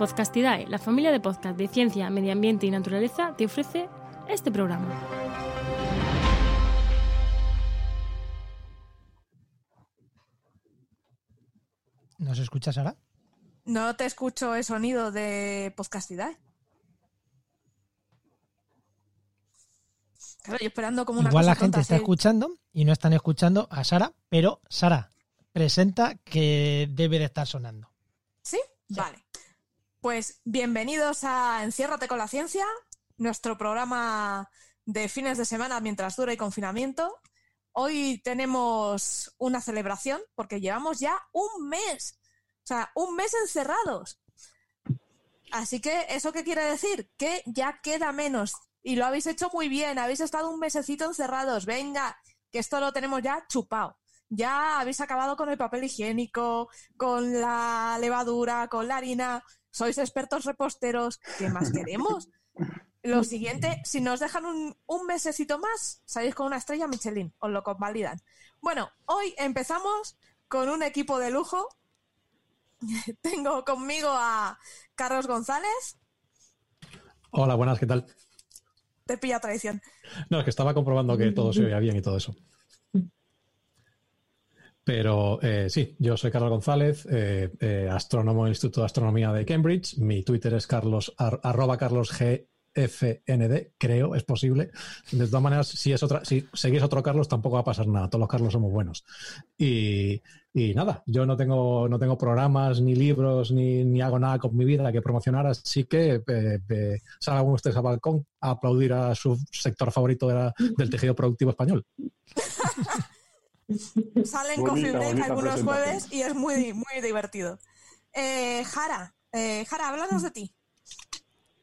Podcastidae, la familia de podcast de ciencia, medio ambiente y naturaleza, te ofrece este programa. ¿Nos escuchas ahora? No te escucho el sonido de Podcastidae. Claro, yo esperando como una Igual cosa la gente tonta, está escuchando y no están escuchando a Sara, pero Sara, presenta que debe de estar sonando. ¿Sí? Vale. Pues bienvenidos a Enciérrate con la ciencia, nuestro programa de fines de semana mientras dura el confinamiento. Hoy tenemos una celebración porque llevamos ya un mes, o sea, un mes encerrados. Así que, ¿eso qué quiere decir? Que ya queda menos. Y lo habéis hecho muy bien, habéis estado un mesecito encerrados. Venga, que esto lo tenemos ya chupado. Ya habéis acabado con el papel higiénico, con la levadura, con la harina. Sois expertos reposteros. ¿Qué más queremos? Lo siguiente, si nos dejan un, un mesecito más, salís con una estrella Michelin, os lo convalidan. Bueno, hoy empezamos con un equipo de lujo. Tengo conmigo a Carlos González, Hola, buenas, ¿qué tal? te pilla traición. No, es que estaba comprobando que todo se oía bien y todo eso. Pero eh, sí, yo soy Carlos González, eh, eh, astrónomo del Instituto de Astronomía de Cambridge. Mi Twitter es carlos, ar- arroba carlosgfnd, creo, es posible. De todas maneras, si, es otra, si seguís otro Carlos, tampoco va a pasar nada. Todos los Carlos somos buenos. Y, y nada, yo no tengo, no tengo programas, ni libros, ni, ni hago nada con mi vida que promocionar, así que eh, eh, salgan ustedes al balcón a aplaudir a su sector favorito de la- del tejido productivo español. Salen Bonita, Coffee Break algunos jueves y es muy, muy divertido. Eh, Jara, eh, Jara, háblanos de ti.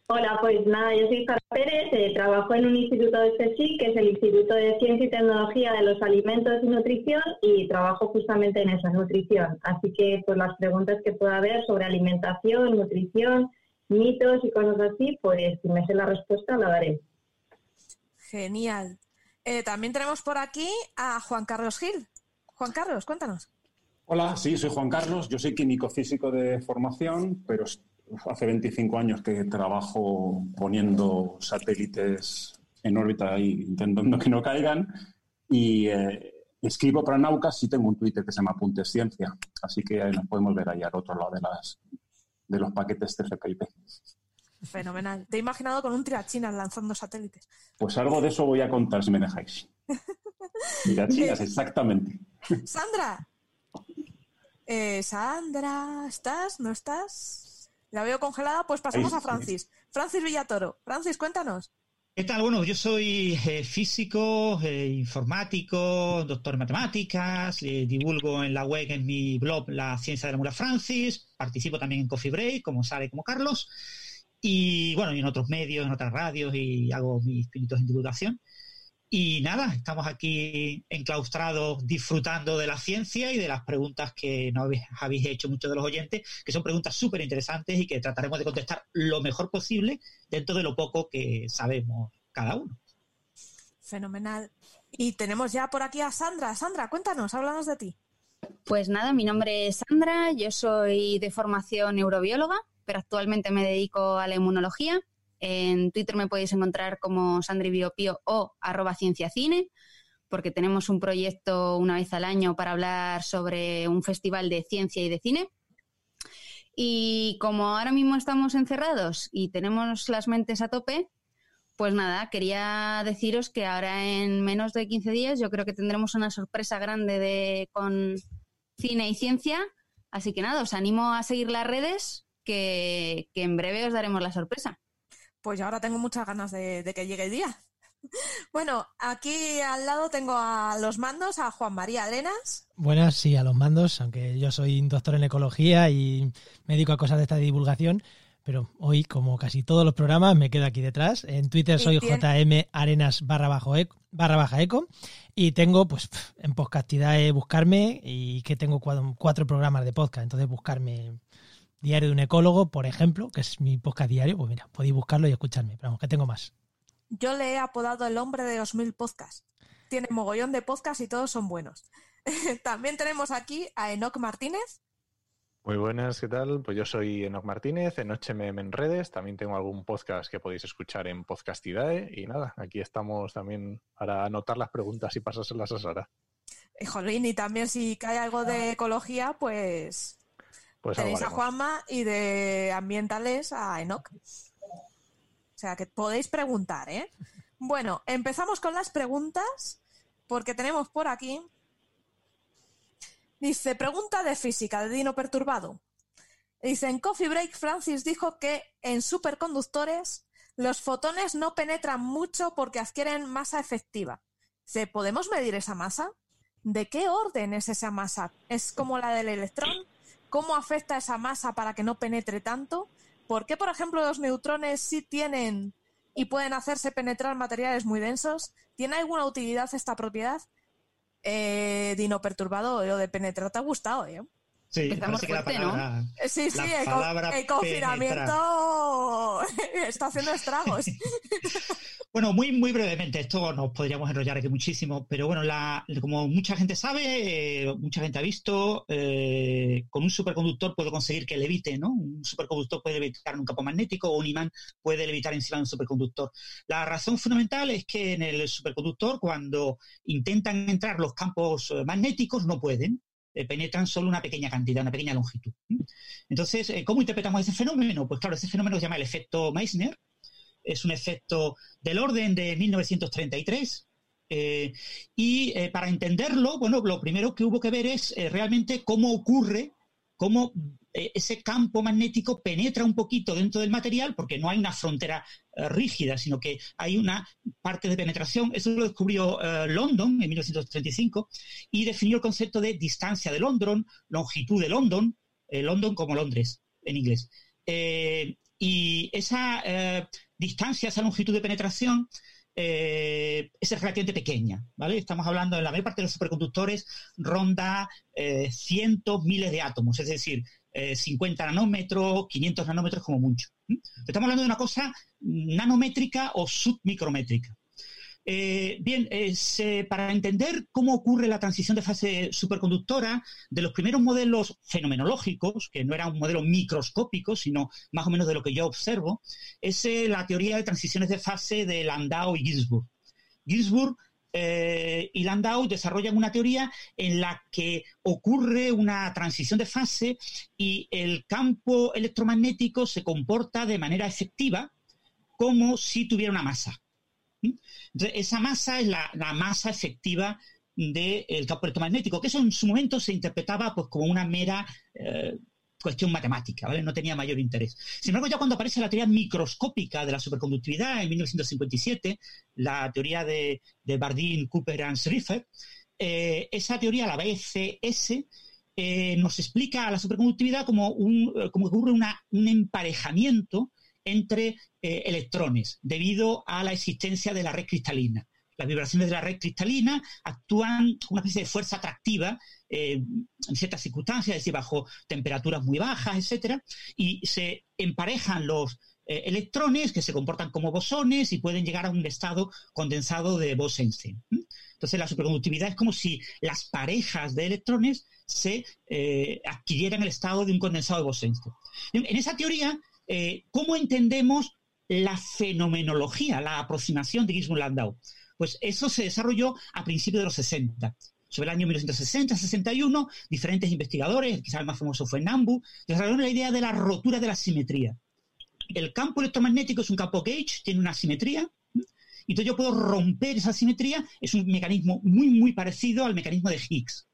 Hola, pues nada, yo soy Sara Pérez, eh, trabajo en un instituto de CSIC, que es el Instituto de Ciencia y Tecnología de los Alimentos y Nutrición, y trabajo justamente en esa nutrición. Así que pues las preguntas que pueda haber sobre alimentación, nutrición, mitos y cosas así, pues si me sé la respuesta la daré. Genial. Eh, también tenemos por aquí a Juan Carlos Gil. Juan Carlos, cuéntanos. Hola, sí, soy Juan Carlos. Yo soy químico físico de formación, pero hace 25 años que trabajo poniendo satélites en órbita y intentando que no caigan. Y eh, escribo para Naucas y tengo un Twitter que se llama Apuntes Ciencia. Así que ahí nos podemos ver ahí al otro lado de los paquetes TCP/IP. Fenomenal. Te he imaginado con un tirachinas lanzando satélites. Pues algo de eso voy a contar si me dejáis. Mira, chicas, exactamente. Sandra. Eh, Sandra, ¿estás? ¿No estás? La veo congelada, pues pasamos a Francis. Francis Villatoro. Francis, cuéntanos. ¿Qué tal? Bueno, yo soy eh, físico, eh, informático, doctor en matemáticas, eh, divulgo en la web, en mi blog, La Ciencia de la Mula Francis, participo también en Coffee Break, como y como Carlos, y bueno, y en otros medios, en otras radios, y hago mis pinitos en divulgación. Y nada, estamos aquí enclaustrados disfrutando de la ciencia y de las preguntas que nos habéis, habéis hecho muchos de los oyentes, que son preguntas súper interesantes y que trataremos de contestar lo mejor posible dentro de lo poco que sabemos cada uno. Fenomenal. Y tenemos ya por aquí a Sandra. Sandra, cuéntanos, háblanos de ti. Pues nada, mi nombre es Sandra, yo soy de formación neurobióloga, pero actualmente me dedico a la inmunología. En Twitter me podéis encontrar como sandribiopio o arroba cienciacine, porque tenemos un proyecto una vez al año para hablar sobre un festival de ciencia y de cine. Y como ahora mismo estamos encerrados y tenemos las mentes a tope, pues nada, quería deciros que ahora en menos de 15 días yo creo que tendremos una sorpresa grande de, con cine y ciencia. Así que nada, os animo a seguir las redes, que, que en breve os daremos la sorpresa. Pues yo ahora tengo muchas ganas de, de que llegue el día. Bueno, aquí al lado tengo a los mandos a Juan María Arenas. Buenas, sí, a los mandos, aunque yo soy doctor en ecología y me dedico a cosas de esta divulgación, pero hoy, como casi todos los programas, me quedo aquí detrás. En Twitter soy JM Arenas barra, bajo eco, barra baja eco y tengo, pues, en Podcastidae buscarme y que tengo cuatro, cuatro programas de podcast, entonces buscarme Diario de un ecólogo, por ejemplo, que es mi podcast diario, pues mira, podéis buscarlo y escucharme, pero vamos, que tengo más. Yo le he apodado el hombre de los mil podcasts. Tiene mogollón de podcasts y todos son buenos. También tenemos aquí a Enoc Martínez. Muy buenas, ¿qué tal? Pues yo soy Enoc Martínez, en HMM en redes. También tengo algún podcast que podéis escuchar en Podcastidae. Y nada, aquí estamos también para anotar las preguntas y pasárselas a Sara. Eh, Jolín, y también si cae algo de ecología, pues, Pues tenéis a. Juanma y de ambientales a Enoch. O sea que podéis preguntar, ¿eh? Bueno, empezamos con las preguntas, porque tenemos por aquí. Dice, pregunta de física de Dino Perturbado. Dice, en Coffee Break Francis dijo que en superconductores los fotones no penetran mucho porque adquieren masa efectiva. Dice, ¿podemos medir esa masa? ¿De qué orden es esa masa? ¿Es como la del electrón? ¿Cómo afecta esa masa para que no penetre tanto? ¿Por qué, por ejemplo, los neutrones sí tienen y pueden hacerse penetrar materiales muy densos? ¿Tiene alguna utilidad esta propiedad? Eh, Dino perturbado, lo de penetrar te ha gustado, ¿eh? Sí, que la fuerte, Eh, Sí, sí, el, co- palabra el confinamiento está haciendo estragos. Bueno, muy, muy brevemente, esto nos podríamos enrollar aquí muchísimo, pero bueno, la, como mucha gente sabe, eh, mucha gente ha visto, eh, con un superconductor puedo conseguir que levite, ¿no? Un superconductor puede levitar en un campo magnético o un imán puede levitar encima de un superconductor. La razón fundamental es que en el superconductor, cuando intentan entrar los campos eh, magnéticos, no pueden. Eh, penetran solo una pequeña cantidad, una pequeña longitud. Entonces, eh, ¿cómo interpretamos ese fenómeno? Pues claro, ese fenómeno se llama el efecto Meissner, es un efecto del orden de 1933. eh, y eh, para entenderlo, bueno, lo primero que hubo que ver es realmente cómo ocurre, cómo ese campo magnético penetra un poquito dentro del material, porque no hay una frontera rígida, sino que hay una parte de penetración. Eso lo descubrió eh, London en 1935 y definió el concepto de distancia de London, longitud de London, eh, London como Londres en inglés. Eh, y esa eh, distancia, esa longitud de penetración eh, es relativamente pequeña, ¿vale? Estamos hablando, en la mayor parte de los superconductores ronda eh, cientos, miles de átomos, es decir, eh, 50 nanómetros, 500 nanómetros como mucho. ¿M? Estamos hablando de una cosa nanométrica o submicrométrica. Eh, bien, eh, para entender cómo ocurre la transición de fase superconductora, de los primeros modelos fenomenológicos, que no era un modelo microscópico, sino más o menos de lo que yo observo, es eh, la teoría de transiciones de fase de Landau y Ginzburg. Ginzburg eh, y Landau desarrollan una teoría en la que ocurre una transición de fase y el campo electromagnético se comporta de manera efectiva como si tuviera una masa. ¿Mm? Entonces, esa masa es la, masa efectiva del campo electromagnético, que eso en su momento se interpretaba pues, como una mera eh, cuestión matemática, ¿vale? No tenía mayor interés. Sin embargo, ya cuando aparece la teoría microscópica de la superconductividad en 1957, la teoría de, de Bardeen, Cooper y Schrieffer, eh, esa teoría, la BCS, eh, nos explica a la superconductividad como, un, eh, como ocurre un emparejamiento entre eh, electrones debido a la existencia de la red cristalina. Las vibraciones de la red cristalina actúan una especie de fuerza atractiva eh, en ciertas circunstancias, es decir, bajo temperaturas muy bajas, etcétera, y se emparejan los eh, electrones que se comportan como bosones y pueden llegar a un estado condensado de Bose-Einstein. Entonces, la superconductividad es como si las parejas de electrones se eh, adquirieran el estado de un condensado de Bose-Einstein. En, esa teoría, ¿cómo entendemos la fenomenología, la aproximación de Gisborne-Landau? Pues eso se desarrolló a principios de los 60. Sobre el año 1960-61, diferentes investigadores, quizás el más famoso fue Nambu, desarrollaron la idea de la rotura de la simetría. El campo electromagnético es un campo gauge, tiene una simetría, y entonces yo puedo romper esa simetría, es un mecanismo muy, muy parecido al mecanismo de Higgs,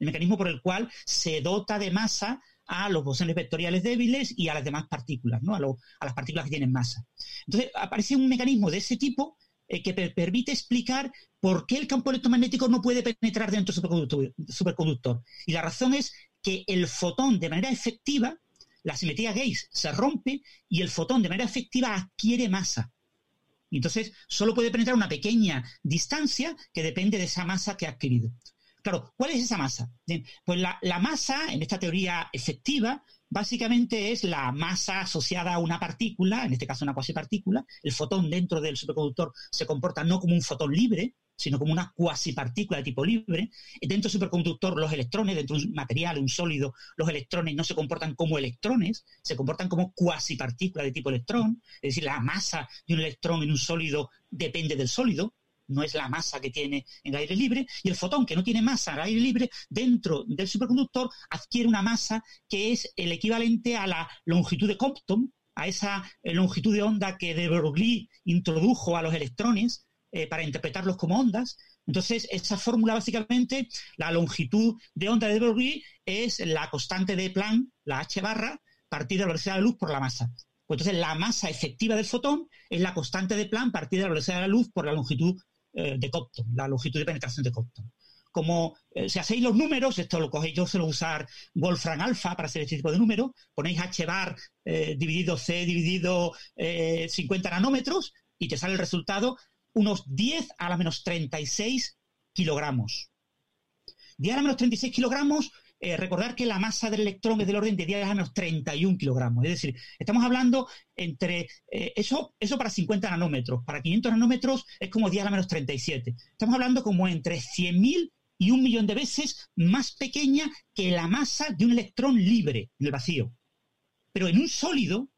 el mecanismo por el cual se dota de masa a los bosones vectoriales débiles y a las demás partículas, ¿no? a las partículas que tienen masa. Entonces aparece un mecanismo de ese tipo eh, que per- permite explicar por qué el campo electromagnético no puede penetrar dentro del superconductor. Y la razón es que el fotón de manera efectiva, la simetría Gauss se rompe y el fotón de manera efectiva adquiere masa. Entonces solo puede penetrar una pequeña distancia que depende de esa masa que ha adquirido. Claro, ¿cuál es esa masa? Pues la masa, en esta teoría efectiva, básicamente es la masa asociada a una partícula, en este caso una cuasipartícula. El fotón dentro del superconductor se comporta no como un fotón libre, sino como una cuasipartícula de tipo libre. Dentro del superconductor, los electrones, dentro de un material, un sólido, los electrones no se comportan como electrones, se comportan como cuasipartículas de tipo electrón. Es decir, la masa de un electrón en un sólido depende del sólido, no es la masa que tiene en el aire libre, y el fotón, que no tiene masa el aire libre, dentro del superconductor adquiere una masa que es el equivalente a la longitud de Compton, a esa longitud de onda que de Broglie introdujo a los electrones, eh, para interpretarlos como ondas. Entonces, esa fórmula básicamente, la longitud de onda de Broglie es la constante de Planck, la h barra, partida de la velocidad de la luz por la masa. Pues entonces, la masa efectiva del fotón es la constante de Planck partida de la velocidad de la luz por la longitud eh, de Compton, la longitud de penetración de Compton. Como eh, si hacéis los números, esto lo cogéis, yo suelo usar Wolfram alfa para hacer este tipo de números, ponéis h bar dividido c dividido 50 nanómetros y te sale el resultado unos 10 a la menos 36 kilogramos. 10 a la menos 36 kilogramos, eh, recordar que la masa del electrón es del orden de 10 a menos 31 kilogramos. Es decir, estamos hablando entre eh, eso, eso para 50 nanómetros. Para 500 nanómetros es como 10 a menos 37. Estamos hablando como entre 100.000 y un millón de veces más pequeña que la masa de un electrón libre en el vacío. Pero en un sólido,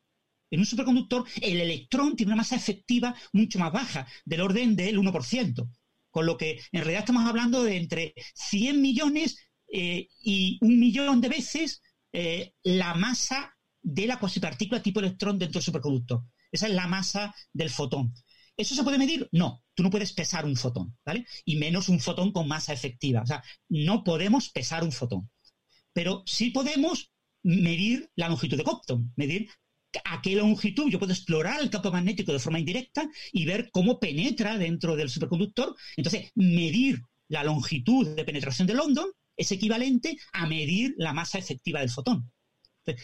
en un superconductor, el electrón tiene una masa efectiva mucho más baja, del orden del 1%. Con lo que en realidad estamos hablando de entre 100 millones eh, y un millón de veces eh, la masa de la cuasipartícula tipo electrón dentro del superconductor. Esa es la masa del fotón. ¿Eso se puede medir? No, tú no puedes pesar un fotón, ¿vale? Y menos un fotón con masa efectiva. O sea, no podemos pesar un fotón. Pero sí podemos medir la longitud de Compton, medir a qué longitud yo puedo explorar el campo magnético de forma indirecta y ver cómo penetra dentro del superconductor. Entonces, medir la longitud de penetración de London es equivalente a medir la masa efectiva del fotón.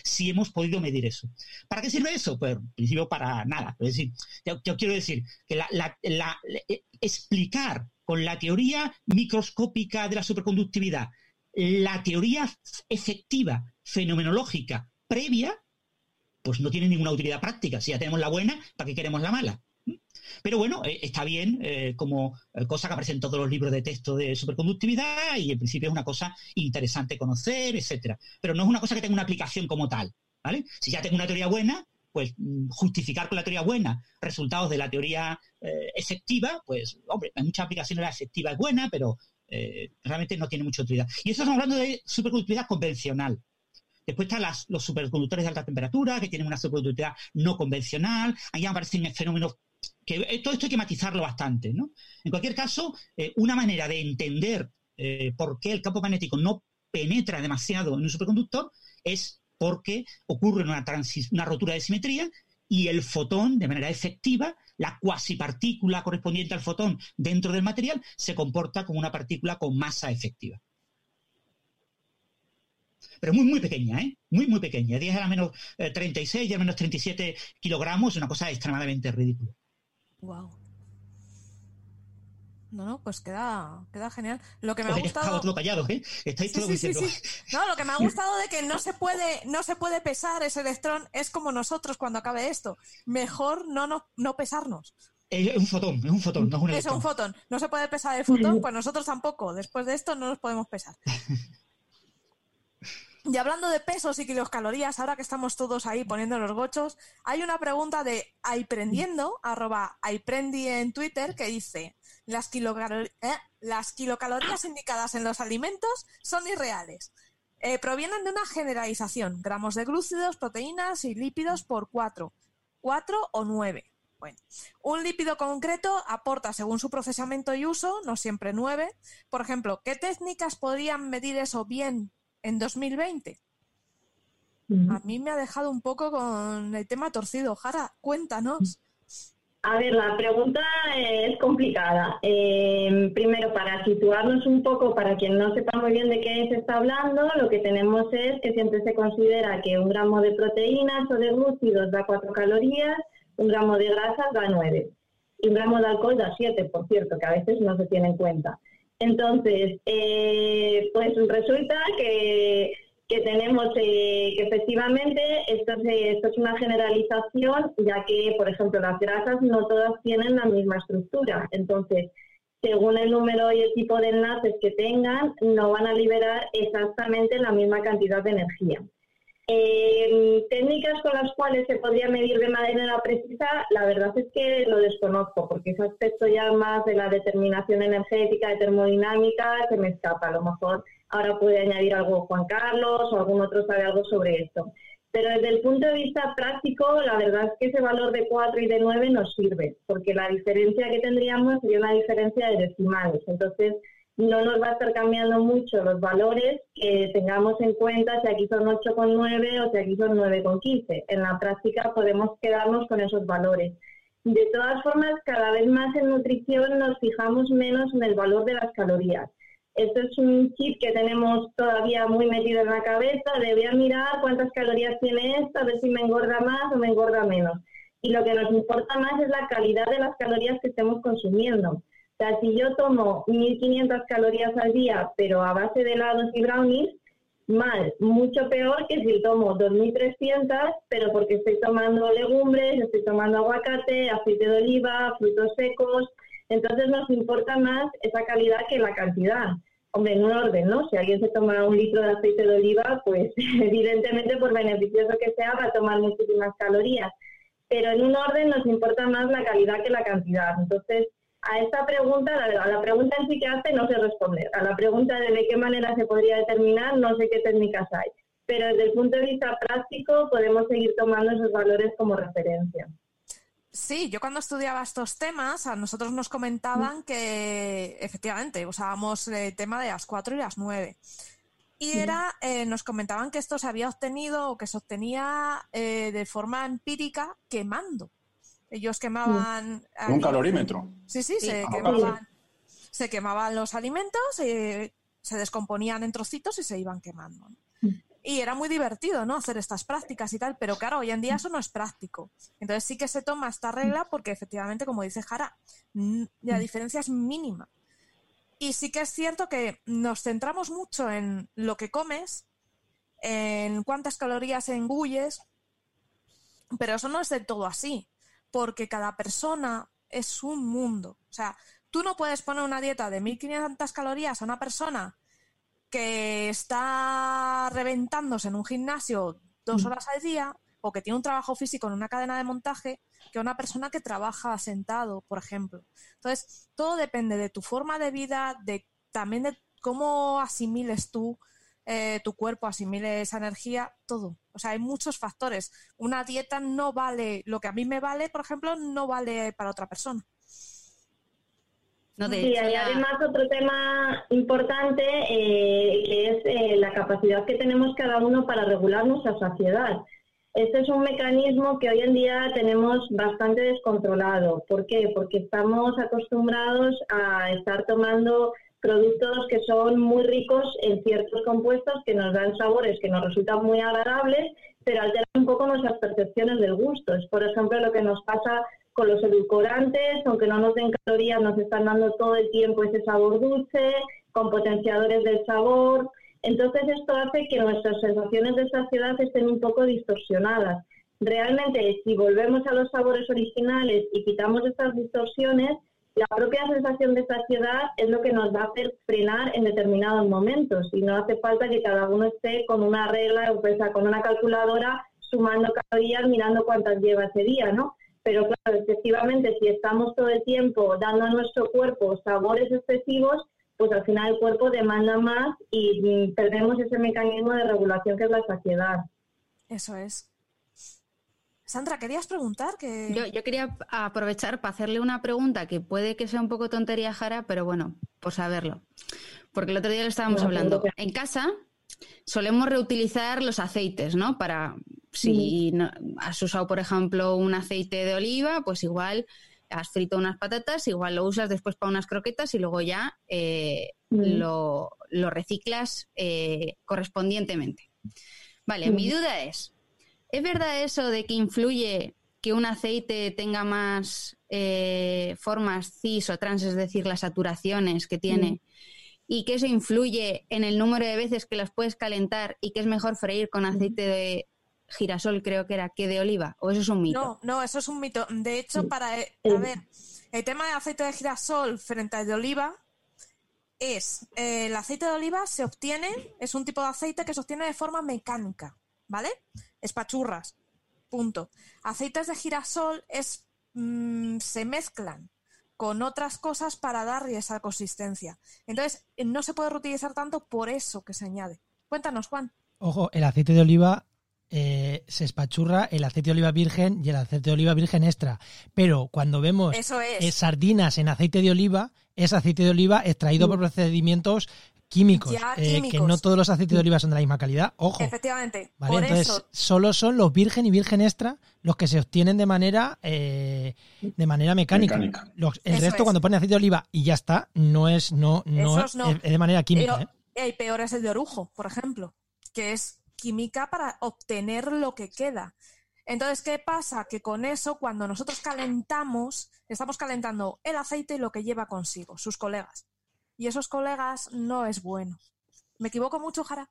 Sí hemos podido medir eso. ¿Para qué sirve eso? Pues, en principio, para nada. Es decir, yo, quiero decir que eh, explicar con la teoría microscópica de la superconductividad la teoría efectiva fenomenológica previa pues no tiene ninguna utilidad práctica. Si ya tenemos la buena, ¿para qué queremos la mala? Pero bueno, eh, está bien eh, como eh, cosa que aparece en todos los libros de texto de superconductividad y en principio es una cosa interesante conocer, etcétera. Pero no es una cosa que tenga una aplicación como tal, ¿vale? Si ya tengo una teoría buena, pues mm, justificar con la teoría buena resultados de la teoría efectiva, pues, hombre, hay muchas aplicaciones la efectiva es buena, pero realmente no tiene mucha utilidad. Y eso estamos hablando de superconductividad convencional, Después están los superconductores de alta temperatura, que tienen una superconductividad no convencional. Ahí aparecen fenómenos que eh, todo esto hay que matizarlo bastante, ¿no? En cualquier caso, eh, una manera de entender eh, por qué el campo magnético no penetra demasiado en un superconductor es porque ocurre una, una rotura de simetría y el fotón, de manera efectiva, la cuasipartícula correspondiente al fotón dentro del material, se comporta como una partícula con masa efectiva pero muy, muy pequeña, ¿eh? Muy, muy pequeña. 10 a la menos 36 eh, y a menos 37 kilogramos, una cosa extremadamente ridícula. Wow. No, no, pues queda, queda genial. Lo que me ha gustado. todo callado, ¿eh? Estáis todos diciendo. No, lo que me ha gustado de que no se puede, no se puede pesar ese electrón es como nosotros cuando acabe esto. Mejor no, no, no pesarnos. Es un fotón, es un fotón, no es un Es un fotón. No se puede pesar el fotón, pues nosotros tampoco. Después de esto no nos podemos pesar. Y hablando de pesos y kilocalorías, ahora que estamos todos ahí poniendo los gochos, hay una pregunta de Aiprendiendo, arroba Aiprendi en Twitter, que dice, las, eh, kilocalorías indicadas en los alimentos son irreales. Eh, provienen de una generalización, gramos de glúcidos, proteínas y lípidos por 4, 4 o 9. Bueno, un lípido concreto aporta según su procesamiento y uso, no siempre 9. Por ejemplo, ¿qué técnicas podrían medir eso bien en 2020. A mí me ha dejado un poco con el tema torcido. Jara, cuéntanos. A ver, la pregunta es complicada. Eh, primero, para situarnos un poco, para quien no sepa muy bien de qué se está hablando, lo que tenemos es que siempre se considera que un gramo de proteínas o de glúcidos da 4 calorías, un gramo de grasas da 9 y un gramo de alcohol da 7, por cierto, que a veces no se tiene en cuenta. Entonces, eh, pues resulta que, tenemos eh, que efectivamente esto es, esto es una generalización, ya que, por ejemplo, las grasas no todas tienen la misma estructura. Entonces, según el número y el tipo de enlaces que tengan, no van a liberar exactamente la misma cantidad de energía. Eh, técnicas con las cuales se podría medir de manera precisa, la verdad es que lo desconozco, porque ese aspecto ya más de la determinación energética, de termodinámica, se me escapa. A lo mejor ahora puede añadir algo Juan Carlos o algún otro sabe algo sobre esto. Pero desde el punto de vista práctico, la verdad es que ese valor de 4 y de 9 nos sirve, porque la diferencia que tendríamos sería una diferencia de decimales. Entonces, no nos va a estar cambiando mucho los valores que tengamos en cuenta si aquí son 8,9 o si aquí son 9,15. En la práctica podemos quedarnos con esos valores. De todas formas, cada vez más en nutrición nos fijamos menos en el valor de las calorías. Esto es un chip que tenemos todavía muy metido en la cabeza, de mirar cuántas calorías tiene esta, a ver si me engorda más o me engorda menos. Y lo que nos importa más es la calidad de las calorías que estemos consumiendo. Si yo tomo 1.500 calorías al día, pero a base de helados y brownies, mal, mucho peor que si tomo 2.300, pero porque estoy tomando legumbres, estoy tomando aguacate, aceite de oliva, frutos secos, entonces nos importa más esa calidad que la cantidad. Hombre, en un orden, ¿no? Si alguien se toma un litro de aceite de oliva, pues evidentemente por beneficioso que sea va a tomar muchísimas calorías. Pero en un orden nos importa más la calidad que la cantidad. Entonces, a esta pregunta, a la pregunta en sí que hace, no sé responder. A la pregunta de de qué manera se podría determinar, no sé qué técnicas hay. Pero desde el punto de vista práctico, podemos seguir tomando esos valores como referencia. Sí, yo cuando estudiaba estos temas, a nosotros nos comentaban que efectivamente usábamos el tema de las 4 y las 9. Y era, eh, nos comentaban que esto se había obtenido o que se obtenía eh, de forma empírica quemando. Ellos quemaban. Un calorímetro. Sí, sí, se, quemaban, se quemaban los alimentos, eh, se descomponían en trocitos y se iban quemando. Y era muy divertido, ¿no? Hacer estas prácticas y tal, pero claro, hoy en día eso no es práctico. Entonces sí que se toma esta regla porque efectivamente, como dice Jara, la diferencia es mínima. Y sí que es cierto que nos centramos mucho en lo que comes, en cuántas calorías engulles, pero eso no es del todo así, porque cada persona es un mundo. O sea, tú no puedes poner una dieta de 1500 calorías a una persona que está reventándose en un gimnasio dos mm. horas al día o que tiene un trabajo físico en una cadena de montaje que una persona que trabaja sentado, por ejemplo. Entonces, todo depende de tu forma de vida, de también de cómo asimiles tú eh, tu cuerpo, asimile esa energía, todo. O sea, hay muchos factores. Una dieta no vale, lo que a mí me vale, por ejemplo, no vale para otra persona sí, hay además otro tema importante eh, que es eh, la capacidad que tenemos cada uno para regular nuestra saciedad. Este es un mecanismo que hoy en día tenemos bastante descontrolado. ¿Por qué? Porque estamos acostumbrados a estar tomando productos que son muy ricos en ciertos compuestos que nos dan sabores que nos resultan muy agradables, pero alteran un poco nuestras percepciones del gusto. Es, por ejemplo, lo que nos pasa con los edulcorantes, aunque no nos den calorías, nos están dando todo el tiempo ese sabor dulce, con potenciadores del sabor. Entonces esto hace que nuestras sensaciones de saciedad estén un poco distorsionadas. Realmente, si volvemos a los sabores originales y quitamos estas distorsiones, la propia sensación de saciedad es lo que nos va a hacer frenar en determinados momentos y no hace falta que cada uno esté con una regla o sea, con una calculadora sumando calorías mirando cuántas lleva ese día, ¿no? Pero claro, efectivamente, si estamos todo el tiempo dando a nuestro cuerpo sabores excesivos, pues al final el cuerpo demanda más y perdemos ese mecanismo de regulación que es la saciedad. Eso es. Sandra, ¿querías preguntar? Que... Yo, quería aprovechar para hacerle una pregunta que puede que sea un poco tontería, Jara, pero bueno, por saberlo. Porque el otro día lo estábamos hablando. En casa solemos reutilizar los aceites, ¿no? Para si has usado, por ejemplo, un aceite de oliva, pues igual has frito unas patatas, igual lo usas después para unas croquetas y luego ya eh, lo, reciclas eh, correspondientemente. Vale, mi duda es, ¿es verdad eso de que influye que un aceite tenga más eh, formas cis o trans, es decir, las saturaciones que tiene? y que eso influye en el número de veces que las puedes calentar y que es mejor freír con aceite de girasol, creo que era, que de oliva? ¿O eso es un mito? No, no, eso es un mito. De hecho, para. Eh, a ver, El tema de aceite de girasol frente al de oliva es eh, el aceite de oliva se obtiene, es un tipo de aceite que se obtiene de forma mecánica, ¿vale? Espachurras, punto. Aceites de girasol es mm, se mezclan con otras cosas para darle esa consistencia. Entonces, no se puede reutilizar tanto por eso que se añade. Cuéntanos, Juan. Ojo, el aceite de oliva eh, se espachurra el aceite de oliva virgen y el aceite de oliva virgen extra. Pero cuando vemos Eso es. eh, sardinas en aceite de oliva, es aceite de oliva extraído por procedimientos químicos, Ya, eh, que no todos los aceites de oliva son de la misma calidad. Ojo. Efectivamente. ¿vale? Por Entonces, eso, solo son los virgen y virgen extra los que se obtienen de manera eh, de manera mecánica. Mecánica. Los- el Eso resto, es. cuando pone aceite de oliva y ya está, no es, no, no. Es, es de manera química. Pero- ¿eh? Y peor es el de orujo, por ejemplo, que es química para obtener lo que queda. Entonces, ¿qué pasa? Que con eso, cuando nosotros calentamos, estamos calentando el aceite y lo que lleva consigo, sus colegas. Y esos colegas no es bueno. ¿Me equivoco mucho, Jara?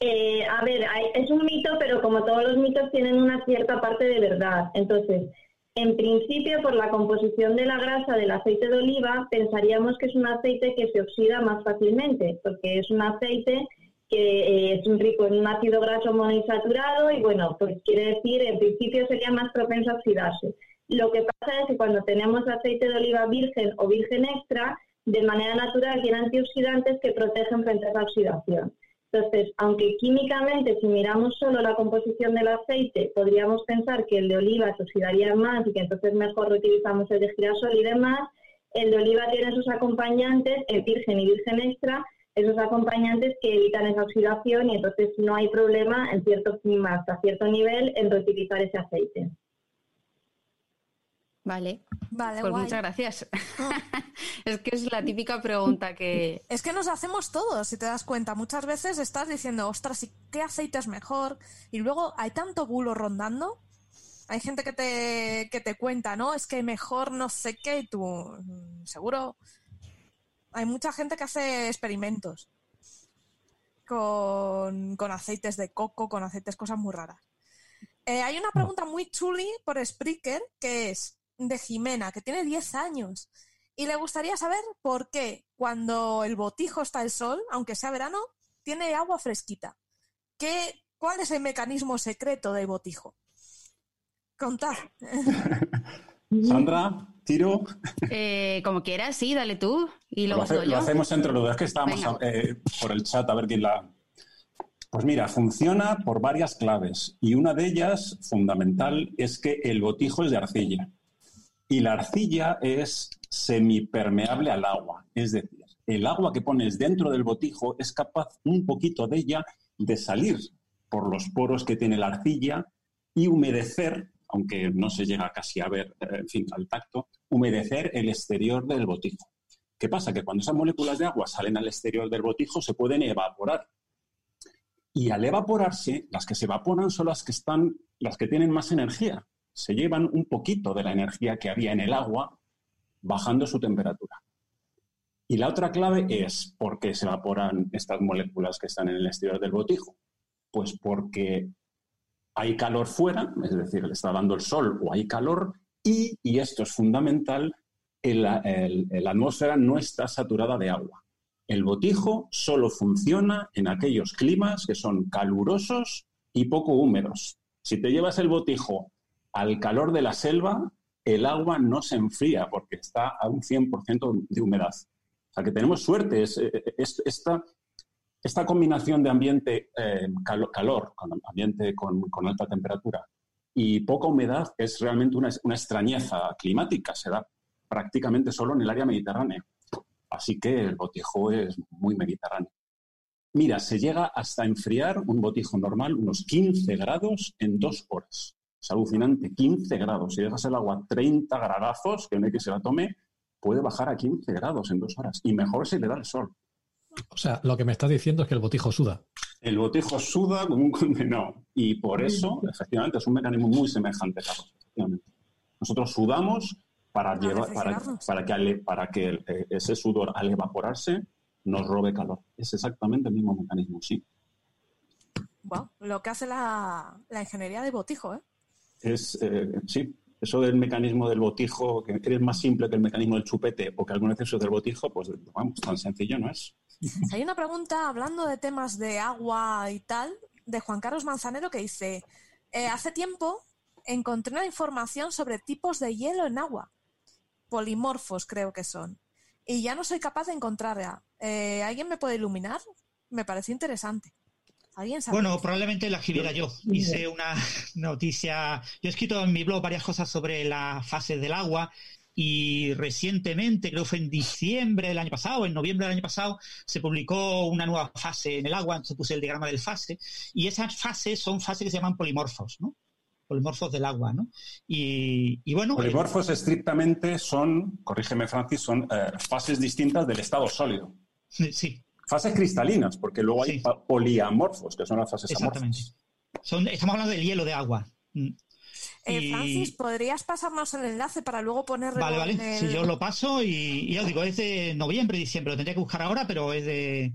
Eh, a ver, es un mito, pero como todos los mitos tienen una cierta parte de verdad. Entonces, en principio, por la composición de la grasa del aceite de oliva, pensaríamos que es un aceite que se oxida más fácilmente, porque es un aceite que eh, es rico en un ácido graso monoinsaturado y bueno, pues quiere decir, en principio sería más propenso a oxidarse. Lo que pasa es que cuando tenemos aceite de oliva virgen o virgen extra, de manera natural tiene antioxidantes que protegen frente a esa oxidación. Entonces, aunque químicamente, si miramos solo la composición del aceite, podríamos pensar que el de oliva se oxidaría más y que entonces mejor reutilizamos el de girasol y demás, el de oliva tiene sus acompañantes, el virgen y virgen extra, esos acompañantes que evitan esa oxidación y entonces no hay problema en cierto hasta cierto nivel en reutilizar ese aceite. Vale, Vale, pues guay. muchas gracias. Ah. es que es la típica pregunta que... Es que nos hacemos todos, si te das cuenta. Muchas veces estás diciendo, ostras, ¿y qué aceite es mejor? Y luego hay tanto bulo rondando. Hay gente que te, que te cuenta, ¿no? Es que mejor no sé qué, y tú, mm, seguro. Hay mucha gente que hace experimentos con, con aceites de coco, con aceites, cosas muy raras. Eh, hay una pregunta muy chuli por Spreaker que es de Jimena, que tiene 10 años. Y le gustaría saber por qué cuando el botijo está al sol, aunque sea verano, tiene agua fresquita. ¿Qué, ¿Cuál es el mecanismo secreto del botijo? Contad. Sandra, tiro. Eh, como quieras, sí, dale tú y Lo, luego hace- lo yo. hacemos entre los dos. Es que estábamos eh, por el chat a ver quién la. Pues mira, funciona por varias claves y una de ellas, fundamental, es que el botijo es de arcilla y la arcilla es semipermeable al agua. Es decir, el agua que pones dentro del botijo es capaz un poquito de ella de salir por los poros que tiene la arcilla y humedecer, aunque no se llega casi a ver, eh, en fin, al tacto, humedecer el exterior del botijo. ¿Qué pasa? Que cuando esas moléculas de agua salen al exterior del botijo se pueden evaporar. Y al evaporarse, las que se evaporan son las que están, las que tienen más energía. Se llevan un poquito de la energía que había en el agua, bajando su temperatura. Y la otra clave es por qué se evaporan estas moléculas que están en el exterior del botijo. Pues porque hay calor fuera, es decir, le está dando el sol o hay calor, y, y esto es fundamental, la atmósfera no está saturada de agua. El botijo solo funciona en aquellos climas que son calurosos y poco húmedos. Si te llevas el botijo al calor de la selva, el agua no se enfría porque está a un 100% de humedad. O sea que tenemos suerte. Es, es- esta, esta combinación de ambiente eh, calo- calor, con ambiente con, con alta temperatura y poca humedad es realmente una, una extrañeza climática. Se da prácticamente solo en el área mediterránea. Así que el botijo es muy mediterráneo. Mira, se llega hasta enfriar un botijo normal unos 15 grados en dos horas. Es alucinante, 15 grados. Si dejas el agua a 30 gradazos, que no hay que se la tome, puede bajar a 15 grados en dos horas. Y mejor si le da el sol. O sea, lo que me estás diciendo es que el botijo suda. El botijo suda como un condenado. Y por eso, efectivamente, es un mecanismo muy semejante, Carlos. efectivamente. Nosotros sudamos para, Para llevar, para, que, para que el- eh, ese sudor, al evaporarse, nos robe calor. Es exactamente el mismo mecanismo, sí. Wow, lo que hace la, la ingeniería de botijo, ¿eh? Es, eh, sí, eso del mecanismo del botijo, que eres más simple que el mecanismo del chupete o que algún exceso del botijo, pues vamos, tan sencillo no es. Hay una pregunta hablando de temas de agua y tal, de Juan Carlos Manzanero que dice, eh, hace tiempo encontré una información sobre tipos de hielo en agua, polimorfos creo que son, y ya no soy capaz de encontrarla. Eh, ¿Alguien me puede iluminar? Me parece interesante. Bueno, probablemente la escribiera yo. Hice una noticia. Yo he escrito en mi blog varias cosas sobre las fases del agua y recientemente, creo que fue en diciembre del año pasado, en noviembre del año pasado, se publicó una nueva fase en el agua, se puse el diagrama del fase, y esas fases son fases que se llaman polimorfos, ¿no? Polimorfos del agua, ¿no? Y, bueno. Polimorfos estrictamente son, corrígeme Francis, son eh, fases distintas del estado sólido. Sí fases cristalinas, porque luego hay poliamorfos, que son las fases Exactamente. Son, estamos hablando del hielo de agua. Mm. Eh, Francis, ¿podrías pasarnos el enlace para luego ponerlo Vale, vale. Si yo lo paso y, ya os digo, es de noviembre, diciembre. Lo tendría que buscar ahora, pero es de.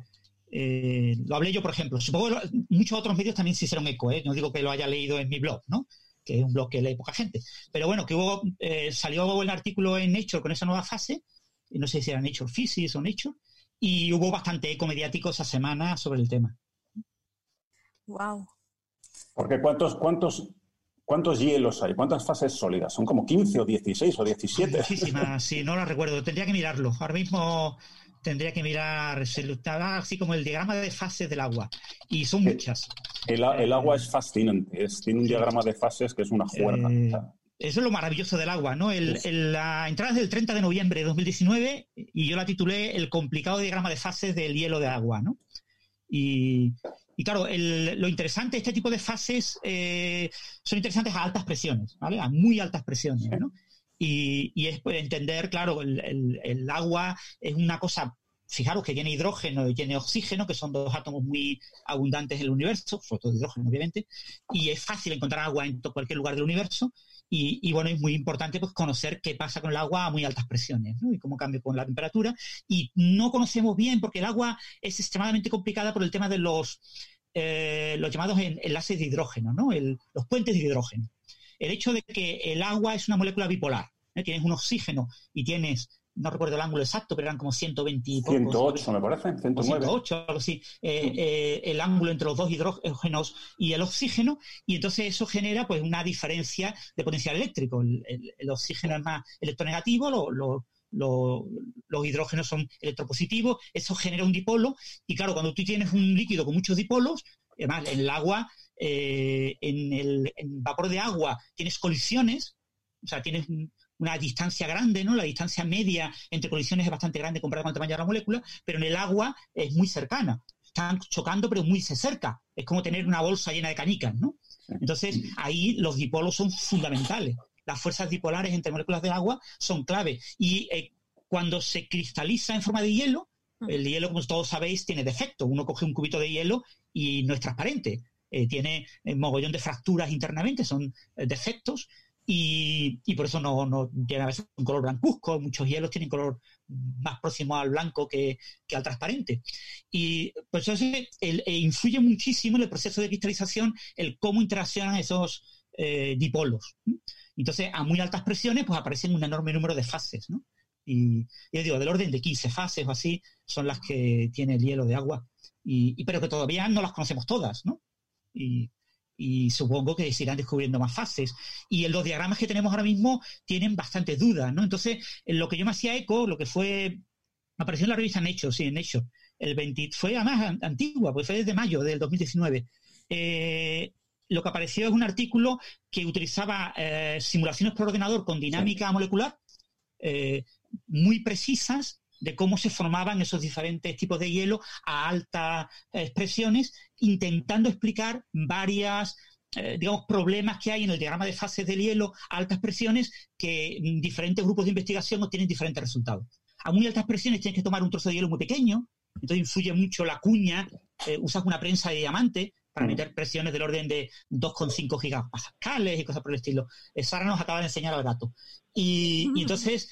Eh, lo hablé yo, por ejemplo. Supongo que muchos otros medios también se hicieron eco, ¿eh? No digo que lo haya leído en mi blog, ¿no? Que es un blog que lee poca gente. Pero bueno, que hubo, eh, salió el artículo en Nature con esa nueva fase. Y no sé si era Nature Physics o Nature y hubo bastante eco mediático esa semana sobre el tema. Wow. Porque ¿cuántos, cuántos, cuántos hielos hay? ¿Cuántas fases sólidas? Son como 15 o 16 o 17. Muchísimas, sí, no las recuerdo. Tendría que mirarlo. Ahora mismo tendría que mirar, así como el diagrama de fases del agua. Y son eh, muchas. El, agua es fascinante. tiene un diagrama de fases que es una juerga. Eh, eso es lo maravilloso del agua, ¿no? la entrada es del 30 de noviembre de 2019 y yo la titulé El complicado diagrama de fases del hielo de agua, ¿no? Y, claro, lo interesante, de este tipo de fases eh, son interesantes a altas presiones, ¿vale? A muy altas presiones, ¿no? Y, es pues, entender, claro, el, el, agua es una cosa fijaros que tiene hidrógeno y tiene oxígeno, que son dos átomos muy abundantes en el universo, sobre todo hidrógeno, obviamente, y es fácil encontrar agua en cualquier lugar del universo, y, bueno, es muy importante pues, conocer qué pasa con el agua a muy altas presiones y cómo cambia con la temperatura. Y no conocemos bien porque el agua es extremadamente complicada por el tema de los, eh, los llamados enlaces de hidrógeno, ¿no? los puentes de hidrógeno. El hecho de que el agua es una molécula bipolar, ¿eh? tienes un oxígeno y tienes no recuerdo el ángulo exacto, pero eran como 120 y 108, me parece, 109. 108, algo así, eh, eh, el ángulo entre los dos hidrógenos y el oxígeno, y entonces eso genera pues una diferencia de potencial eléctrico. El, oxígeno es más electronegativo, los hidrógenos son electropositivos, eso genera un dipolo, y claro, cuando tú tienes un líquido con muchos dipolos, además en el agua, eh, en el vapor de agua tienes colisiones, o sea, tienes una distancia grande, ¿no? La distancia media entre colisiones es bastante grande comparada con el tamaño de la molécula, pero en el agua es muy cercana. Están chocando, pero muy se cerca. Es como tener una bolsa llena de canicas, ¿no? Entonces, ahí los dipolos son fundamentales. Las fuerzas dipolares entre moléculas de agua son clave. Y eh, cuando se cristaliza en forma de hielo, el hielo, como todos sabéis, tiene defectos. Uno coge un cubito de hielo y no es transparente. Eh, tiene un eh, mogollón de fracturas internamente, son defectos y, por eso no, no, tiene a veces un color blancuzco, muchos hielos tienen color más próximo al blanco que, al transparente. Y pues eso e influye muchísimo en el proceso de cristalización el cómo interaccionan esos eh, dipolos. Entonces, a muy altas presiones, pues aparecen un enorme número de fases, ¿no? Y yo digo, del orden de 15 fases o así son las que tiene el hielo de agua. Y, pero que todavía no las conocemos todas, ¿no? Y, y supongo que se irán descubriendo más fases. Y los diagramas que tenemos ahora mismo tienen bastantes dudas, ¿no? Entonces, en lo que yo me hacía eco, lo que fue, apareció en la revista Nature, sí, en Nature, el 20, fue además antigua, pues fue desde mayo del 2019. Eh, lo que apareció es un artículo que utilizaba eh, simulaciones por ordenador con dinámica molecular eh, muy precisas de cómo se formaban esos diferentes tipos de hielo a altas expresiones, intentando explicar varias eh, digamos, problemas que hay en el diagrama de fases del hielo a altas presiones que diferentes grupos de investigación obtienen diferentes resultados. A muy altas presiones tienes que tomar un trozo de hielo muy pequeño, entonces influye mucho la cuña, eh, usas una prensa de diamante para mm. meter presiones del orden de 2,5 gigapascales y cosas por el estilo. Eh, Sara nos acaba de enseñar al gato. Y, y entonces,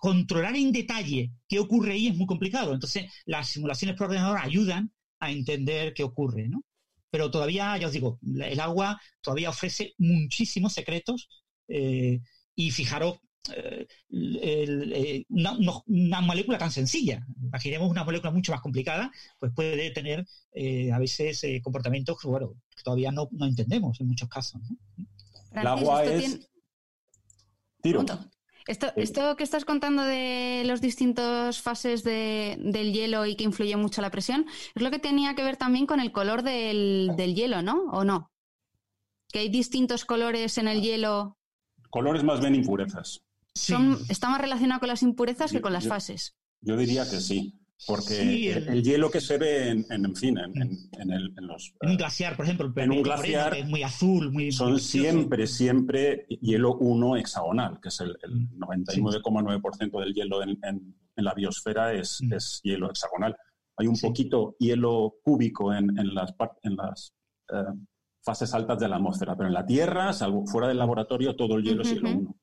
controlar en detalle qué ocurre ahí es muy complicado. Entonces, las simulaciones por ordenador ayudan a entender qué ocurre, ¿no? Pero todavía, ya os digo, el agua todavía ofrece muchísimos secretos Eh, y fijaros, eh, el- eh, una, no- una molécula tan sencilla. Imaginemos una molécula mucho más complicada, pues puede tener eh, a veces eh, comportamientos que, bueno, que todavía no, no entendemos en muchos casos. ¿no? El agua es... tiene- Tiro. Esto, Sí. esto que estás contando de los distintos fases de- del hielo y que influye mucho la presión, es lo que tenía que ver también con el color del, del hielo, ¿no? ¿O no? Que hay distintos colores en el hielo. Colores más bien impurezas. Sí. Está más relacionado con las impurezas que con las yo- fases. Yo diría que sí, porque Sí, el, el- el hielo que se ve en, en, en fin, en, el- en los... En un glaciar, por ejemplo, el En un glaciar es muy azul, muy son muy siempre, siempre hielo 1 hexagonal, que es el, el Mm. 99,9% del hielo en, la biosfera es, Mm. es hielo hexagonal. Hay un Sí. poquito hielo cúbico en, las, en las eh, fases altas de la atmósfera, pero en la Tierra, salvo fuera del laboratorio, todo el hielo es hielo Ujú. 1.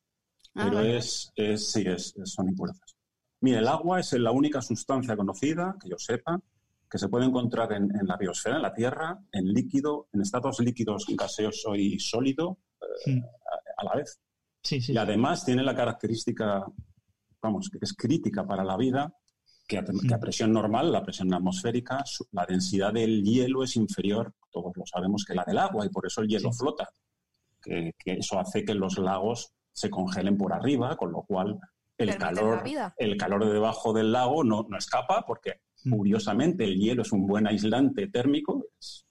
Ah, pero es, es, sí, es- son impurezas. Mira, el agua es la única sustancia conocida, que yo sepa, que se puede encontrar en, en la biosfera, en la Tierra, en líquido, en estados líquidos, gaseoso y sólido Mm. a, a la vez. Sí, sí. Y además tiene la característica, vamos, que es crítica para la vida, que a, que a presión normal, la presión atmosférica, la densidad del hielo es inferior, todos lo sabemos, que la del agua, y por eso el hielo flota. Que, que eso hace que los lagos se congelen por arriba, con lo cual el calor, vida. el calor de debajo del lago no, no escapa, porque Mm. curiosamente el hielo es un buen aislante térmico, es-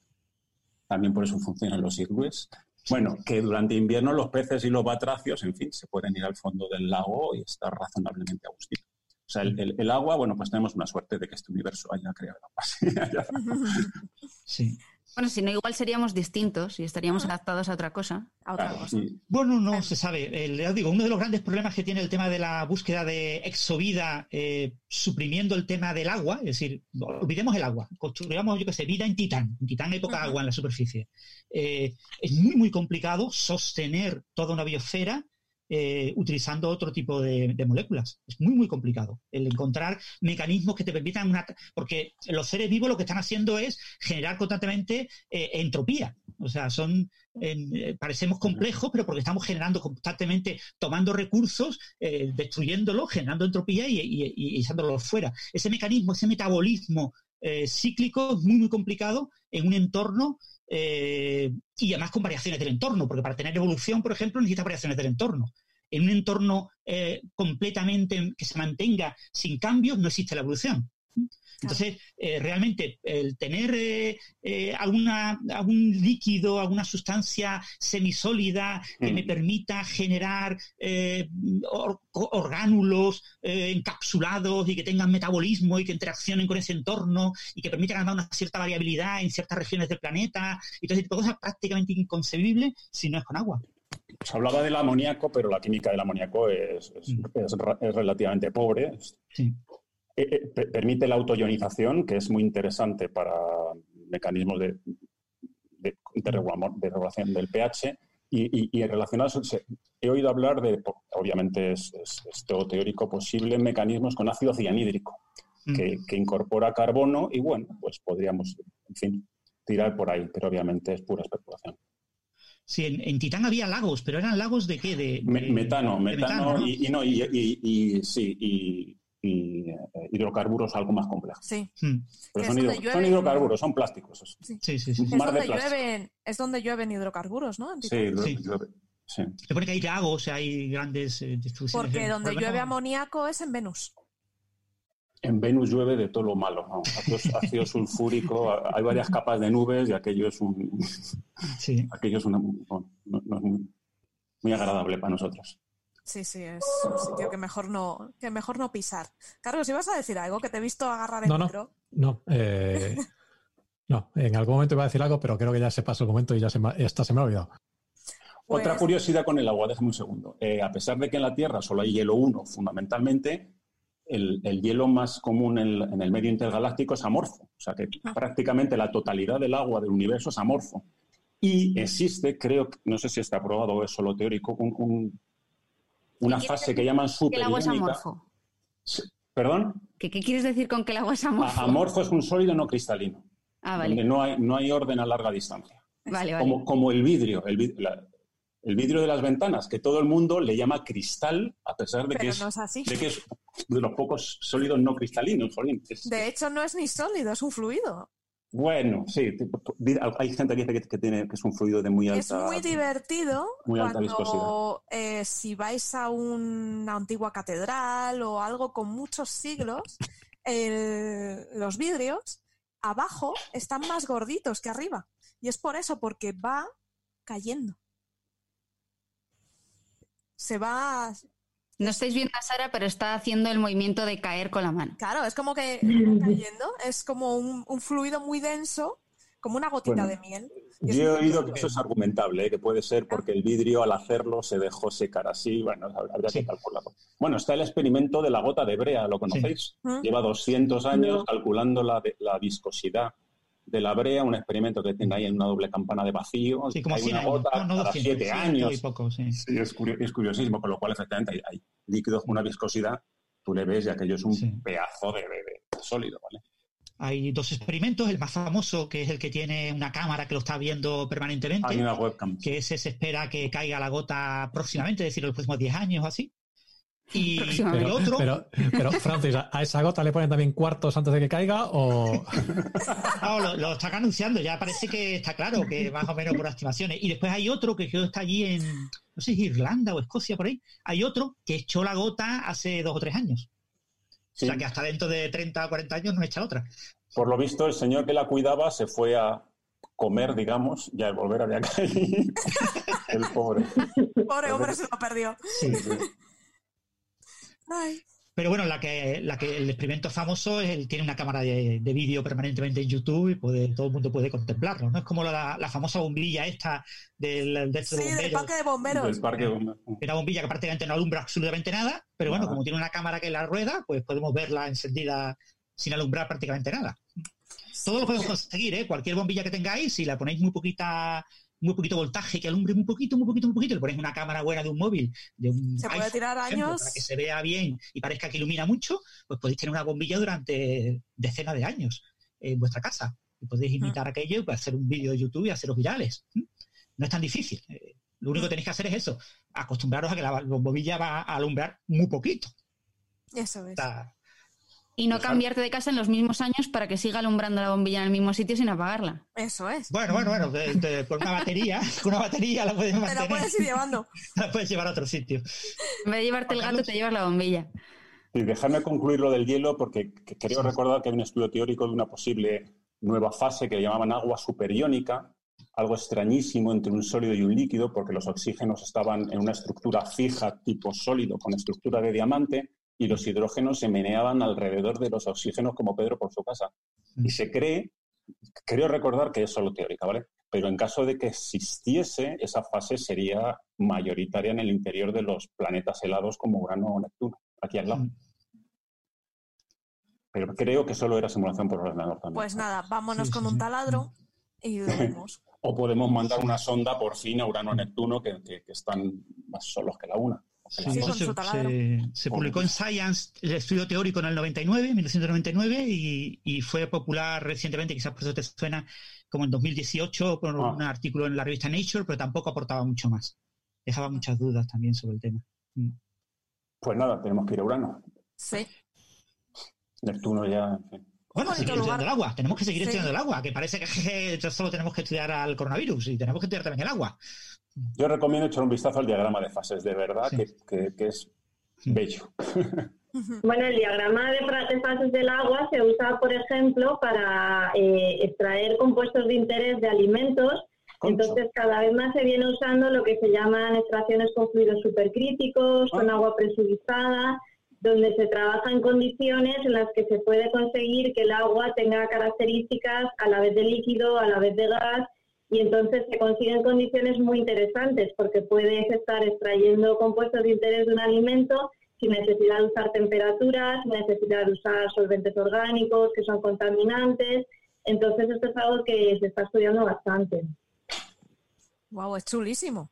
también por eso funcionan los iglúes. Bueno, que durante invierno los peces y los batracios, en fin, se pueden ir al fondo del lago y estar razonablemente a gustito. O sea, el, el- el agua, bueno, pues tenemos una suerte de que este universo haya creado agua. sí. Bueno, si no, igual seríamos distintos y estaríamos adaptados a otra cosa. A otra Claro, cosa. sí. Bueno, no se sabe. El- ya digo, uno de los grandes problemas que tiene el tema de la búsqueda de exovida eh, suprimiendo el tema del agua, es decir, olvidemos el agua, construyamos, yo qué sé, vida en Titán. En Titán hay poca agua en la superficie. Eh, es muy, muy complicado sostener toda una biosfera eh, utilizando otro tipo de, moléculas. Es muy, muy complicado el encontrar mecanismos que te permitan una... Porque los seres vivos lo que están haciendo es generar constantemente eh, entropía. O sea, son eh, parecemos complejos, pero porque estamos generando constantemente, tomando recursos, eh, destruyéndolos, generando entropía y, y, y echándolos fuera. Ese mecanismo, ese metabolismo eh, cíclico es muy, muy complicado en un entorno eh, y además con variaciones del entorno, porque para tener evolución, por ejemplo, necesita variaciones del entorno. En un entorno eh, completamente que se mantenga sin cambios, no existe la evolución. Entonces, eh, realmente, el tener eh, eh, alguna, algún líquido, alguna sustancia semisólida que Mm. me permita generar or- orgánulos encapsulados y que tengan metabolismo y que interaccionen con ese entorno y que permitan además una cierta variabilidad en ciertas regiones del planeta y todo ese tipo de cosas prácticamente inconcebible si no es con agua. Se hablaba del amoníaco, pero la química del amoníaco es, es- Mm. es relativamente pobre. Sí. Eh, eh, pe- permite la autoionización, que es muy interesante para mecanismos de, de, de regula- de regulación del pH. Y, y, y relacionados, se- he oído hablar de, obviamente es, es, es todo teórico, posibles mecanismos con ácido cianhídrico, Mm. que, que incorpora carbono y bueno, pues podríamos, en fin, tirar por ahí, pero obviamente es pura especulación. Sí, en, en Titán había lagos, pero eran lagos de qué? De, Me- de- metano, metano, ¿no? y, y no, y- sí, y, y, eh, hidrocarburos algo más complejos. Sí. Mm. Pero son, hidro- hidrocarburos, son plásticos. esos. Sí, sí, sí. Es donde, llueven, es donde llueven hidrocarburos, ¿no? Sí, Sí. llueve. Sí. Se pone que hay lagos, hay grandes eh. Porque de- donde por llueve amoníaco es en Venus. En Venus llueve de todo lo malo. ¿no? Ácido, ácido sulfúrico, hay varias capas de nubes y aquello es un, Sí. aquello es una- no, no- no es muy, muy agradable para nosotros. Sí, sí, es un sitio que mejor no, que mejor no pisar. Carlos, ¿ibas a decir algo? Que te he visto agarrar el No, no. micro. No, eh, no, en algún momento iba a decir algo, pero creo que ya se pasó el momento y ya se me, esta se me ha olvidado. Pues- Otra curiosidad con el agua, déjame un segundo. Eh, a pesar de que en la Tierra solo hay hielo 1, fundamentalmente, el, el hielo más común en, en el medio intergaláctico es amorfo. O sea que Ah. prácticamente la totalidad del agua del universo es amorfo. Y existe, creo, que- no sé si está probado o es solo teórico, un- un- una ¿Qué quiere fase que llaman Que el agua es superiónica. ¿Perdón? ¿Qué, qué quieres decir con que el agua es A- amorfo? Amorfo es un sólido no cristalino, Ah, donde vale. no hay, no hay orden a larga distancia. Vale, vale. Como, como el vidrio. El, vid- la- El vidrio de las ventanas, que todo el mundo le llama cristal, a pesar de, que es, no es así. de que es de los pocos sólidos no cristalinos. jolín. Es- De hecho, no es ni sólido, es un fluido. Bueno, sí, hay gente que dice que, que tiene, que es un fluido de muy alta... Es muy divertido muy alta cuando eh, si vais a una antigua catedral o algo con muchos siglos, el- los vidrios abajo están más gorditos que arriba. Y es por eso, porque va cayendo. Se va... No estáis viendo a Sara, pero está haciendo el movimiento de caer con la mano. Claro, es como que cayendo. Es como un, un fluido muy denso, como una gotita Bueno, de miel. Yo he oído que eso es argumentable, ¿eh? que puede ser porque el vidrio al hacerlo se dejó secar así. Bueno, habría que calcularlo. Bueno, está el experimento de la gota de brea, ¿lo conocéis? Lleva 200 años calculando la, la viscosidad de la brea, un experimento que tiene ahí en una doble campana de vacío. Sí, como hay 100 una años, gota no, no cada 200, 7 ciento años. y poco, sí. Sí, es, curio- es curiosísimo, con lo cual efectivamente hay, hay líquidos con una viscosidad, tú le ves y aquello es un Sí. pedazo de, de- de sólido, ¿vale? Hay dos experimentos, el más famoso, que es el que tiene una cámara que lo está viendo permanentemente, Hay una webcam. que ese se espera que caiga la gota próximamente, es decir, en los próximos 10 años o así. Y Próximamente. el Pero, otro, pero, pero, Francis, ¿a esa gota le ponen también cuartos antes de que caiga o...? no, lo, lo están anunciando, ya parece que está claro, que más o menos por estimaciones. Y después hay otro que creo que está allí en, no sé si Irlanda o Escocia, por ahí. Hay otro que echó la gota hace dos o tres años. Sí. O sea que hasta dentro de 30 o 40 años no echa otra. Por lo visto, el señor que la cuidaba se fue a comer, digamos, y al volver había caído. el pobre. Pobre hombre se lo perdió. Sí, sí. Ay, Pero bueno, la que, la que el experimento famoso es el, tiene una cámara de, de vídeo permanentemente en YouTube y puede, todo el mundo puede contemplarlo, ¿no? Es como la, la famosa bombilla esta del, del sí, del parque de bomberos. Del parque Una bombilla que prácticamente no alumbra absolutamente nada, pero bueno, Nada. como tiene una cámara que la rueda, pues podemos verla encendida sin alumbrar prácticamente nada. Todo lo podemos conseguir, ¿eh? Cualquier bombilla que tengáis, si la ponéis muy poquita, muy poquito voltaje, que alumbre muy poquito, muy poquito, muy poquito, le ponéis una cámara buena de un móvil, de un Se puede tirar ejemplo, años. para que se vea bien y parezca que ilumina mucho, pues podéis tener una bombilla durante decenas de años en vuestra casa. Y podéis imitar aquello y pues, hacer un vídeo de YouTube y haceros virales. No es tan difícil. Eh, Lo único que tenéis que hacer es eso, acostumbraros a que la bombilla va a alumbrar muy poquito. Eso es. Está- Y no Dejar- cambiarte de casa en los mismos años para que siga alumbrando la bombilla en el mismo sitio sin apagarla. Eso es. Bueno, bueno, bueno, de- de- con una batería, con una batería la puedes Te mantener, lo puedes ir llevando. la puedes llevar a otro sitio. En vez de llevarte el gato, te llevas la bombilla. Y dejadme concluir lo del hielo porque que- creo recordar que hay un estudio teórico de una posible nueva fase que llamaban agua superiónica, algo extrañísimo entre un sólido y un líquido porque los oxígenos estaban en una estructura fija tipo sólido con estructura de diamante y los hidrógenos se meneaban alrededor de los oxígenos como Pedro por su casa. Y se cree, creo recordar que es solo teórica, ¿vale? Pero en caso de que existiese, esa fase sería mayoritaria en el interior de los planetas helados como Urano o Neptuno, aquí al lado. Mm. Pero creo que solo era simulación por ordenador también. Pues nada, vámonos Sí, con sí, un sí. taladro y lo vemos. O podemos mandar una sonda por fin a Urano o Neptuno que, que- que están más solos que la una. Sí, con se, publicó en Science el estudio teórico en el 99, 1999, y, y fue popular recientemente, quizás por eso te suena, como en 2018, por Ah. un artículo en la revista Nature, pero tampoco aportaba mucho más. Dejaba muchas dudas también sobre el tema. Mm. Pues nada, tenemos que ir a Urano. Sí. Neptuno ya. en fin. Bueno, Bonito seguir lugar. estudiando el agua. Tenemos que seguir Sí. estudiando el agua, que parece que jeje, solo tenemos que estudiar al coronavirus y tenemos que estudiar también el agua. Yo recomiendo echar un vistazo al diagrama de fases, de verdad, Sí. que, que- que es bello. Bueno, el diagrama de, fases del agua se usa, por ejemplo, para eh, extraer compuestos de interés de alimentos. Concho. Entonces, cada vez más se viene usando lo que se llaman extracciones con fluidos supercríticos, con Ah. agua presurizada, donde se trabaja en condiciones en las que se puede conseguir que el agua tenga características a la vez de líquido, a la vez de gas, y entonces se consiguen condiciones muy interesantes porque puedes estar extrayendo compuestos de interés de un alimento sin necesidad de usar temperaturas, sin necesidad de usar solventes orgánicos que son contaminantes. Entonces esto es algo que se está estudiando bastante. Wow, es chulísimo.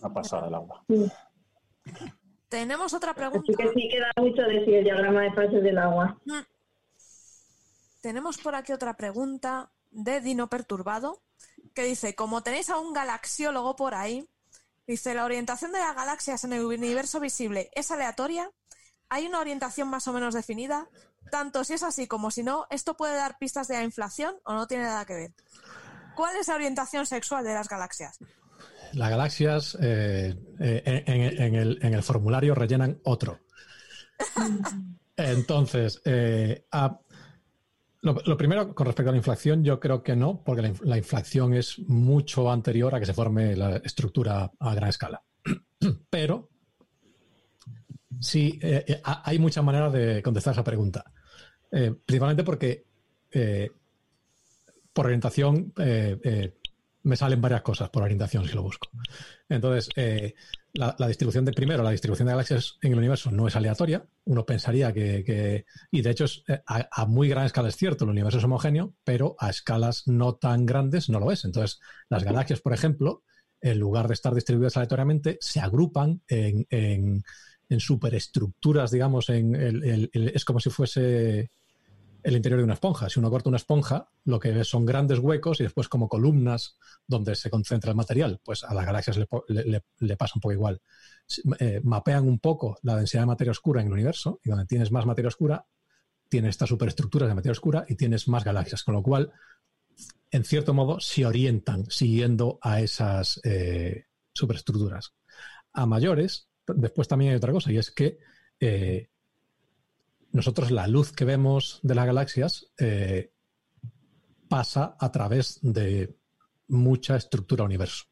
Una pasada el agua. Tenemos otra Así pregunta. que sí queda mucho de sí el diagrama de fases del agua. Tenemos por aquí otra pregunta de Dino Perturbado que dice, como tenéis a un galaxiólogo por ahí, Dice, la orientación de las galaxias en el universo visible es aleatoria. ¿Hay una orientación más o menos definida? Tanto si es así como si no, ¿esto puede dar pistas de la inflación o no tiene nada que ver? ¿Cuál es la orientación sexual de las galaxias? Las galaxias eh, eh, en, el, formulario rellenan otro. Entonces, eh, lo, primero, con respecto a la inflación, yo creo que no, porque la, inf- la inflación es mucho anterior a que se forme la estructura a gran escala. Pero sí, ha- hay muchas maneras de contestar esa pregunta. Principalmente porque por orientación me salen varias cosas por orientación si lo busco. Entonces, eh, la, distribución de primero, la distribución de galaxias en el universo no es aleatoria. Uno pensaría que, y de hecho es, eh, a, muy gran escala es cierto, el universo es homogéneo, pero a escalas no tan grandes no lo es. Entonces, las galaxias, por ejemplo, en lugar de estar distribuidas aleatoriamente, se agrupan en, en, superestructuras, digamos, en el- es como si fuese el interior de una esponja. Si uno corta una esponja, lo que ves son grandes huecos y después como columnas donde se concentra el material. Pues a las galaxias le, le- le- pasa un poco igual. Eh, mapean un poco la densidad de materia oscura en el universo y donde tienes más materia oscura, tienes estas superestructuras de materia oscura y tienes más galaxias, con lo cual, en cierto modo, se orientan siguiendo a esas eh, superestructuras. A mayores, después también hay otra cosa, y es que eh, nosotros la luz que vemos de las galaxias eh, pasa a través de mucha estructura universo.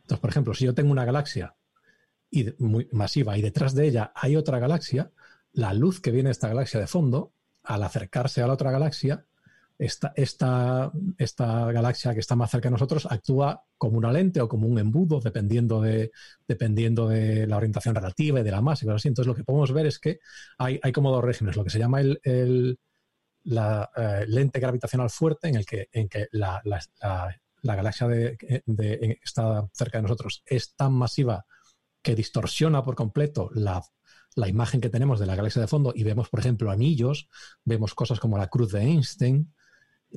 Entonces, por ejemplo, si yo tengo una galaxia y muy masiva y detrás de ella hay otra galaxia, la luz que viene de esta galaxia de fondo, al acercarse a la otra galaxia, esta, esta, esta galaxia que está más cerca de nosotros actúa como una lente o como un embudo, dependiendo de, dependiendo de la orientación relativa y de la masa y cosas así. Entonces, lo que podemos ver es que hay, hay como dos regímenes, lo que se llama el, la eh, lente gravitacional fuerte, en el que, en que la, la- la- la galaxia de, de- que está cerca de nosotros es tan masiva que distorsiona por completo la, la imagen que tenemos de la galaxia de fondo y vemos, por ejemplo, anillos, vemos cosas como la cruz de Einstein,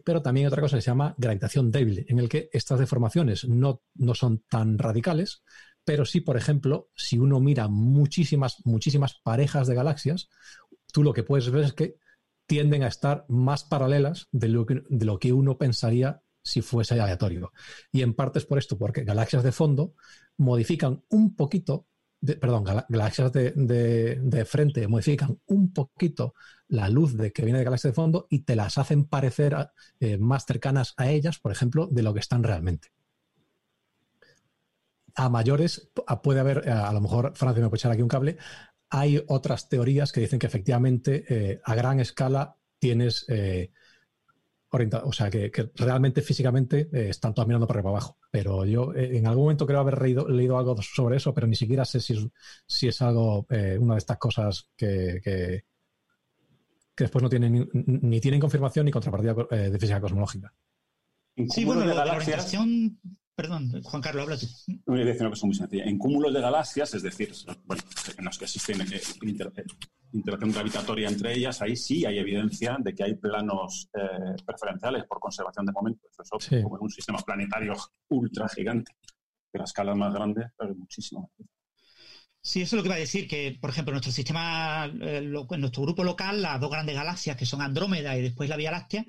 pero también otra cosa que se llama gravitación débil, en el que estas deformaciones no, no son tan radicales, pero sí, por ejemplo, si uno mira muchísimas, muchísimas parejas de galaxias, tú lo que puedes ver es que tienden a estar más paralelas de lo que, de lo que uno pensaría si fuese aleatorio. Y en parte es por esto, porque galaxias de fondo modifican un poquito, perdón, gala- galaxias de, frente modifican un poquito la luz de que viene de galaxias de fondo y te las hacen parecer eh, más cercanas a ellas, por ejemplo, de lo que están realmente. A mayores, puede haber, a lo mejor Francia me puede echar aquí un cable, hay otras teorías que dicen que efectivamente eh, a gran escala tienes eh, orienta- o sea, que, que realmente físicamente eh, están todas mirando para arriba abajo. Pero yo eh, en algún momento creo haber leído, leído algo sobre eso, pero ni siquiera sé si es, si es algo, eh, una de estas cosas que, que, que después no tienen ni, ni tienen confirmación ni contrapartida eh, de física cosmológica. Sí, bueno, la galaxias- orientación. Perdón, Juan Carlos, habla tú. Voy a decir una cosa muy sencilla. En cúmulos de galaxias, es decir, bueno, en los que existe eh, inter- eh, interacción gravitatoria entre ellas, ahí sí hay evidencia de que hay planos eh, preferenciales por conservación de momentos. Eso Sí. como en un sistema planetario ultra gigante. Pero a escalas más grandes, pero muchísimo. Sí, eso es lo que iba a decir, que por ejemplo en nuestro sistema, eh, lo- en nuestro grupo local, las dos grandes galaxias que son Andrómeda y después la Vía Láctea,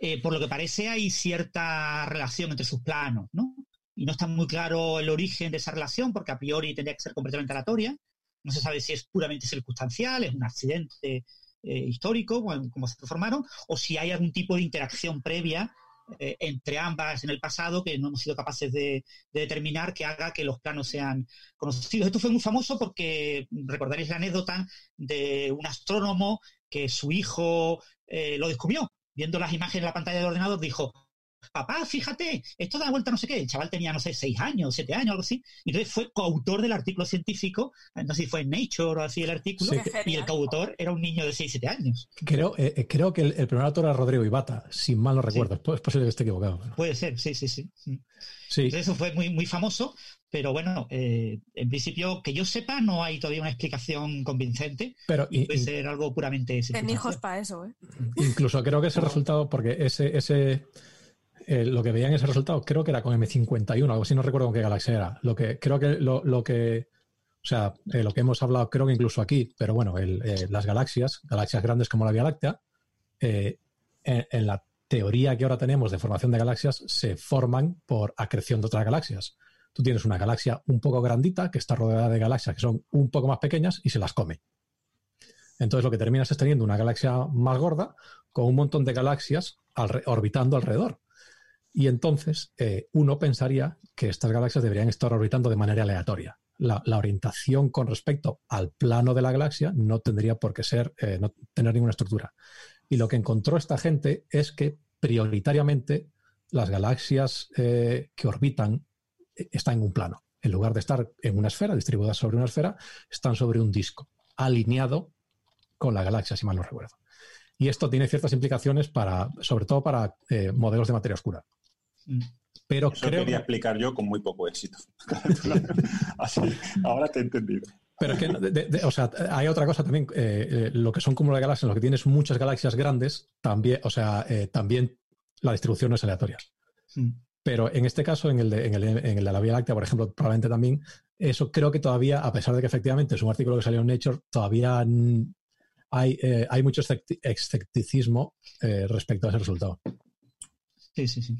eh, por lo que parece hay cierta relación entre sus planos, ¿no? Y no está muy claro el origen de esa relación, porque a priori tendría que ser completamente aleatoria. No se sabe si es puramente circunstancial, es un accidente eh, histórico, como se formaron, o si hay algún tipo de interacción previa eh, entre ambas en el pasado que no hemos sido capaces de, de determinar que haga que los planos sean conocidos. Esto fue muy famoso porque recordaréis la anécdota de un astrónomo que su hijo eh, lo descubrió. Viendo las imágenes en la pantalla del ordenador, dijo, papá, fíjate, esto da vuelta no sé qué. El chaval tenía, no sé, seis años, siete años, algo así. Y entonces fue coautor del artículo científico, no sé si fue en Nature o así el artículo, Sí. Y el coautor era un niño de seis, siete años. Creo, eh, eh, creo que el, el primer autor era Rodrigo Ibata, si mal no recuerdo. Es po- Es posible que esté equivocado. Puede ser, sí, sí, sí. Sí, Entonces eso fue muy, muy famoso, pero bueno, eh, en principio, que yo sepa, no hay todavía una explicación convincente. pero Y puede in- ser algo puramente Ten hijos para eso, ¿eh? incluso creo que ese resultado, porque ese, ese eh, lo que veían ese resultado, creo que era con M51, algo así, no recuerdo con qué galaxia era. Lo que, creo que lo, que, o sea, eh, lo que hemos hablado, creo que incluso aquí, pero bueno, eh, las galaxias, galaxias grandes como la Vía Láctea, en, la teoría que ahora tenemos de formación de galaxias, se forman por acreción de otras galaxias. Tú tienes una galaxia un poco grandita que está rodeada de galaxias que son un poco más pequeñas y se las come. Entonces lo que terminas es teniendo una galaxia más gorda con un montón de galaxias orbitando alrededor. Y entonces eh, uno pensaría que estas galaxias deberían estar orbitando de manera aleatoria. La, orientación con respecto al plano de la galaxia no tendría por qué ser, eh, no tener ninguna estructura. Y lo que encontró esta gente es que prioritariamente las galaxias eh, que orbitan están en un plano. En lugar de estar en una esfera, distribuidas sobre una esfera, están sobre un disco, alineado con la galaxia, si mal no recuerdo. Y esto tiene ciertas implicaciones para, sobre todo para modelos de materia oscura. Pero Eso creo, quería explicar yo con muy poco éxito. Así, ahora te he entendido. pero es que, de- de- de- o sea, hay otra cosa también, eh, eh, lo que son cúmulos de galaxias, en lo que tienes muchas galaxias grandes, también, o sea, eh, también la distribución no es aleatoria. Mm. Pero en este caso, en el, de, en, el, en el de la Vía Láctea, por ejemplo, probablemente también, eso creo que todavía, a pesar de que efectivamente es un artículo que salió en Nature, todavía hay, eh, hay mucho escepti- escepticismo eh, respecto a ese resultado. Sí, sí, sí.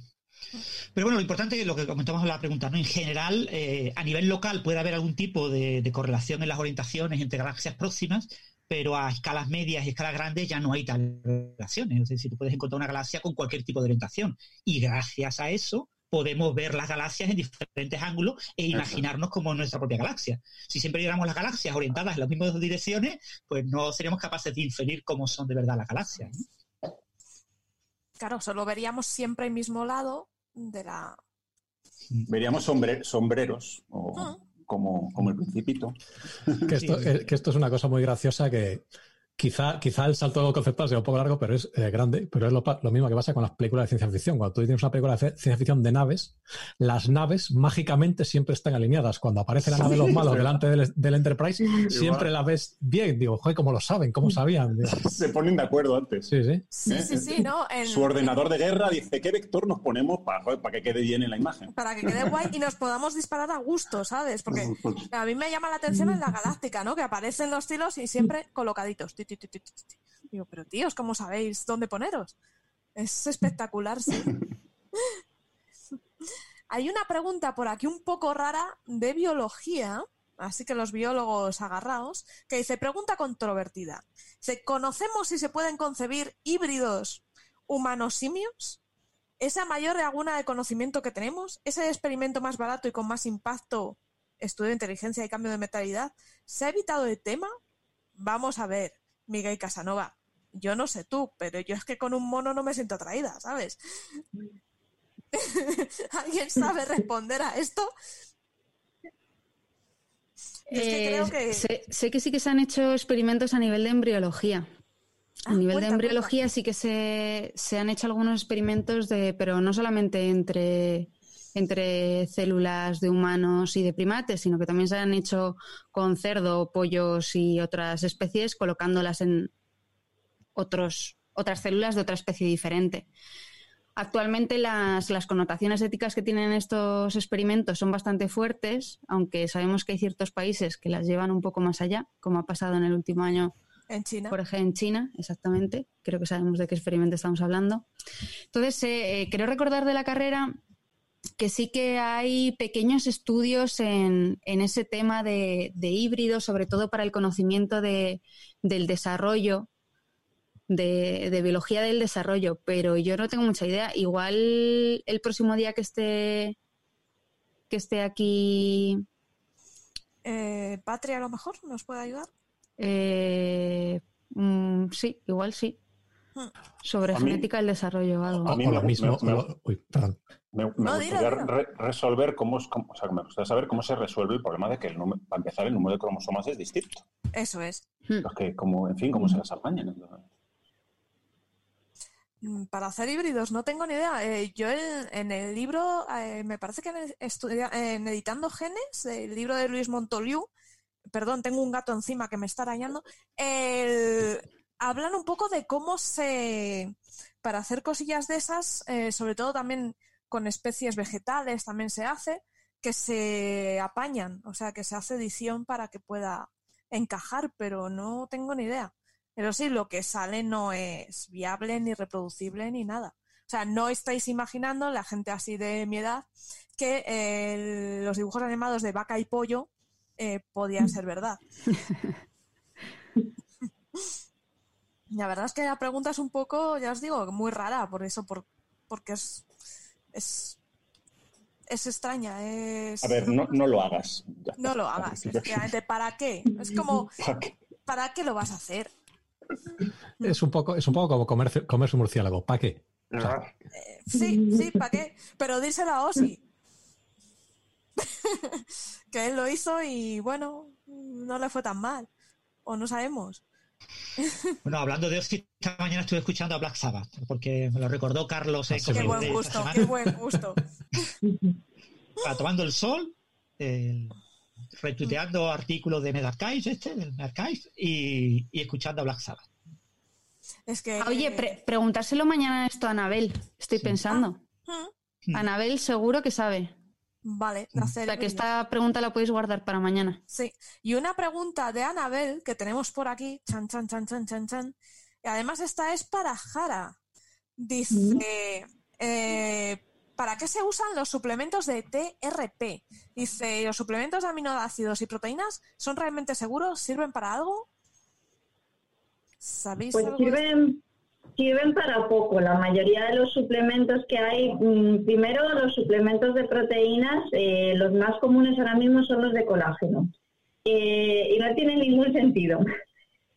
Pero bueno, lo importante es lo que comentamos en la pregunta, ¿no? En general, eh, a nivel local puede haber algún tipo de, de correlación en las orientaciones entre galaxias próximas, pero a escalas medias y escalas grandes ya no hay tal relaciones. Es decir, tú puedes encontrar una galaxia con cualquier tipo de orientación. Y gracias a eso podemos ver las galaxias en diferentes ángulos e imaginarnos como nuestra propia galaxia. Si siempre viéramos las galaxias orientadas en las mismas direcciones, pues no seríamos capaces de inferir cómo son de verdad las galaxias. ¿no? Claro, solo veríamos siempre el mismo lado de la. Veríamos sombre- sombreros, o Ah. como, como el principito. Que esto, Sí. eh, que esto es una cosa muy graciosa que quizá, quizá el salto conceptual sea un poco largo, pero es eh, grande. Pero es lo, mismo que pasa con las películas de ciencia ficción. Cuando tú tienes una película de ciencia ficción de naves, las naves mágicamente siempre están alineadas. Cuando aparece la nave de los malos delante del, del Enterprise, siempre la ves bien. Digo, joder, ¿cómo lo saben? ¿Cómo sabían? Digo, Se ponen de acuerdo antes. sí, sí. Sí, ¿Eh? sí, sí, ¿no? En- Su ordenador de guerra dice qué vector nos ponemos para, joder, para que quede bien en la imagen. Para que quede guay y nos podamos disparar a gusto, ¿sabes? Porque a mí me llama la atención en la galáctica, ¿no? Que aparecen los tilos y siempre colocaditos. Digo, pero tíos, ¿cómo sabéis dónde poneros? Es espectacular, sí. Hay una pregunta por aquí un poco rara de biología, así que los biólogos agarraos, que dice, pregunta controvertida. Dice, ¿conocemos si se pueden concebir híbridos humanos-simios? ¿Esa mayor laguna de conocimiento que tenemos? ¿Ese experimento más barato y con más impacto, estudio de inteligencia y cambio de mentalidad? ¿Se ha evitado el tema? Vamos a ver, Miguel Casanova. Yo no sé tú, pero yo es que con un mono no me siento atraída, ¿sabes? ¿Alguien sabe responder a esto? Yo es que Eh, creo que... sé, sé que sí que se han hecho experimentos a nivel de embriología. Ah, a nivel cuenta, de embriología cuenta. sí que se, se han hecho algunos experimentos de, pero no solamente entre, entre células de humanos y de primates, sino que también se han hecho con cerdo, pollos y otras especies, colocándolas en otros, otras células de otra especie diferente. Actualmente las, las connotaciones éticas que tienen estos experimentos son bastante fuertes, aunque sabemos que hay ciertos países que las llevan un poco más allá, como ha pasado en el último año En China. por ejemplo, en China, exactamente. Creo que sabemos de qué experimento estamos hablando. Entonces, eh, eh, creo recordar de la carrera que sí que hay pequeños estudios en, en ese tema de, de híbridos, sobre todo para el conocimiento de, del desarrollo, de, de biología del desarrollo, pero yo no tengo mucha idea. Igual el próximo día que esté que esté aquí Eh, Patria a lo mejor nos puede ayudar. Eh, mm, sí, igual sí. Sobre A mí- genética del desarrollo o algo. A mí o me lo gu- mismo. me- o lo- uy, perdón. Me, me No, gustaría dilo, dilo. re- resolver cómo, es- cómo- o sea, me gustaría saber cómo se resuelve el problema de que, el número, para empezar, el número de cromosomas es distinto. Eso es. Hmm. Pues que, como, en fin, cómo se las apañan. Mm, Para hacer híbridos, no tengo ni idea. Eh, yo en, en el libro, eh, me parece que en, estudia- en Editando Genes, el libro de Luis Montoliu, perdón, tengo un gato encima que me está arañando, el- hablan un poco de cómo se, para hacer cosillas de esas, eh, sobre todo también con especies vegetales, también se hace, que se apañan, o sea, que se hace edición para que pueda encajar, pero no tengo ni idea. Pero sí, lo que sale no es viable, ni reproducible, ni nada. O sea, no estáis imaginando, la gente así de mi edad, que eh, los dibujos animados de vaca y pollo eh, podían ser verdad. la verdad es que la pregunta es un poco, ya os digo, muy rara, por eso, por, porque es, es, es extraña. Es... A ver, no, no lo hagas. Ya No está. lo hagas, efectivamente. ¿Para qué? Es como, ¿Para qué? ¿para qué lo vas a hacer? Es un poco, es un poco como comerse, comerse un murciélago. ¿Para qué? O sea, Eh, sí, sí, ¿para qué? Pero díselo a Osi. que él lo hizo y bueno, no le fue tan mal. O no sabemos. Bueno, hablando de Ozzy, esta mañana estuve escuchando a Black Sabbath, porque me lo recordó Carlos. eh, Ah, sí, Qué buen gusto, qué buen gusto. Estaba tomando el sol, retuiteando artículos de Medarchive, este, del Medarchive, y, y escuchando a Black Sabbath. Es que. Ah, Oye, pre- preguntárselo mañana esto a Anabel, estoy pensando. Mm, Anabel seguro que sabe. Vale, O sea que esta pregunta la podéis guardar para mañana. Sí, y una pregunta de Anabel que tenemos por aquí, chan, chan, chan, chan, chan, chan. Y además esta es para Jara. Dice, eh, ¿para qué se usan los suplementos de TRP? Dice, ¿los suplementos de aminoácidos y proteínas son realmente seguros? ¿Sirven para algo? ¿Sabéis Pues algo? sirven, sirven para poco. La mayoría de los suplementos que hay, mm, primero los suplementos de proteínas, eh, los más comunes ahora mismo son los de colágeno. Eh, y no tienen ningún sentido.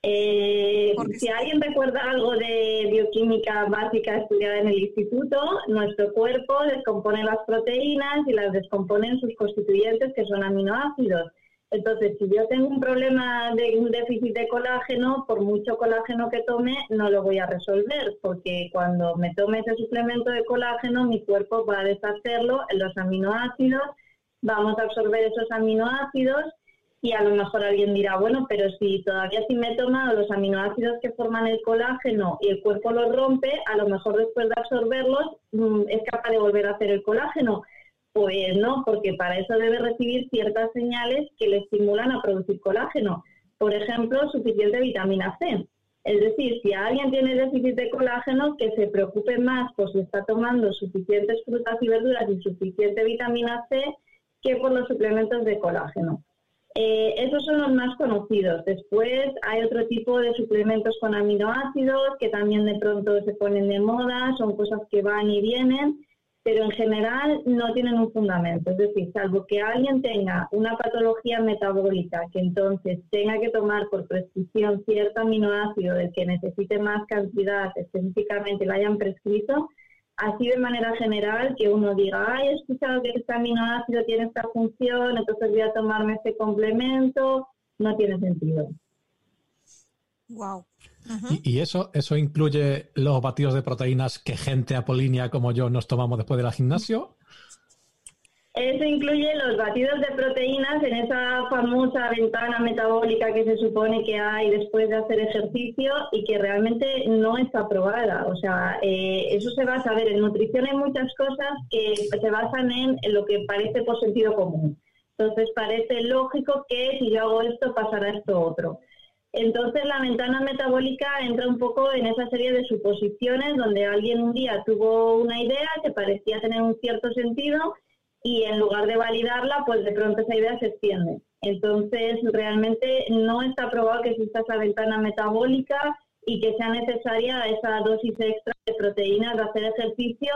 Eh, si alguien recuerda algo de bioquímica básica estudiada en el instituto, nuestro cuerpo descompone las proteínas y las descompone en sus constituyentes, que son aminoácidos. Entonces, si yo tengo un problema de un déficit de colágeno, por mucho colágeno que tome, no lo voy a resolver, porque cuando me tome ese suplemento de colágeno, mi cuerpo va a deshacerlo en los aminoácidos, vamos a absorber esos aminoácidos y a lo mejor alguien dirá, bueno, pero si todavía si me he tomado los aminoácidos que forman el colágeno y el cuerpo los rompe, a lo mejor después de absorberlos mm, es capaz de volver a hacer el colágeno. Pues no, porque para eso debe recibir ciertas señales que le estimulan a producir colágeno. Por ejemplo, suficiente vitamina C. Es decir, si alguien tiene déficit de colágeno, que se preocupe más por si está tomando suficientes frutas y verduras y suficiente vitamina C que por los suplementos de colágeno. Eh, esos son los más conocidos. Después hay otro tipo de suplementos con aminoácidos que también de pronto se ponen de moda, son cosas que van y vienen, pero en general no tienen un fundamento. Es decir, salvo que alguien tenga una patología metabólica que entonces tenga que tomar por prescripción cierto aminoácido del que necesite más cantidad, específicamente lo hayan prescrito, así de manera general que uno diga, ay, he escuchado que este aminoácido tiene esta función, entonces voy a tomarme este complemento, no tiene sentido. Wow. Y, eso, eso incluye los batidos de proteínas que gente apolínea como yo nos tomamos después del gimnasio. Eso incluye los batidos de proteínas en esa famosa ventana metabólica que se supone que hay después de hacer ejercicio y que realmente no está aprobada. O sea, eh, eso se basa, a ver, en nutrición hay muchas cosas que se basan en lo que parece por sentido común. Entonces parece lógico que si yo hago esto pasará esto otro. Entonces la ventana metabólica entra un poco en esa serie de suposiciones donde alguien un día tuvo una idea que parecía tener un cierto sentido y en lugar de validarla, pues de pronto esa idea se extiende. Entonces, realmente no está probado que exista esa ventana metabólica y que sea necesaria esa dosis extra de proteínas de hacer ejercicio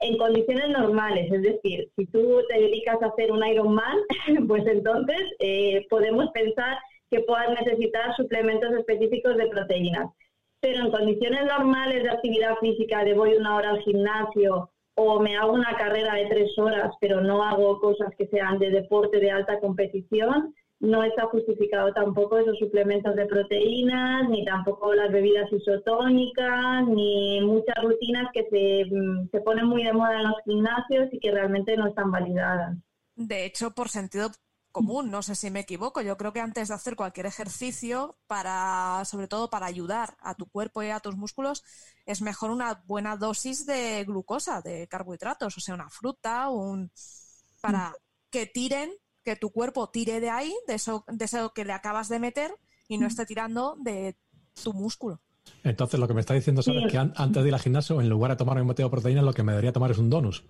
en condiciones normales. Es decir, si tú te dedicas a hacer un Ironman, pues entonces eh, podemos pensar que puedas necesitar suplementos específicos de proteínas. Pero en condiciones normales de actividad física, de voy una hora al gimnasio o me hago una carrera de tres horas, pero no hago cosas que sean de deporte de alta competición, no está justificado tampoco esos suplementos de proteínas, ni tampoco las bebidas isotónicas, ni muchas rutinas que se, mm, se ponen muy de moda en los gimnasios y que realmente no están validadas. De hecho, por sentido común, no sé si me equivoco. Yo creo que antes de hacer cualquier ejercicio, para, sobre todo para ayudar a tu cuerpo y a tus músculos, es mejor una buena dosis de glucosa, de carbohidratos, o sea, una fruta, un para que tiren, que tu cuerpo tire de ahí, de eso, de eso que le acabas de meter, y no esté tirando de tu músculo. Entonces, lo que me está diciendo es que antes de ir al gimnasio, en lugar de tomar un boteo de proteínas, lo que me debería tomar es un donus.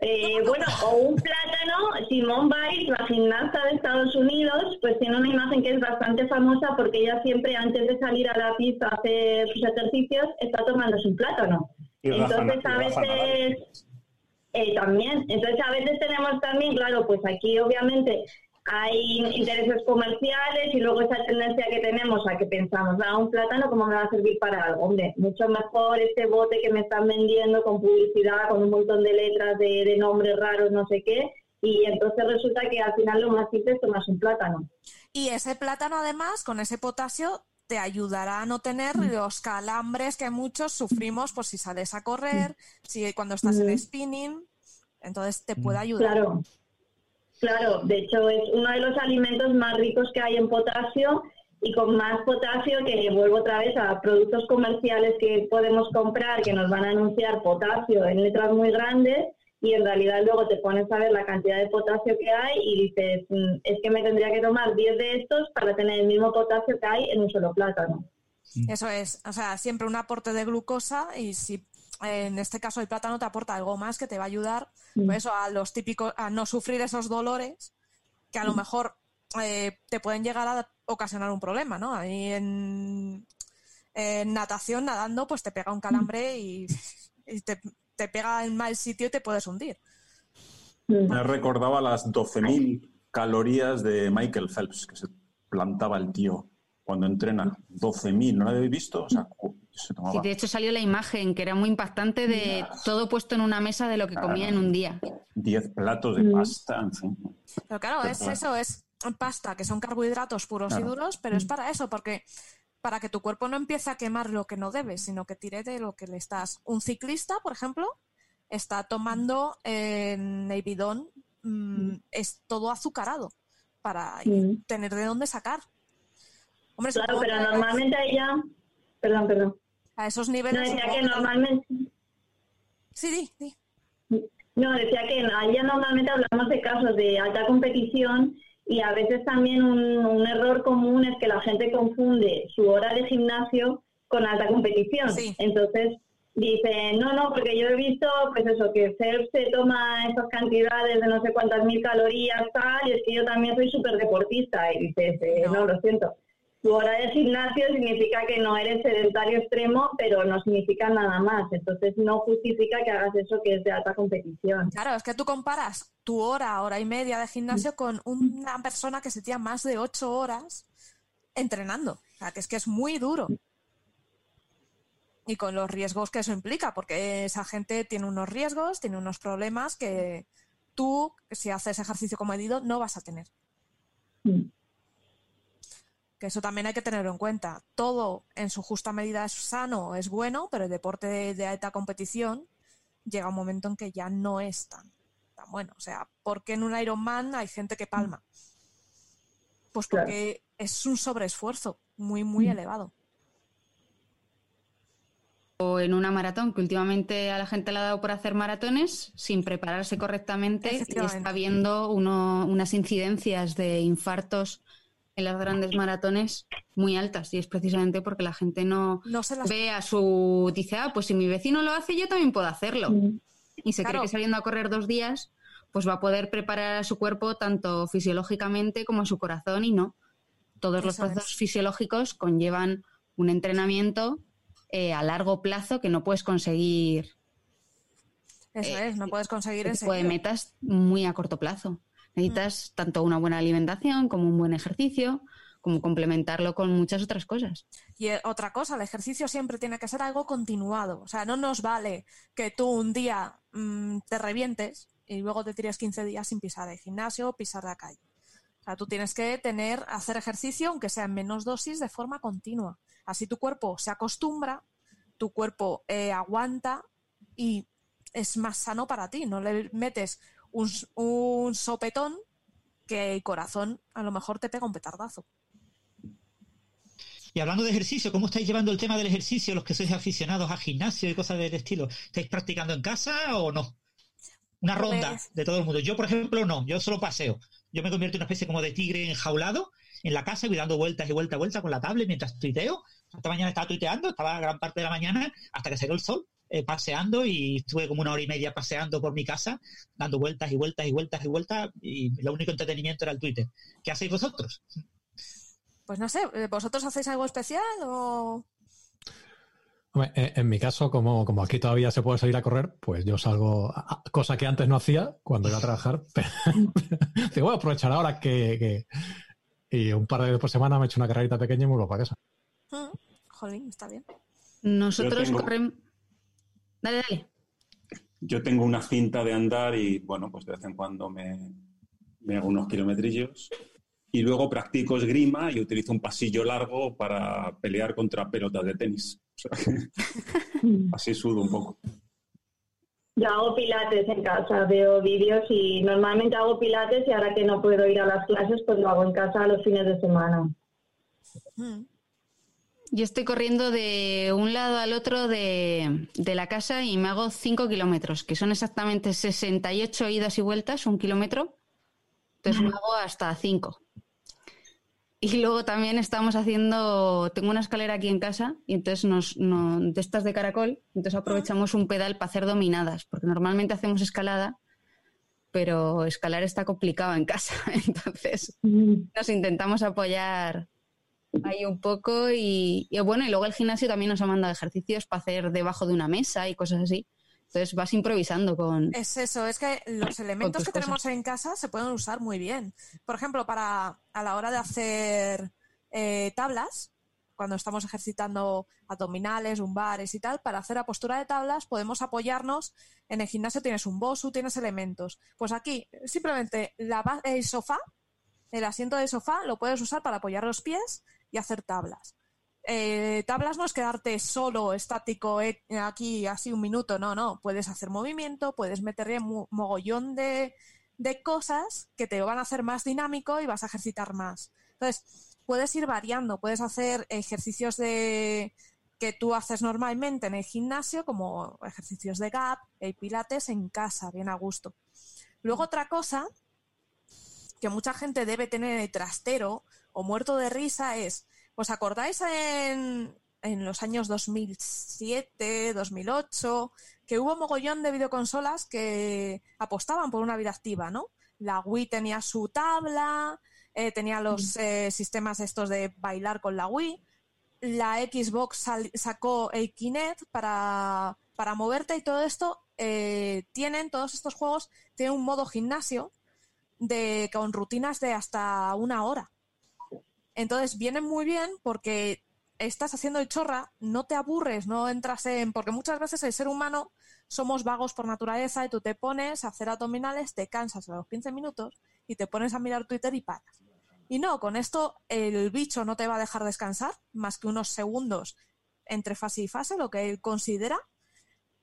Eh, bueno, o un plátano, Simone Biles, la gimnasta de Estados Unidos, pues tiene una imagen que es bastante famosa porque ella siempre antes de salir a la pista a hacer sus ejercicios está tomándose un plátano. Entonces a veces eh, también, entonces a veces tenemos también, claro, pues aquí obviamente hay intereses comerciales y luego esa tendencia que tenemos a que pensamos, ah, un plátano, ¿cómo me va a servir para algo? Hombre, mucho mejor este bote que me están vendiendo con publicidad, con un montón de letras de, nombres raros, no sé qué, y entonces resulta que al final lo más simple es tomar un plátano. Y ese plátano además, con ese potasio, te ayudará a no tener mm. los calambres que muchos sufrimos por si sales a correr, si cuando estás en spinning, entonces te puede mm. ayudar. Claro. Claro, de hecho es uno de los alimentos más ricos que hay en potasio y con más potasio que vuelvo otra vez a productos comerciales que podemos comprar que nos van a anunciar potasio en letras muy grandes y en realidad luego te pones a ver la cantidad de potasio que hay y dices, mm, es que me tendría que tomar 10 de estos para tener el mismo potasio que hay en un solo plátano. Eso es, o sea, siempre un aporte de glucosa y si en este caso el plátano te aporta algo más que te va a ayudar mm. pues a los típicos a no sufrir esos dolores que a lo mm. mejor eh, te pueden llegar a ocasionar un problema, ¿no? Ahí en, natación, nadando, pues te pega un calambre y, te, pega en mal sitio y te puedes hundir. Mm. Me recordaba las 12.000 calorías de Michael Phelps, que se plantaba el tío cuando entrena. 12.000, ¿no lo habéis visto? O sea, Sí, de hecho salió la imagen que era muy impactante de todo puesto en una mesa de lo que comía en un día. Diez platos de pasta, en fin. Pero claro, es eso, es pasta, que son carbohidratos puros y duros, pero es para eso, porque para que tu cuerpo no empiece a quemar lo que no debe, sino que tire de lo que le estás. Un ciclista, por ejemplo, está tomando en el bidón, mm, es todo azucarado para tener de dónde sacar. Hombre, claro, pero normalmente ella, perdón, perdón a esos niveles. No, decía que normalmente. Sí, sí, No, decía que allá normalmente hablamos de casos de alta competición y a veces también un, error común es que la gente confunde su hora de gimnasio con alta competición. Entonces dice, no, no, porque yo he visto, pues eso, que Phelps se toma esas cantidades de no sé cuántas mil calorías, tal, y es que yo también soy súper deportista. Y dices, eh, no, lo siento tu hora de gimnasio significa que no eres sedentario extremo, pero no significa nada más. Entonces no justifica que hagas eso que es de alta competición. Claro, es que tú comparas tu hora, hora y media de gimnasio con una persona que se tira más de ocho horas entrenando. O sea, que es que es muy duro. Y con los riesgos que eso implica, porque esa gente tiene unos riesgos, tiene unos problemas que tú, si haces ejercicio como medido, no vas a tener. Mm que eso también hay que tenerlo en cuenta. Todo en su justa medida es sano, es bueno, pero el deporte de, alta competición llega un momento en que ya no es tan, tan bueno. O sea, ¿por qué en un Ironman hay gente que palma? Pues porque es un sobreesfuerzo muy, muy mm. elevado. O en una maratón, que últimamente a la gente le ha dado por hacer maratones sin prepararse correctamente y está viendo unas incidencias de infartos en las grandes maratones muy altas y es precisamente porque la gente no, ve a su... Dice, ah, pues si mi vecino lo hace, yo también puedo hacerlo. Mm. Y se cree que saliendo a correr dos días, pues va a poder preparar a su cuerpo tanto fisiológicamente como a su corazón y no. Todos los procesos fisiológicos conllevan un entrenamiento eh, a largo plazo que no puedes conseguir. Eso eh, es, no puedes conseguir ese. Tipo de metas muy a corto plazo. Necesitas tanto una buena alimentación como un buen ejercicio, como complementarlo con muchas otras cosas. Y eh, otra cosa, el ejercicio siempre tiene que ser algo continuado. O sea, no nos vale que tú un día mm, te revientes y luego te tires 15 días sin pisar el gimnasio o pisar la calle. O sea, tú tienes que tener, hacer ejercicio, aunque sea en menos dosis, de forma continua. Así tu cuerpo se acostumbra, tu cuerpo eh, aguanta y es más sano para ti. No le metes un, sopetón que el corazón a lo mejor te pega un petardazo. Y hablando de ejercicio, ¿cómo estáis llevando el tema del ejercicio, los que sois aficionados a gimnasio y cosas del estilo? ¿Estáis practicando en casa o no? Una Pues- ronda de todo el mundo. Yo, por ejemplo, no, yo solo paseo. Yo me convierto en una especie como de tigre enjaulado en la casa y voy dando vueltas y vueltas y vueltas con la tablet mientras tuiteo. Esta mañana estaba tuiteando, estaba gran parte de la mañana hasta que salió el sol, eh, paseando y estuve como una hora y media paseando por mi casa, dando vueltas y vueltas y vueltas y vueltas y lo único entretenimiento era el Twitter. ¿Qué hacéis vosotros? Pues no sé, eh, ¿vosotros hacéis algo especial o...? Hombre, en, mi caso, como, como aquí todavía se puede salir a correr, pues yo salgo, a- cosa que antes no hacía cuando iba a trabajar. Digo, voy a aprovechar ahora que, que- Y un par de veces por semana me echo una carrerita pequeña y me vuelvo para casa. Mm, Jolín, está bien. Nosotros tengo- corremos. Dale, dale. Yo tengo una cinta de andar y, bueno, pues de vez en cuando me, me hago unos kilometrillos. Y luego practico esgrima y utilizo un pasillo largo para pelear contra pelotas de tenis. O sea que así sudo un poco. Yo hago pilates en casa, veo vídeos y normalmente hago pilates y ahora que no puedo ir a las clases, pues lo hago en casa los fines de semana. Mm. Yo estoy corriendo de un lado al otro de, de la casa y me hago 5 kilómetros, que son exactamente 68 idas y vueltas, un kilómetro. Entonces me hago hasta 5. Y luego también estamos haciendo, tengo una escalera aquí en casa y entonces nos, no- de estas de caracol, entonces aprovechamos un pedal para hacer dominadas, porque normalmente hacemos escalada, pero escalar está complicado en casa, entonces nos intentamos apoyar ahí un poco y, y bueno, y luego el gimnasio también nos ha mandado ejercicios para hacer debajo de una mesa y cosas así. Entonces vas improvisando con... Es eso, es que los elementos que tenemos en casa se pueden usar muy bien. Por ejemplo, para a la hora de hacer eh, tablas, cuando estamos ejercitando abdominales, lumbares y tal, para hacer la postura de tablas podemos apoyarnos. En el gimnasio tienes un bosu, tienes elementos. Pues aquí simplemente la el sofá, el asiento del sofá, lo puedes usar para apoyar los pies y hacer tablas. Eh, tablas no es quedarte solo, estático, eh, aquí así un minuto, no, no. Puedes hacer movimiento, puedes meterle mu- mogollón de, de cosas que te van a hacer más dinámico y vas a ejercitar más. Entonces, puedes ir variando, puedes hacer ejercicios de que tú haces normalmente en el gimnasio, como ejercicios de gap, el pilates en casa, bien a gusto. Luego otra cosa que mucha gente debe tener en el trastero o muerto de risa es, ¿os acordáis en, en los años 2007, 2008, que hubo mogollón de videoconsolas que apostaban por una vida activa, ¿no? La Wii tenía su tabla, eh, tenía los eh, sistemas estos de bailar con la Wii. La Xbox sacó el Kinect para, para moverte y todo esto eh, tienen, todos estos juegos tienen un modo gimnasio de, con rutinas de hasta una hora. Entonces vienen muy bien porque estás haciendo el chorra, no te aburres, no entras en... Porque muchas veces el ser humano somos vagos por naturaleza y tú te pones a hacer abdominales, te cansas a los 15 minutos y te pones a mirar Twitter y paras. Y no, con esto el bicho no te va a dejar descansar más que unos segundos entre fase y fase, lo que él considera,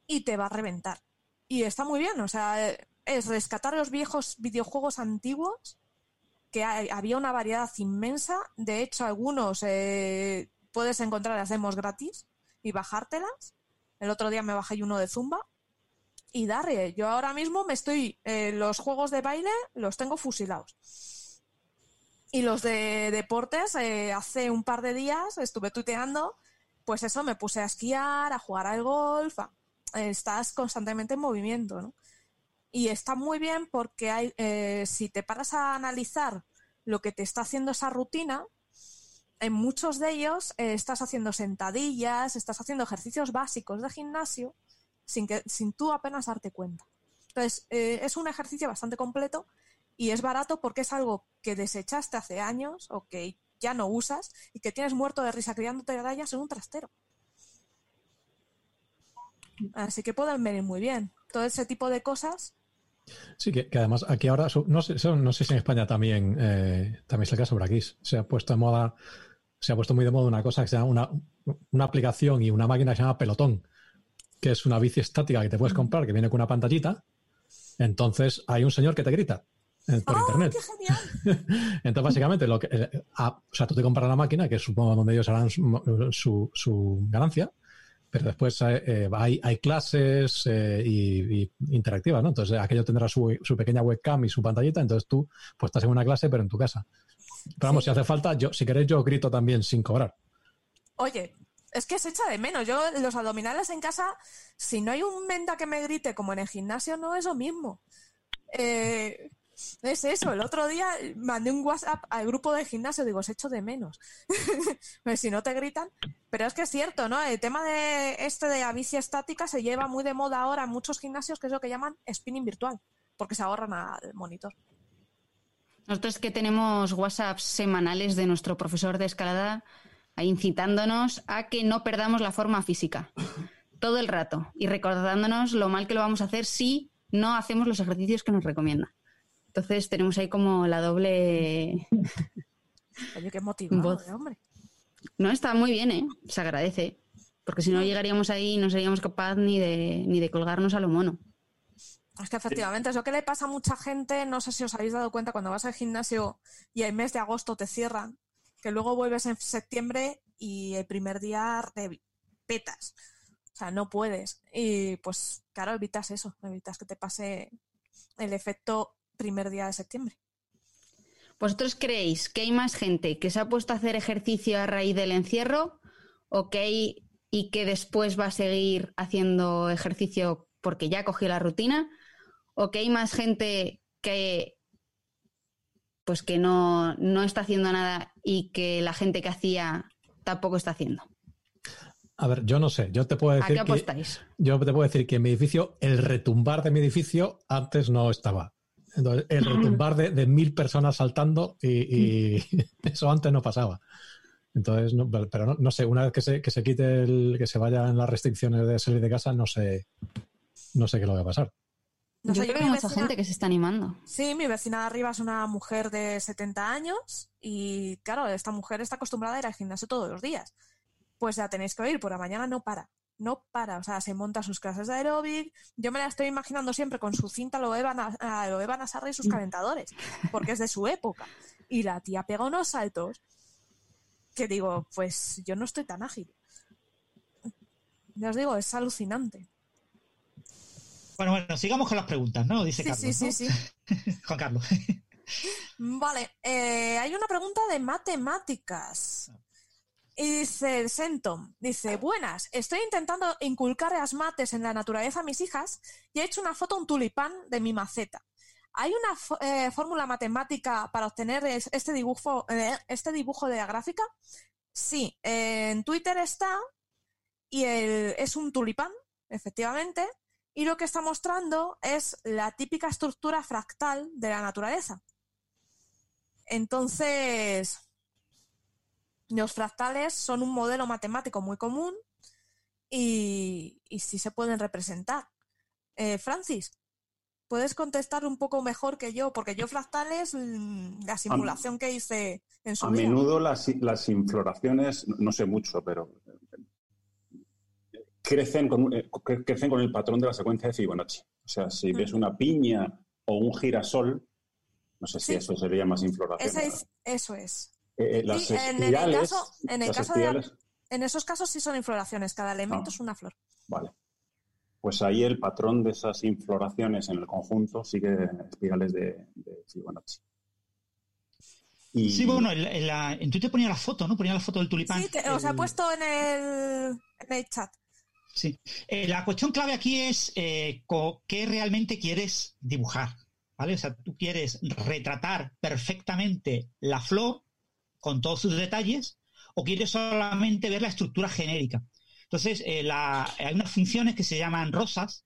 y te va a reventar. Y está muy bien, o sea, es rescatar los viejos videojuegos antiguos, que hay- había una variedad inmensa. De hecho, algunos eh, puedes encontrar las demos gratis y bajártelas. El otro día me bajé uno de Zumba. Y darle, yo ahora mismo me estoy, eh, los juegos de baile los tengo fusilados. Y los de deportes, eh, hace un par de días estuve tuiteando, pues eso, me puse a esquiar, a jugar al golf, estás constantemente en movimiento, ¿no? Y está muy bien porque hay, eh, si te paras a analizar lo que te está haciendo esa rutina, en muchos de ellos eh, estás haciendo sentadillas, estás haciendo ejercicios básicos de gimnasio sin, que, sin tú apenas darte cuenta. Entonces, eh, es un ejercicio bastante completo y es barato porque es algo que desechaste hace años o que ya no usas y que tienes muerto de risa criándote rayas en un trastero. Así que pueden venir muy bien. Todo ese tipo de cosas Sí, que, que además aquí ahora, no sé, no sé si en España también, eh, también es el caso, pero aquí se ha puesto de moda, se ha puesto muy de moda una cosa que se llama una, una aplicación y una máquina que se llama Pelotón, que es una bici estática que te puedes comprar, que viene con una pantallita. Entonces hay un señor que te grita eh, por ¡Ah, internet. qué genial! Entonces, básicamente, lo que, eh, ah, o sea, tú te compras la máquina, que supongo donde ellos harán su, su- su ganancia, pero después eh, eh, hay, hay clases eh, y, y interactivas, ¿no? Entonces, aquello tendrá su, su pequeña webcam y su pantallita, entonces tú pues estás en una clase, pero en tu casa. Pero vamos, si hace falta, yo, si queréis, yo grito también sin cobrar. Oye, es que se echa de menos. Yo, los abdominales en casa, si no hay un menda que me grite como en el gimnasio, no es lo mismo. Eh, es eso. El otro día mandé un WhatsApp al grupo de gimnasio, digo, os echo de menos. Si no te gritan. Pero es que es cierto, ¿no? El tema de este de la bici estática se lleva muy de moda ahora en muchos gimnasios, que es lo que llaman spinning virtual, porque se ahorran al monitor. Nosotros que tenemos WhatsApps semanales de nuestro profesor de escalada incitándonos a que no perdamos la forma física todo el rato y recordándonos lo mal que lo vamos a hacer si no hacemos los ejercicios que nos recomienda. Entonces tenemos ahí como la doble... Oye, qué motivado, Voz. eh, hombre. No, está muy bien, ¿eh? Se agradece. Porque si no llegaríamos ahí y no seríamos capaz ni de, ni de colgarnos a lo mono. Es que efectivamente es lo que le pasa a mucha gente, no sé si os habéis dado cuenta cuando vas al gimnasio y el mes de agosto te cierran, que luego vuelves en septiembre y el primer día repetas. O sea, no puedes. Y pues claro, evitas eso, evitas que te pase el efecto primer día de septiembre. ¿Vosotros creéis que hay más gente que se ha puesto a hacer ejercicio a raíz del encierro o que hay y que después va a seguir haciendo ejercicio porque ya cogió la rutina? ¿O que hay más gente que pues que no, no está haciendo nada y que la gente que hacía tampoco está haciendo? A ver, yo no sé, yo te puedo ¿A decir qué que, apostáis? yo te puedo decir que en mi edificio, el retumbar de mi edificio antes no estaba. Entonces, el retumbar de, de mil personas saltando y, y eso antes no pasaba. Entonces, no, pero no, no sé, una vez que se, que se quite el, que se vayan las restricciones de salir de casa, no sé, no sé qué es lo que va a pasar. No Yo sé, creo que hay mucha vecina- gente que se está animando. Sí, mi vecina de arriba es una mujer de 70 años y claro, esta mujer está acostumbrada a ir al gimnasio todos los días. Pues ya tenéis que oír, por la mañana no para, no para, o sea, se monta sus clases de aeróbic. Yo me la estoy imaginando siempre con su cinta lo Evan, a, lo Evan Asarra y sus calentadores, porque es de su época. Y la tía pega unos saltos que digo, pues yo no estoy tan ágil. Ya os digo, es alucinante. Bueno, bueno, sigamos con las preguntas, ¿no? Dice Sí, Carlos. sí, ¿no? sí, sí. Juan Carlos. Vale, eh, hay una pregunta de matemáticas. Y dice Sentom, dice, buenas, estoy intentando inculcar las mates en la naturaleza a mis hijas y he hecho una foto un tulipán de mi maceta. ¿Hay una eh, fórmula matemática para obtener es- este dibujo, eh, este dibujo de la gráfica? Sí, en Twitter está y es un tulipán, efectivamente, y lo que está mostrando es la típica estructura fractal de la naturaleza. Entonces, los fractales son un modelo matemático muy común y, y sí se pueden representar. Eh, Francis, ¿puedes contestar un poco mejor que yo? Porque yo fractales, mm, la simulación que hice en su A vida. menudo las, las infloraciones, no- sé mucho, pero eh, crecen con, eh, cre- crecen con el patrón de la secuencia de Fibonacci. O sea, si ves una piña o un girasol, no sé si Sí. eso sería más infloración. Es- eso es. Eh, las Sí, en el espirales, caso- en el las caso de la- espirales- En esos casos sí son infloraciones, cada elemento Ah. es una flor. Vale. Pues ahí el patrón de esas infloraciones en el conjunto sigue espirales de, de Fibonacci. Y Sí, bueno, en, en la- en Twitter ponía la foto, ¿no? Ponía la foto del tulipán. Sí, te- os El- puesto en el, en el chat. Sí. Eh, la cuestión clave aquí es eh, qué realmente quieres dibujar, ¿vale? O sea, tú quieres retratar perfectamente la flor con todos sus detalles o quieres solamente ver la estructura genérica. Entonces, eh, la- hay unas funciones que se llaman rosas,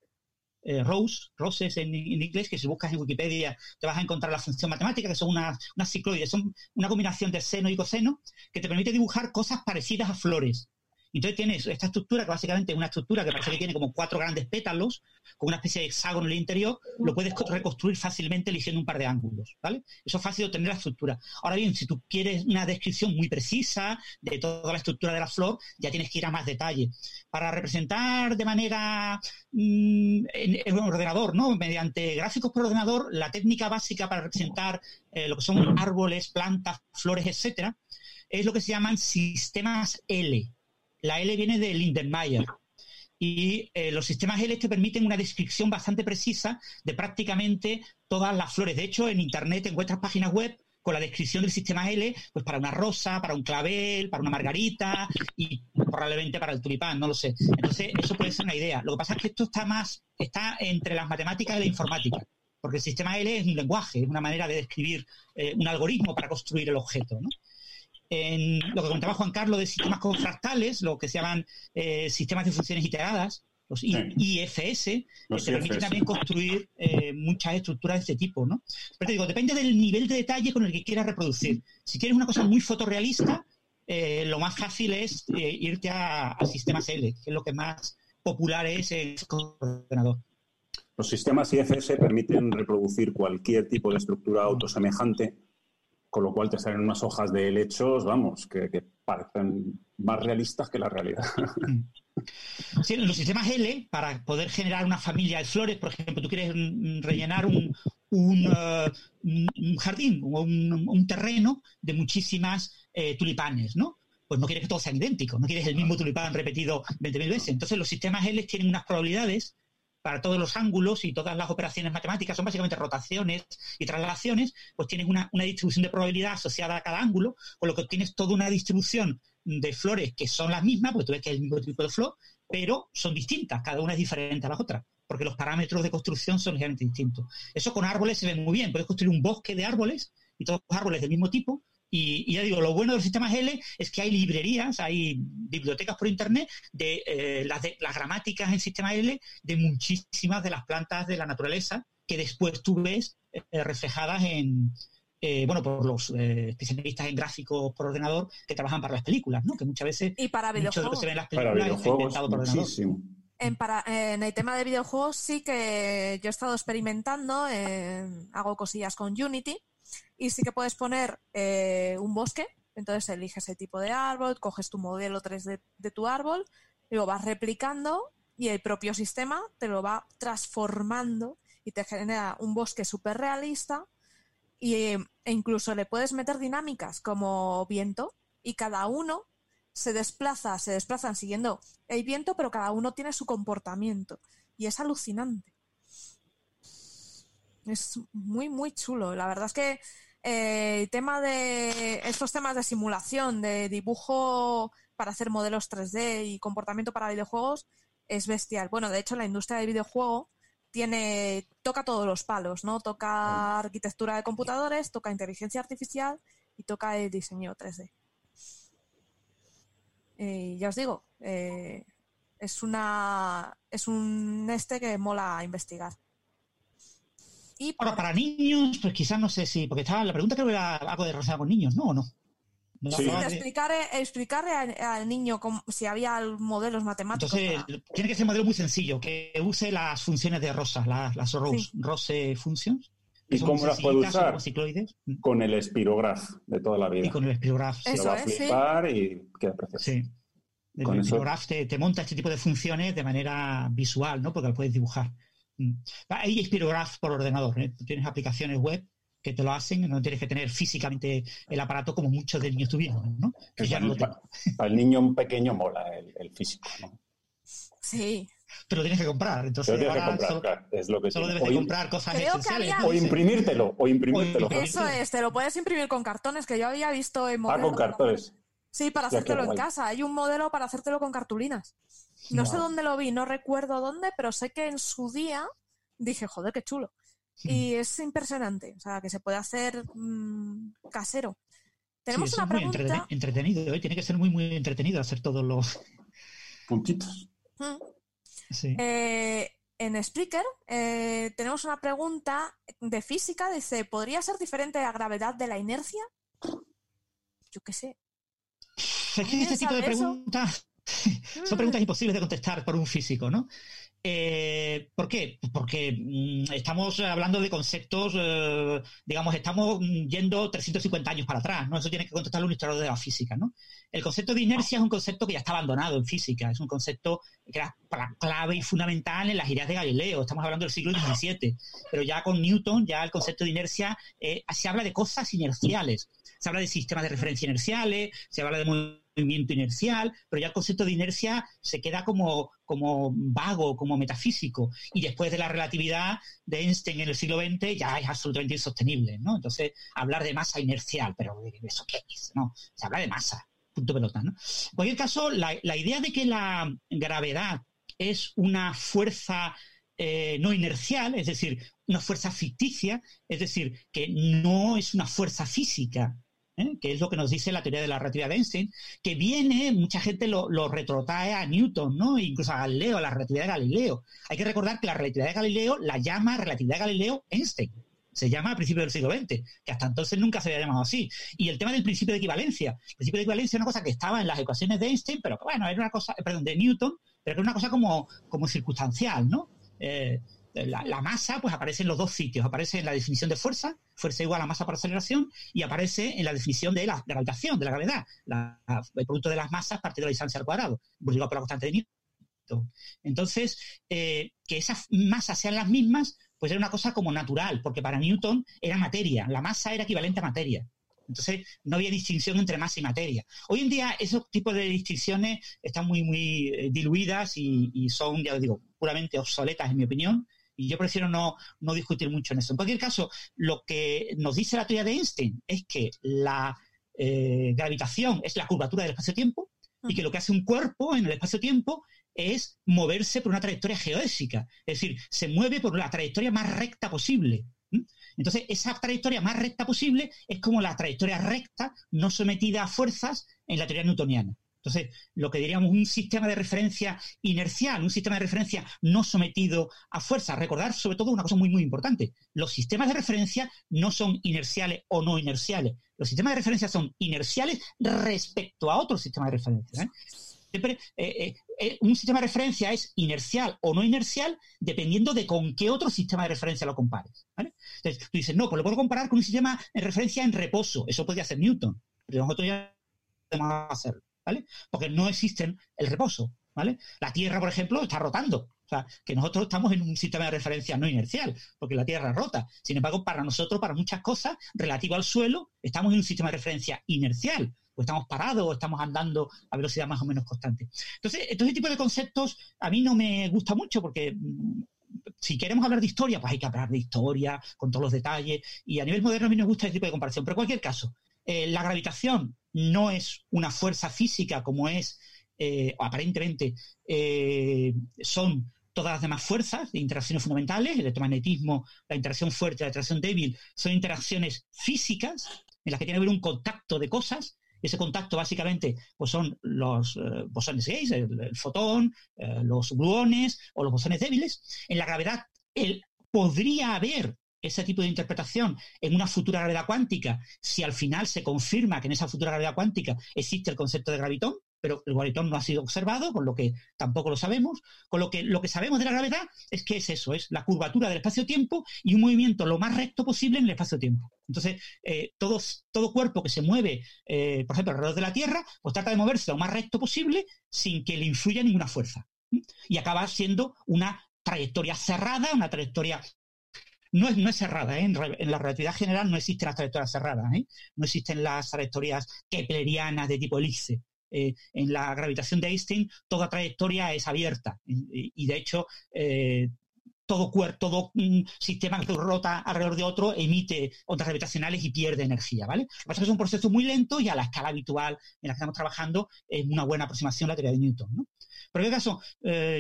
eh, rose, roses en, inglés, que si buscas en Wikipedia te vas a encontrar la función matemática, que son unas, unas cicloides, son una combinación de seno y coseno que te permite dibujar cosas parecidas a flores. Entonces tienes esta estructura, que básicamente es una estructura que parece que tiene como cuatro grandes pétalos, con una especie de hexágono en el interior, lo puedes reconstruir fácilmente eligiendo un par de ángulos, ¿vale? Eso es fácil de obtener la estructura. Ahora bien, si tú quieres una descripción muy precisa de toda la estructura de la flor, ya tienes que ir a más detalle. Para representar de manera mm, en, un ordenador, ¿no? Mediante gráficos por ordenador, la técnica básica para representar eh, lo que son árboles, plantas, flores, etcétera, es lo que se llaman sistemas L. La L viene de Lindenmayer. Y eh, los sistemas L te permiten una descripción bastante precisa de prácticamente todas las flores. De hecho, en Internet encuentras páginas web con la descripción del sistema L, pues para una rosa, para un clavel, para una margarita y probablemente para el tulipán, no lo sé. Entonces, eso puede ser una idea. Lo que pasa es que esto está más, está entre las matemáticas y la informática, porque el sistema L es un lenguaje, es una manera de describir eh, un algoritmo para construir el objeto, ¿no? En lo que comentaba Juan Carlos de sistemas fractales, lo que se llaman eh, sistemas de funciones iteradas, los IFS, que te permiten también construir eh, muchas estructuras de este tipo, ¿no? Pero te digo, depende del nivel de detalle con el que quieras reproducir. Si quieres una cosa muy fotorrealista, eh, lo más fácil es irte a, a, sistemas L, que es lo que más popular es en el ordenador. Los sistemas IFS permiten reproducir cualquier tipo de estructura autosemejante con lo cual te salen unas hojas de helechos, vamos, que, parecen más realistas que la realidad. Sí, los sistemas L, para poder generar una familia de flores, por ejemplo, tú quieres rellenar un, un, uh, jardín o un, terreno de muchísimas eh, tulipanes, ¿no? Pues no quieres que todos sean idénticos, no quieres el mismo tulipán repetido 20.000 veces. Entonces los sistemas L tienen unas probabilidades para todos los ángulos y todas las operaciones matemáticas son básicamente rotaciones y traslaciones, pues tienes una, distribución de probabilidad asociada a cada ángulo, con lo que tienes toda una distribución de flores que son las mismas, porque tú ves que es el mismo tipo de flor, pero son distintas, cada una es diferente a las otras, porque los parámetros de construcción son ligeramente distintos. Eso con árboles se ve muy bien, puedes construir un bosque de árboles y todos los árboles del mismo tipo, y, ya digo, lo bueno de los sistemas L es que hay librerías, hay bibliotecas por internet de, eh, las, las gramáticas en sistema L de muchísimas de las plantas de la naturaleza que después tú ves eh, reflejadas en, eh, bueno, por los especialistas en gráficos por ordenador que trabajan para las películas, ¿no? Que muchas veces y para videojuegos. se ven las películas por muchísimo. En, para, en, el tema de videojuegos sí que yo he estado experimentando, hago cosillas con Unity y sí que puedes poner eh, un bosque, entonces eliges el tipo de árbol, coges tu modelo 3D de tu árbol, lo vas replicando y el propio sistema te lo va transformando y te genera un bosque súper realista e incluso le puedes meter dinámicas como viento y cada uno se desplaza, se desplazan siguiendo el viento, pero cada uno tiene su comportamiento y es alucinante. Es muy, muy chulo. La verdad es que eh, tema de estos temas de simulación, de dibujo para hacer modelos 3D y comportamiento para videojuegos es bestial. Bueno, de hecho, la industria del videojuego tiene, toca todos los palos, ¿no? Toca arquitectura de computadores, toca inteligencia artificial y toca el diseño 3D. Y ya os digo, eh, es una es un este que mola investigar. Ahora, para niños, pues quizás no sé si, porque estaba la pregunta creo que era algo de relacionado con niños, ¿no? ¿O no? sí. explicarle, al, niño si había modelos matemáticos. Entonces, tiene que ser un modelo muy sencillo, que use las funciones de Rosa, las, las Rose, Functions. ¿Y cómo las puede usar? Con el espirograph de toda la vida. Y con el espirograph. Se va a flipar y queda precioso. Sí. El espirograph te, te, monta este tipo de funciones de manera visual, ¿no? Porque lo puedes dibujar. Mm. Hay Spirograph por ordenador, ¿eh? tienes aplicaciones web que te lo hacen, no tienes que tener físicamente el aparato como muchos de niños tuvieron, ¿no? para, el niño pequeño mola el, físico, ¿no? Sí. Pero tienes que comprar, entonces tienes que comprar, solo, claro, es lo que solo debes de comprar cosas esenciales. O imprimírtelo, o imprimírtelo. Eso es, te lo puedes imprimir con cartones, que yo había visto en Ah, con cartones. Sí, para hacértelo en casa. Hay un modelo para hacértelo con cartulinas. No, sé dónde lo vi, no recuerdo dónde, pero sé que en su día dije, joder, qué chulo. Y es impresionante, o sea, que se puede hacer mm, casero. Tenemos una pregunta. Muy entretenido, ¿eh? tiene que ser muy, muy entretenido hacer todos los puntitos. Sí. Eh, en Spreaker eh, tenemos una pregunta de física. Dice, ¿podría ser diferente la gravedad de la inercia? Yo qué sé. Es que este tipo de preguntas Son preguntas imposibles de contestar por un físico, ¿no? Eh, ¿Por qué? Porque mm, estamos hablando de conceptos, eh, digamos, estamos yendo 350 años para atrás, ¿no? Eso tiene que contestar un historiador de la física, ¿no? El concepto de inercia es un concepto que ya está abandonado en física, es un concepto que era clave y fundamental en las ideas de Galileo, estamos hablando del siglo XVII, pero ya con Newton, ya el concepto de inercia, eh, se habla de cosas inerciales, se habla de sistemas de referencia inerciales, se habla de movimiento inercial, pero ya el concepto de inercia se queda como, como vago, como metafísico. Y después de la relatividad de Einstein en el siglo XX ya es absolutamente insostenible, ¿no? Entonces, hablar de masa inercial, pero ¿eso qué es? No, se habla de masa, punto pelota, ¿no? En cualquier caso, la, idea de que la gravedad es una fuerza eh, no inercial, es decir, una fuerza ficticia, es decir, que no es una fuerza física, ¿eh? que es lo que nos dice la teoría de la relatividad de Einstein, que viene, mucha gente lo, lo a Newton, ¿no? incluso a Galileo, a la relatividad de Galileo. Hay que recordar que la relatividad de Galileo la llama relatividad de Galileo Einstein. Se llama a principios del siglo XX, que hasta entonces nunca se había llamado así. Y el tema del principio de equivalencia. El principio de equivalencia es una cosa que estaba en las ecuaciones de Einstein, pero que, bueno, era una cosa, perdón, de Newton, pero que era una cosa como, como circunstancial, ¿no? Eh, la, masa pues aparece en los dos sitios. Aparece en la definición de fuerza, fuerza igual a masa por aceleración, y aparece en la definición de la, gravitación, de la gravedad, el producto de las masas partido de la distancia al cuadrado, multiplicado por la constante de Newton. Entonces, eh, que esas masas sean las mismas, pues era una cosa como natural, porque para Newton era materia, la masa era equivalente a materia. Entonces, no había distinción entre masa y materia. Hoy en día, esos tipos de distinciones están muy, muy eh, diluidas y, y son, ya os digo, puramente obsoletas, en mi opinión, y yo prefiero no, discutir mucho en eso. En cualquier caso, lo que nos dice la teoría de Einstein es que la eh, gravitación es la curvatura del espacio-tiempo y que lo que hace un cuerpo en el espacio-tiempo es moverse por una trayectoria geodésica, es decir, se mueve por la trayectoria más recta posible. Entonces, esa trayectoria más recta posible es como la trayectoria recta no sometida a fuerzas en la teoría newtoniana. Entonces, lo que diríamos un sistema de referencia inercial, un sistema de referencia no sometido a fuerza. Recordar sobre todo una cosa muy, muy importante. Los sistemas de referencia no son inerciales o no inerciales. Los sistemas de referencia son inerciales respecto a otros sistemas de referencia. ¿eh? Eh, eh, un sistema de referencia es inercial o no inercial dependiendo de con qué otro sistema de referencia lo compares. Entonces, tú dices, no, pues lo puedo comparar con un sistema de referencia en reposo. Eso podría ser Newton. Pero nosotros ya podemos hacerlo. Porque no existe el reposo, ¿vale? La Tierra, por ejemplo, está rotando. O sea, que nosotros estamos en un sistema de referencia no inercial, porque la Tierra rota. Sin embargo, para nosotros, para muchas cosas, relativo al suelo, estamos en un sistema de referencia inercial. O estamos parados o estamos andando a velocidad más o menos constante. Entonces, este tipo de conceptos a mí no me gusta mucho porque mm, si queremos hablar de historia, pues hay que hablar de historia con todos los detalles. Y a nivel moderno a mí no me gusta este tipo de comparación. Pero en cualquier caso, eh, la gravitación no es una fuerza física como es, eh, aparentemente, eh, son todas las demás fuerzas de interacciones fundamentales, el electromagnetismo, la interacción fuerte, la interacción débil, son interacciones físicas en las que tiene que haber un contacto de cosas. Ese contacto básicamente pues son los eh, bosones gays, el, fotón, los gluones o los bosones débiles. En la gravedad el, podría haber ese tipo de interpretación en una futura gravedad cuántica, si al final se confirma que en esa futura gravedad cuántica existe el concepto de gravitón, pero el gravitón no ha sido observado, con lo que tampoco lo sabemos, con lo que lo que sabemos de la gravedad es que es eso, es la curvatura del espacio-tiempo y un movimiento lo más recto posible en el espacio-tiempo. Entonces, eh, todo, cuerpo que se mueve, eh, por ejemplo, alrededor de la Tierra, pues trata de moverse lo más recto posible sin que le influya ninguna fuerza. Y acaba siendo una trayectoria cerrada, una trayectoria no es, no es cerrada, ¿eh? en, la relatividad general no existen las trayectorias cerradas, ¿eh? no existen las trayectorias keplerianas de tipo elipse. Eh, en la gravitación de Einstein toda trayectoria es abierta y, de hecho todo, cuerpo, todo un sistema que rota alrededor de otro emite ondas gravitacionales y pierde energía, ¿vale? Lo que es un proceso muy lento y a la escala habitual en la que estamos trabajando es una buena aproximación la teoría de Newton. Pero en qué caso,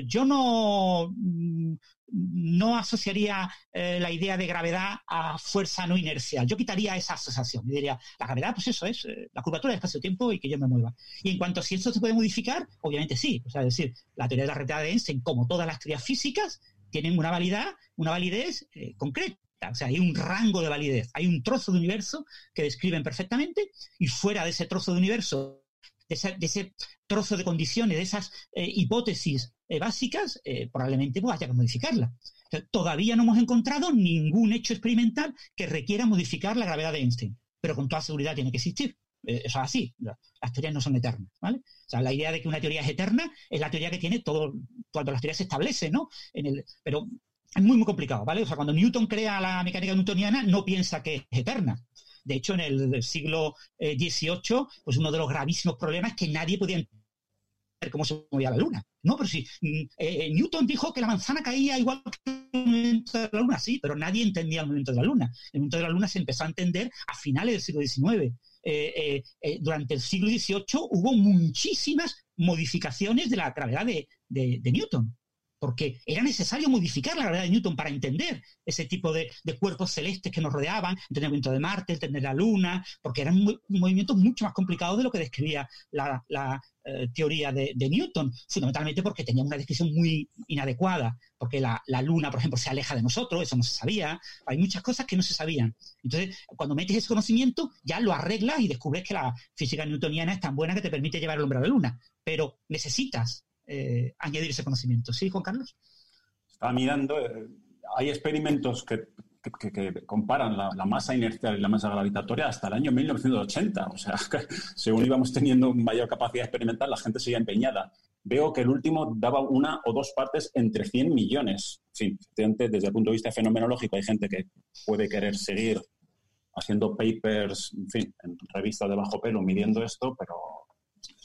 yo no, mm, no asociaría eh, la idea de gravedad a fuerza no inercial. Yo quitaría esa asociación y diría, la gravedad, pues eso es eh, la curvatura del espacio-tiempo y que yo me mueva. Y en cuanto a si esto se puede modificar, obviamente sí. O sea, es decir, la teoría de la relatividad de Einstein, como todas las teorías físicas, tienen una validad, una validez eh, concreta. O sea, hay un rango de validez, hay un trozo de universo que describen perfectamente y fuera de ese trozo de universo ese, trozo de condiciones, de esas eh, hipótesis eh, básicas, eh, probablemente pues, haya que modificarla. todavía no hemos encontrado ningún hecho experimental que requiera modificar la gravedad de Einstein, pero con toda seguridad tiene que existir. Eso es así, las teorías no son eternas, ¿vale? O sea, la idea de que una teoría es eterna es la teoría que tiene todo, cuando las teorías se establecen, ¿no? En el, pero es muy, muy complicado, ¿vale? O sea, cuando Newton crea la mecánica newtoniana, no piensa que es eterna. De hecho, en el siglo XVIII, eh, pues uno de los gravísimos problemas es que nadie podía entender cómo se movía la luna. No, pero sí, mm, eh, eh, Newton dijo que la manzana caía igual que el movimiento de la luna, sí, pero nadie entendía el movimiento de la luna. El movimiento de la luna se empezó a entender a finales del siglo XIX. durante el siglo XVIII hubo muchísimas modificaciones de la gravedad de Newton porque era necesario modificar la gravedad de Newton para entender ese tipo de, cuerpos celestes que nos rodeaban, entender el movimiento de Marte, entender la Luna, porque eran movimientos mucho más complicados de lo que describía la, eh, teoría de, Newton, fundamentalmente porque tenía una descripción muy inadecuada, porque la, Luna, por ejemplo, se aleja de nosotros, eso no se sabía, hay muchas cosas que no se sabían. Entonces, cuando metes ese conocimiento, ya lo arreglas y descubres que la física newtoniana es tan buena que te permite llevar el hombre a la Luna, pero necesitas eh, añadir ese conocimiento. ¿Sí, Juan Carlos? Estaba mirando, eh, hay experimentos que, comparan la, masa inercial y la masa gravitatoria hasta el año 1980. O sea, según íbamos teniendo mayor capacidad experimental, la gente seguía empeñada. Veo que el último daba una o dos partes entre 100 millones. Sí, desde el punto de vista fenomenológico hay gente que puede querer seguir haciendo papers, en fin, en revistas de bajo pelo midiendo esto, pero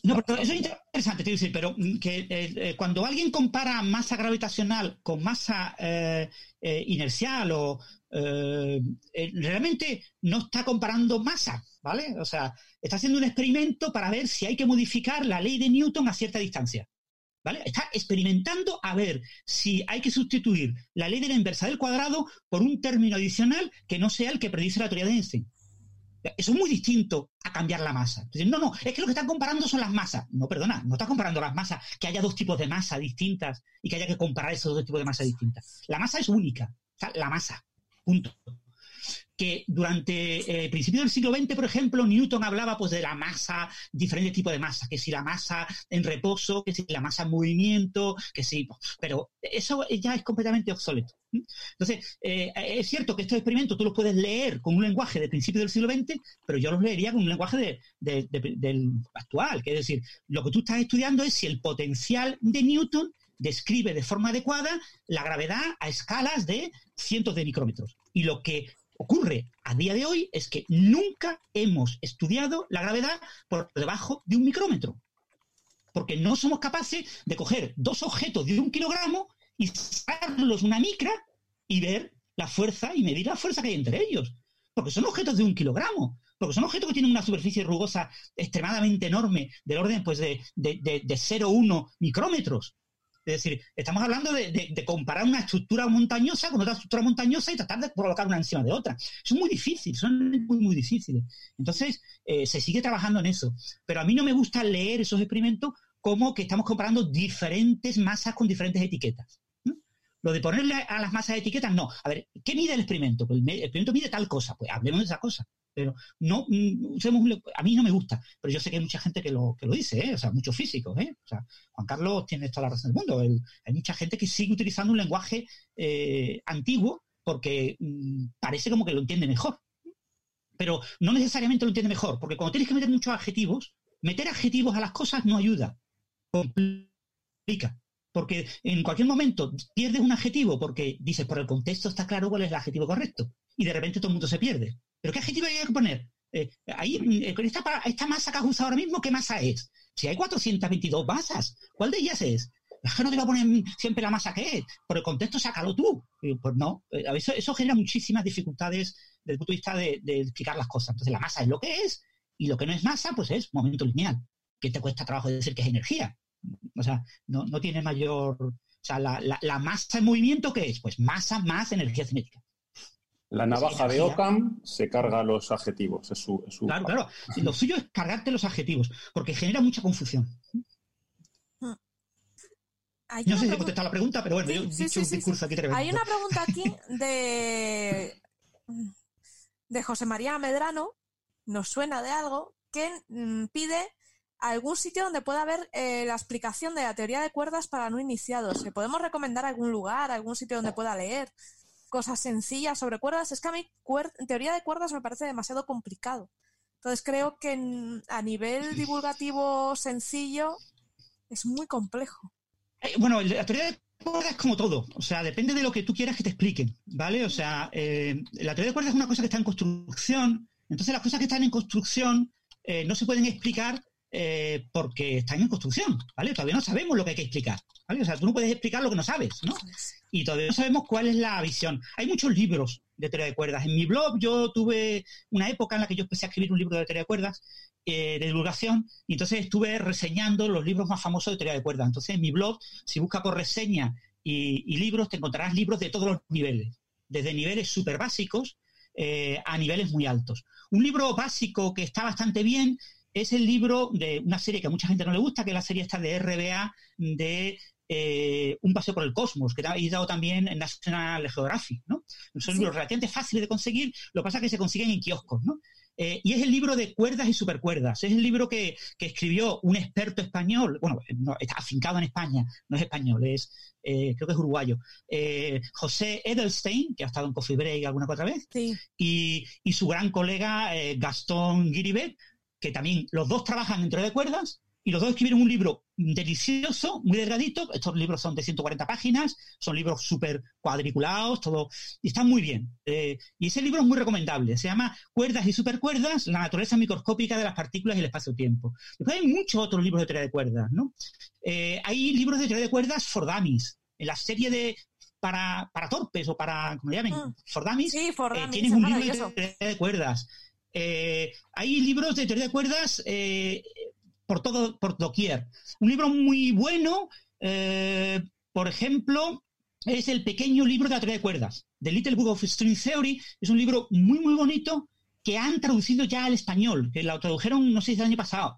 no, pero eso es interesante, te decir, pero mm, que eh, eh, cuando alguien compara masa gravitacional con masa eh, inercial o realmente no está comparando masa, ¿vale? O sea, está haciendo un experimento para ver si hay que modificar la ley de Newton a cierta distancia. ¿Vale? Está experimentando a ver si hay que sustituir la ley de la inversa del cuadrado por un término adicional que no sea el que predice la teoría de Einstein. Eso es muy distinto a cambiar la masa. No, no, es que lo que están comparando son las masas. No, perdona, no está comparando las masas, que haya dos tipos de masa distintas y que haya que comparar esos dos tipos de masa distintas. La masa es única, o sea, la masa, punto que durante eh, principio del siglo XX, por ejemplo, Newton hablaba pues de la masa, diferentes tipos de masa, que si la masa en reposo, que si la masa en movimiento, que si, pero eso ya es completamente obsoleto. Entonces, eh, es cierto que estos experimentos tú los puedes leer con un lenguaje de principio del siglo XX, pero yo los leería con un lenguaje del actual, que es decir, lo que tú estás estudiando es si el potencial de Newton describe de forma adecuada la gravedad a escalas de cientos de micrómetros. Y lo que ocurre a día de hoy es que nunca hemos estudiado la gravedad por debajo de un micrómetro. Porque no somos capaces de coger dos objetos de un kilogramo y sacarlos una micra y ver la fuerza y medir la fuerza que hay entre ellos. Porque son objetos de un kilogramo. Porque son objetos que tienen una superficie rugosa extremadamente enorme, del orden pues, de, de, de, de 0,1 micrómetros. Es decir, estamos hablando de, comparar una estructura montañosa con otra estructura montañosa y tratar de colocar una encima de otra. Es muy difícil, son muy, muy difíciles. Entonces, eh, se sigue trabajando en eso. Pero a mí no me gusta leer esos experimentos como que estamos comparando diferentes masas con diferentes etiquetas. Lo de ponerle a las masas de etiquetas, no. A ver, ¿qué mide el experimento? Pues el experimento mide tal cosa, pues hablemos de esa cosa pero no mm, a mí no me gusta, pero yo sé que hay mucha gente que lo, que lo dice, ¿eh? o sea, muchos físicos, ¿eh? Juan Carlos tiene toda la razón del mundo, hay mucha gente que sigue utilizando un lenguaje eh, antiguo porque mm, parece como que lo entiende mejor, pero no necesariamente lo entiende mejor, porque cuando tienes que meter muchos adjetivos, meter adjetivos a las cosas no ayuda, complica. Porque en cualquier momento pierdes un adjetivo porque dices, por el contexto está claro cuál es el adjetivo correcto. Y de repente todo el mundo se pierde. ¿Pero qué adjetivo hay que poner? Eh, ahí, eh, con esta, esta, masa que has usado ahora mismo, ¿qué masa es? Si hay 422 masas, ¿cuál de ellas es? Es que no te voy a poner siempre la masa que es. Por el contexto, sácalo tú. pues no. Eh, eso, eso, genera muchísimas dificultades desde el punto de vista de, explicar las cosas. Entonces, la masa es lo que es y lo que no es masa, pues es momento lineal. Que te cuesta trabajo decir que es energía. O sea, no, tiene mayor. O sea, la, la masa en movimiento, ¿qué es? Pues masa más energía cinética. La navaja de Ockham se carga los adjetivos. Es su, Claro, claro. Lo suyo es cargarte los adjetivos, porque genera mucha confusión. no sé si he contestado la pregunta, pero bueno, yo he dicho un discurso aquí Hay una pregunta aquí de, de José María Medrano, nos suena de algo, que mm, pide algún sitio donde pueda haber eh, la explicación de la teoría de cuerdas para no iniciados. ¿Le podemos recomendar algún lugar, algún sitio donde pueda leer cosas sencillas sobre cuerdas? Es que a mí teoría de cuerdas me parece demasiado complicado. Entonces creo que a nivel divulgativo sencillo es muy complejo. Eh, bueno, la teoría de cuerdas es como todo, o sea, depende de lo que tú quieras que te expliquen, ¿vale? O sea, eh, la teoría de cuerdas es una cosa que está en construcción, entonces las cosas que están en construcción no se pueden explicar eh, porque están en construcción, ¿vale? Todavía no sabemos lo que hay que explicar, ¿vale? O sea, tú no puedes explicar lo que no sabes, ¿no? Y todavía no sabemos cuál es la visión. Hay muchos libros de teoría de cuerdas. En mi blog yo tuve una época en la que yo empecé a escribir un libro de teoría de cuerdas, eh, de divulgación, y entonces estuve reseñando los libros más famosos de teoría de cuerdas. Entonces en mi blog, si buscas por reseña y, libros, te encontrarás libros de todos los niveles, desde niveles súper básicos eh, a niveles muy altos. Un libro básico que está bastante bien es el libro de una serie que a mucha gente no le gusta, que es la serie esta de RBA de eh, Un paseo por el cosmos, que ha dado también en National Geographic, ¿no? Son libros relativamente fáciles de conseguir, lo que pasa es que se consiguen en kioscos, ¿no? Eh, y es el libro de cuerdas y supercuerdas. Es el libro que, escribió un experto español, bueno, está afincado en España, no es español, es eh, creo que es uruguayo, José Edelstein, que ha estado en Coffee Break alguna otra vez, y, y, su gran colega Gastón Guiribet, que también los dos trabajan en de cuerdas y los dos escribieron un libro delicioso, muy delgadito. Estos libros son de 140 páginas, son libros súper cuadriculados, todo, y están muy bien. Eh, y ese libro es muy recomendable. Se llama Cuerdas y supercuerdas, la naturaleza microscópica de las partículas y el espacio-tiempo. Después hay muchos otros libros de teoría de cuerdas, ¿no? Eh, hay libros de teoría de cuerdas for dummies. En la serie de para, para torpes o para, como le llamen, mm. for dummies, eh, tienes un libro de teoría de cuerdas. Eh, hay libros de teoría de cuerdas eh, por todo, por doquier. Un libro muy bueno, eh, por ejemplo, es el pequeño libro de la teoría de cuerdas, The Little Book of String Theory. Es un libro muy, muy bonito que han traducido ya al español, que lo tradujeron, no sé si el año pasado.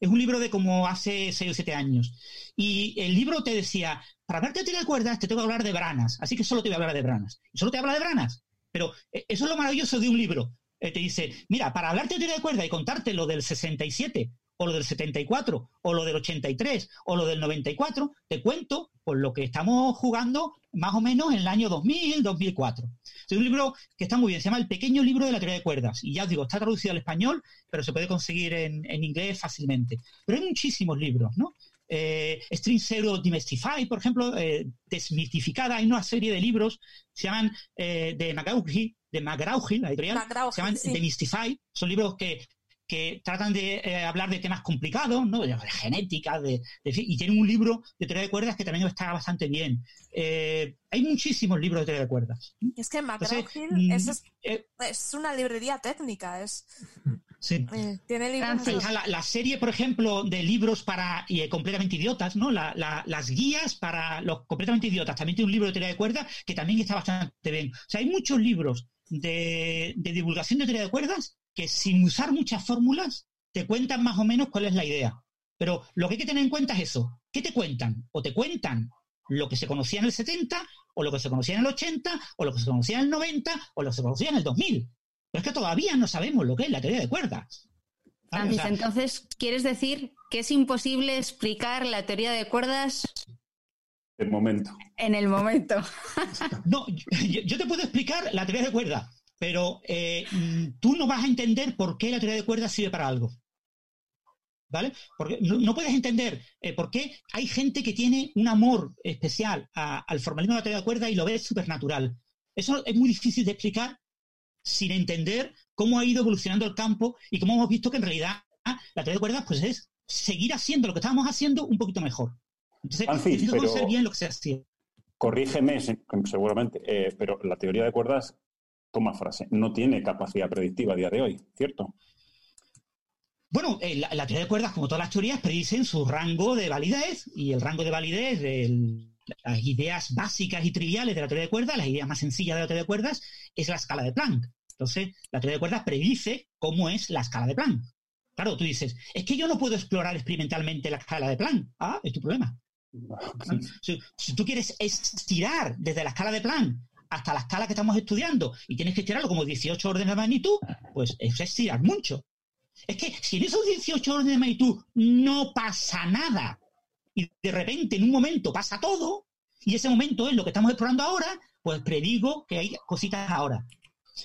Es un libro de como hace 6 o 7 años. Y el libro te decía, para hablarte de teoría de cuerdas te tengo que hablar de branas, así que solo te voy a hablar de branas. Y solo te habla de branas. Pero eso es lo maravilloso de un libro, eh, te dice, mira, para hablarte de teoría de cuerda y contarte lo del 67, o lo del 74, o lo del 83, o lo del 94, te cuento por lo que estamos jugando más o menos en el año 2000, 2004. Es un libro que está muy bien, se llama El pequeño libro de la teoría de cuerdas. Y ya os digo, está traducido al español, pero se puede conseguir en, inglés fácilmente. Pero hay muchísimos libros, ¿no? Eh, String Zero Demystify, por ejemplo, eh, hay una serie de libros, se llaman eh, de McGaughey, de McGraw-Hill, la editorial, se llaman Demystify, son libros que, que tratan de eh, hablar de temas complicados, ¿no? de, genética, de, y tienen un libro de teoría de cuerdas que también está bastante bien. Eh, hay muchísimos libros de teoría de cuerdas. Es que McGraw-Hill mm, es, eh, es, una librería técnica, es... Sí. tiene libros la, serie, por ejemplo, de libros para completamente idiotas, ¿no? las guías para los completamente idiotas. También tiene un libro de teoría de cuerdas que también está bastante bien. O sea, hay muchos libros de, divulgación de teoría de cuerdas que sin usar muchas fórmulas te cuentan más o menos cuál es la idea. Pero lo que hay que tener en cuenta es eso. ¿Qué te cuentan? O te cuentan lo que se conocía en el 70, o lo que se conocía en el 80, o lo que se conocía en el 90, o lo que se conocía en el 2000. Pero es que todavía no sabemos lo que es la teoría de cuerdas. entonces, ¿quieres decir que es imposible explicar la teoría de cuerdas el momento. En el momento. no, yo, te puedo explicar la teoría de cuerda, pero eh, tú no vas a entender por qué la teoría de cuerdas sirve para algo. ¿Vale? Porque no, puedes entender eh, por qué hay gente que tiene un amor especial al formalismo de la teoría de cuerda y lo ve supernatural. Eso es muy difícil de explicar sin entender cómo ha ido evolucionando el campo y cómo hemos visto que en realidad la teoría de cuerdas pues es seguir haciendo lo que estábamos haciendo un poquito mejor. Entonces, bien lo que se Corrígeme, seguramente, eh, pero la teoría de cuerdas, toma frase, no tiene capacidad predictiva a día de hoy, ¿cierto? Bueno, eh, la, teoría de cuerdas, como todas las teorías, predicen su rango de validez y el rango de validez de las ideas básicas y triviales de la teoría de cuerdas, las ideas más sencillas de la teoría de cuerdas, es la escala de Planck. Entonces, la teoría de cuerdas predice cómo es la escala de Planck. Claro, tú dices, es que yo no puedo explorar experimentalmente la escala de Planck. Ah, es tu problema. Si, tú quieres estirar desde la escala de plan hasta la escala que estamos estudiando y tienes que estirarlo como 18 órdenes de magnitud, pues es estirar mucho. Es que si en esos 18 órdenes de magnitud no pasa nada y de repente en un momento pasa todo, y ese momento es lo que estamos explorando ahora, pues predigo que hay cositas ahora.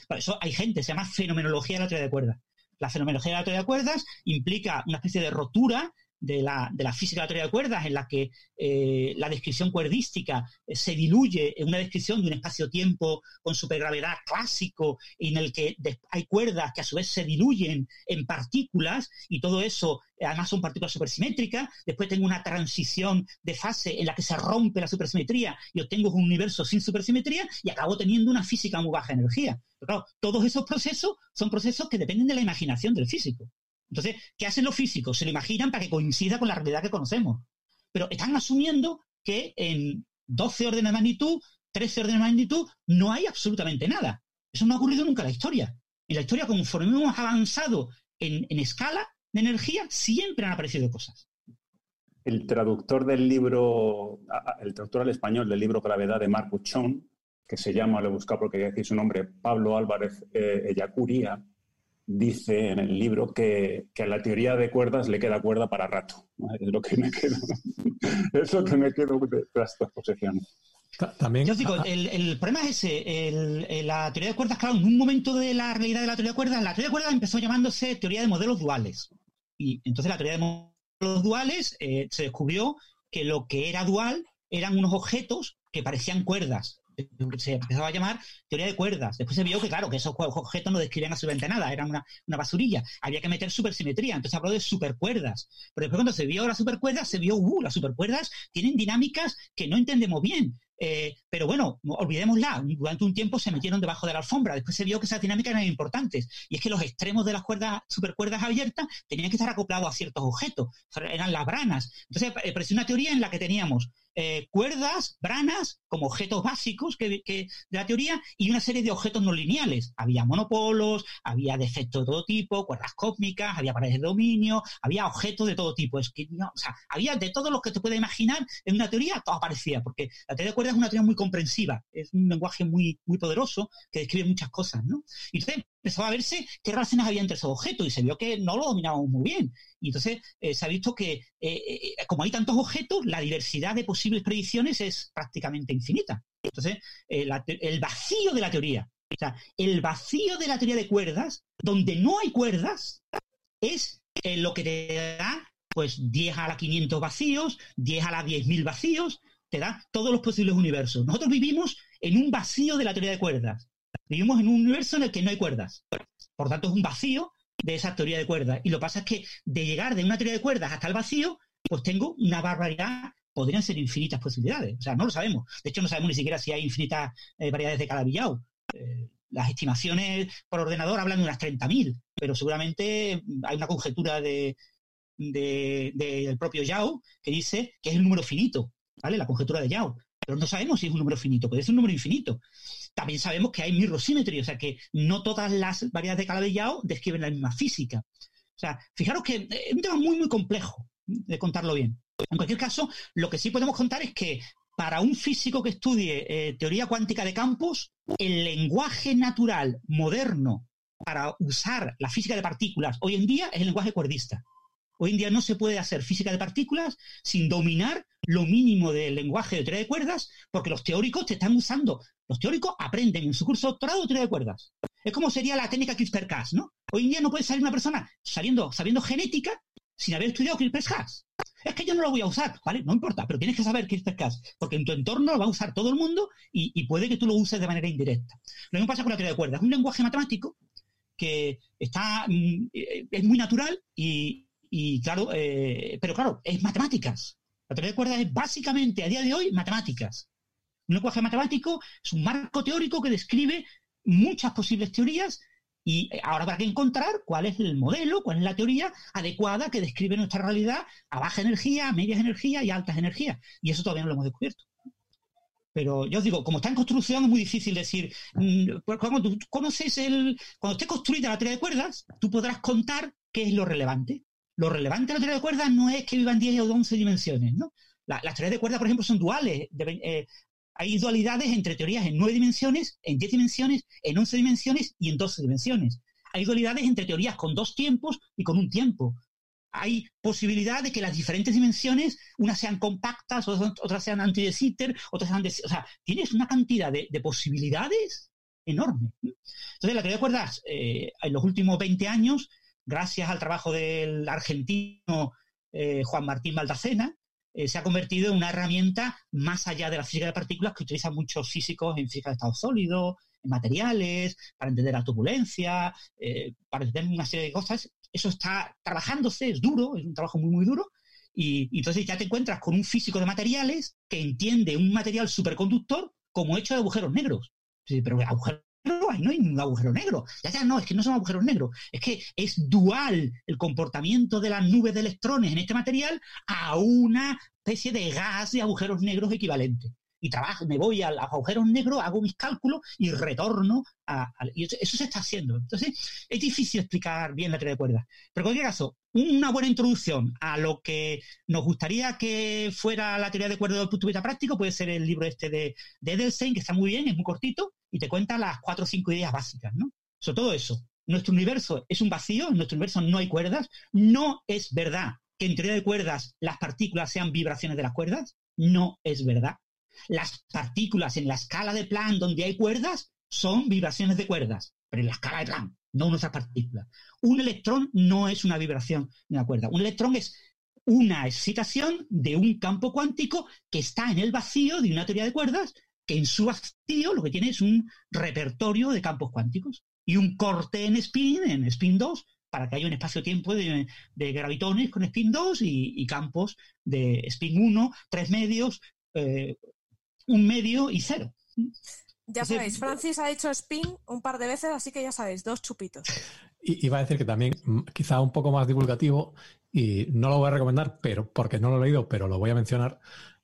Por eso hay gente, se llama fenomenología de la teoría de cuerdas. La fenomenología de la teoría de cuerdas implica una especie de rotura de la, de la física de la teoría de cuerdas, en la que eh, la descripción cuerdística eh, se diluye en una descripción de un espacio-tiempo con supergravedad clásico, en el que hay cuerdas que a su vez se diluyen en partículas, y todo eso eh, además son partículas supersimétricas. Después tengo una transición de fase en la que se rompe la supersimetría y obtengo un universo sin supersimetría, y acabo teniendo una física muy baja energía. Claro, todos esos procesos son procesos que dependen de la imaginación del físico. Entonces, ¿qué hacen los físicos? Se lo imaginan para que coincida con la realidad que conocemos. Pero están asumiendo que en 12 órdenes de magnitud, 13 órdenes de magnitud, no hay absolutamente nada. Eso no ha ocurrido nunca en la historia. En la historia, conforme hemos avanzado en, escala de energía, siempre han aparecido cosas. El traductor del libro, el traductor al español del libro Gravedad de Marc Buchon, que se llama, lo he buscado porque ya decir su nombre, Pablo Álvarez eh, Ellacuría, dice en el libro que, a la teoría de cuerdas le queda cuerda para rato. Es lo que me quedo, es lo que me quedo de, estas posiciones. También, Yo digo, el, problema es ese. la teoría de cuerdas, claro, en un momento de la realidad de la teoría de cuerdas, la teoría de cuerdas empezó llamándose teoría de modelos duales. Y entonces la teoría de modelos duales eh, se descubrió que lo que era dual eran unos objetos que parecían cuerdas se empezaba a llamar teoría de cuerdas. Después se vio que, claro, que esos objetos no describían absolutamente nada, eran una, basurilla. Había que meter supersimetría, entonces habló de supercuerdas. Pero después cuando se vio las supercuerdas, se vio, uh, las supercuerdas tienen dinámicas que no entendemos bien. Eh, pero bueno, olvidémosla, durante un tiempo se metieron debajo de la alfombra, después se vio que esas dinámicas eran importantes, y es que los extremos de las cuerdas, supercuerdas abiertas, tenían que estar acoplados a ciertos objetos, eran las branas. Entonces, pareció una teoría en la que teníamos eh, cuerdas, branas, como objetos básicos que, de la teoría, y una serie de objetos no lineales. Había monopolos, había defectos de todo tipo, cuerdas cósmicas, había paredes de dominio, había objetos de todo tipo. Es que, o sea, había de todo lo que te puedes imaginar en una teoría, todo aparecía, porque la teoría de cuerdas es una teoría muy comprensiva, es un lenguaje muy, muy poderoso que describe muchas cosas, ¿no? Y empezó a verse qué relaciones había entre esos objetos y se vio que no lo dominábamos muy bien. Y entonces eh, se ha visto que, eh, eh, como hay tantos objetos, la diversidad de posibles predicciones es prácticamente infinita. Entonces, el vacío de la teoría, o el vacío de la teoría de cuerdas, donde no hay cuerdas, es lo que te da pues 10 a la 500 vacíos, 10 a la 10.000 vacíos, te da todos los posibles universos. Nosotros vivimos en un vacío de la teoría de cuerdas. Vivimos en un universo en el que no hay cuerdas. Por tanto, es un vacío de esa teoría de cuerdas. Y lo que pasa es que de llegar de una teoría de cuerdas hasta el vacío, pues tengo una barbaridad, podrían ser infinitas posibilidades. O sea, no lo sabemos. De hecho, no sabemos ni siquiera si hay infinitas eh, variedades de cada villao. Eh, las estimaciones por ordenador hablan de unas 30.000, pero seguramente hay una conjetura de, del propio Yao que dice que es el número finito, ¿vale? La conjetura de Yao. Pero no sabemos si es un número finito, puede ser un número infinito. También sabemos que hay mirrosymmetry, o sea que no todas las variedades de Calabi-Yau describen la misma física. O sea, fijaros que es un tema muy, muy complejo de contarlo bien. En cualquier caso, lo que sí podemos contar es que para un físico que estudie eh, teoría cuántica de campos, el lenguaje natural moderno para usar la física de partículas hoy en día es el lenguaje cuerdista. Hoy en día no se puede hacer física de partículas sin dominar lo mínimo del lenguaje de teoría de cuerdas, porque los teóricos te están usando. Los teóricos aprenden en su curso de doctorado teoría de cuerdas. Es como sería la técnica CRISPR-Cas, ¿no? Hoy en día no puede salir una persona sabiendo, sabiendo genética sin haber estudiado CRISPR-Cas. Es que yo no lo voy a usar, ¿vale? No importa, pero tienes que saber CRISPR-Cas, porque en tu entorno lo va a usar todo el mundo y, puede que tú lo uses de manera indirecta. Lo mismo pasa con la teoría de cuerdas. Es un lenguaje matemático que está, mm, eh, es muy natural y, y claro, eh, pero claro, es matemáticas. La teoría de cuerdas es básicamente, a día de hoy, matemáticas. Un lenguaje matemático es un marco teórico que describe muchas posibles teorías y ahora habrá que encontrar cuál es el modelo, cuál es la teoría adecuada que describe nuestra realidad a baja energía, a medias energías y a altas energías. Y eso todavía no lo hemos descubierto. Pero yo os digo, como está en construcción, es muy difícil decir. Mm, pues cuando tú conoces el. Cuando esté construida la teoría de cuerdas, tú podrás contar qué es lo relevante. Lo relevante de la teoría de cuerdas no es que vivan 10 o 11 dimensiones, ¿no? las teorías de cuerdas, por ejemplo, son duales. Eh, hay dualidades entre teorías en 9 dimensiones, en 10 dimensiones, en 11 dimensiones y en 12 dimensiones. hay dualidades entre teorías con dos tiempos y con un tiempo. Hay posibilidad de que las diferentes dimensiones, unas sean compactas, otras sean anti de Sitter, otras sean de... O sea, tienes una cantidad de, posibilidades enorme. Entonces, la teoría de cuerdas, eh, en los últimos 20 años, gracias al trabajo del argentino eh, Juan Martín Baldacena, eh, se ha convertido en una herramienta más allá de la física de partículas que utilizan muchos físicos en física de estado sólido, en materiales, para entender la turbulencia, eh, para entender una serie de cosas. Eso está trabajándose, es duro, es un trabajo muy, muy duro. Y, y entonces ya te encuentras con un físico de materiales que entiende un material superconductor como hecho de agujeros negros. Pero agujeros hay, no hay un agujero negro. Ya, ya, no, es que no son agujeros negros. Es que es dual el comportamiento de las nubes de electrones en este material a una especie de gas de agujeros negros equivalente. Y trabajo, me voy a los agujeros negros, hago mis cálculos y retorno a, y eso, se está haciendo. Entonces, es difícil explicar bien la teoría de cuerdas. Pero en cualquier caso, una buena introducción a lo que nos gustaría que fuera la teoría de cuerdas del punto de vista práctico puede ser el libro este de, de Edelstein, que está muy bien, es muy cortito, y te cuenta las cuatro o cinco ideas básicas, ¿no? Sobre todo eso. Nuestro universo es un vacío, en nuestro universo no hay cuerdas. No es verdad que en teoría de cuerdas las partículas sean vibraciones de las cuerdas. No es verdad. Las partículas en la escala de Planck donde hay cuerdas son vibraciones de cuerdas, pero en la escala de Planck, no nuestras partículas. Un electrón no es una vibración de una cuerda. Un electrón es una excitación de un campo cuántico que está en el vacío de una teoría de cuerdas que en su vacío lo que tiene es un repertorio de campos cuánticos y un corte en spin, en spin 2, para que haya un espacio-tiempo de, gravitones con spin 2 y, campos de spin 1, tres medios, eh, un medio y cero. Ya sabéis, Francis ha hecho spin un par de veces, así que ya sabéis, dos chupitos. Y iba a decir que también, mm, quizá un poco más divulgativo, y no lo voy a recomendar, pero porque no lo he leído, pero lo voy a mencionar,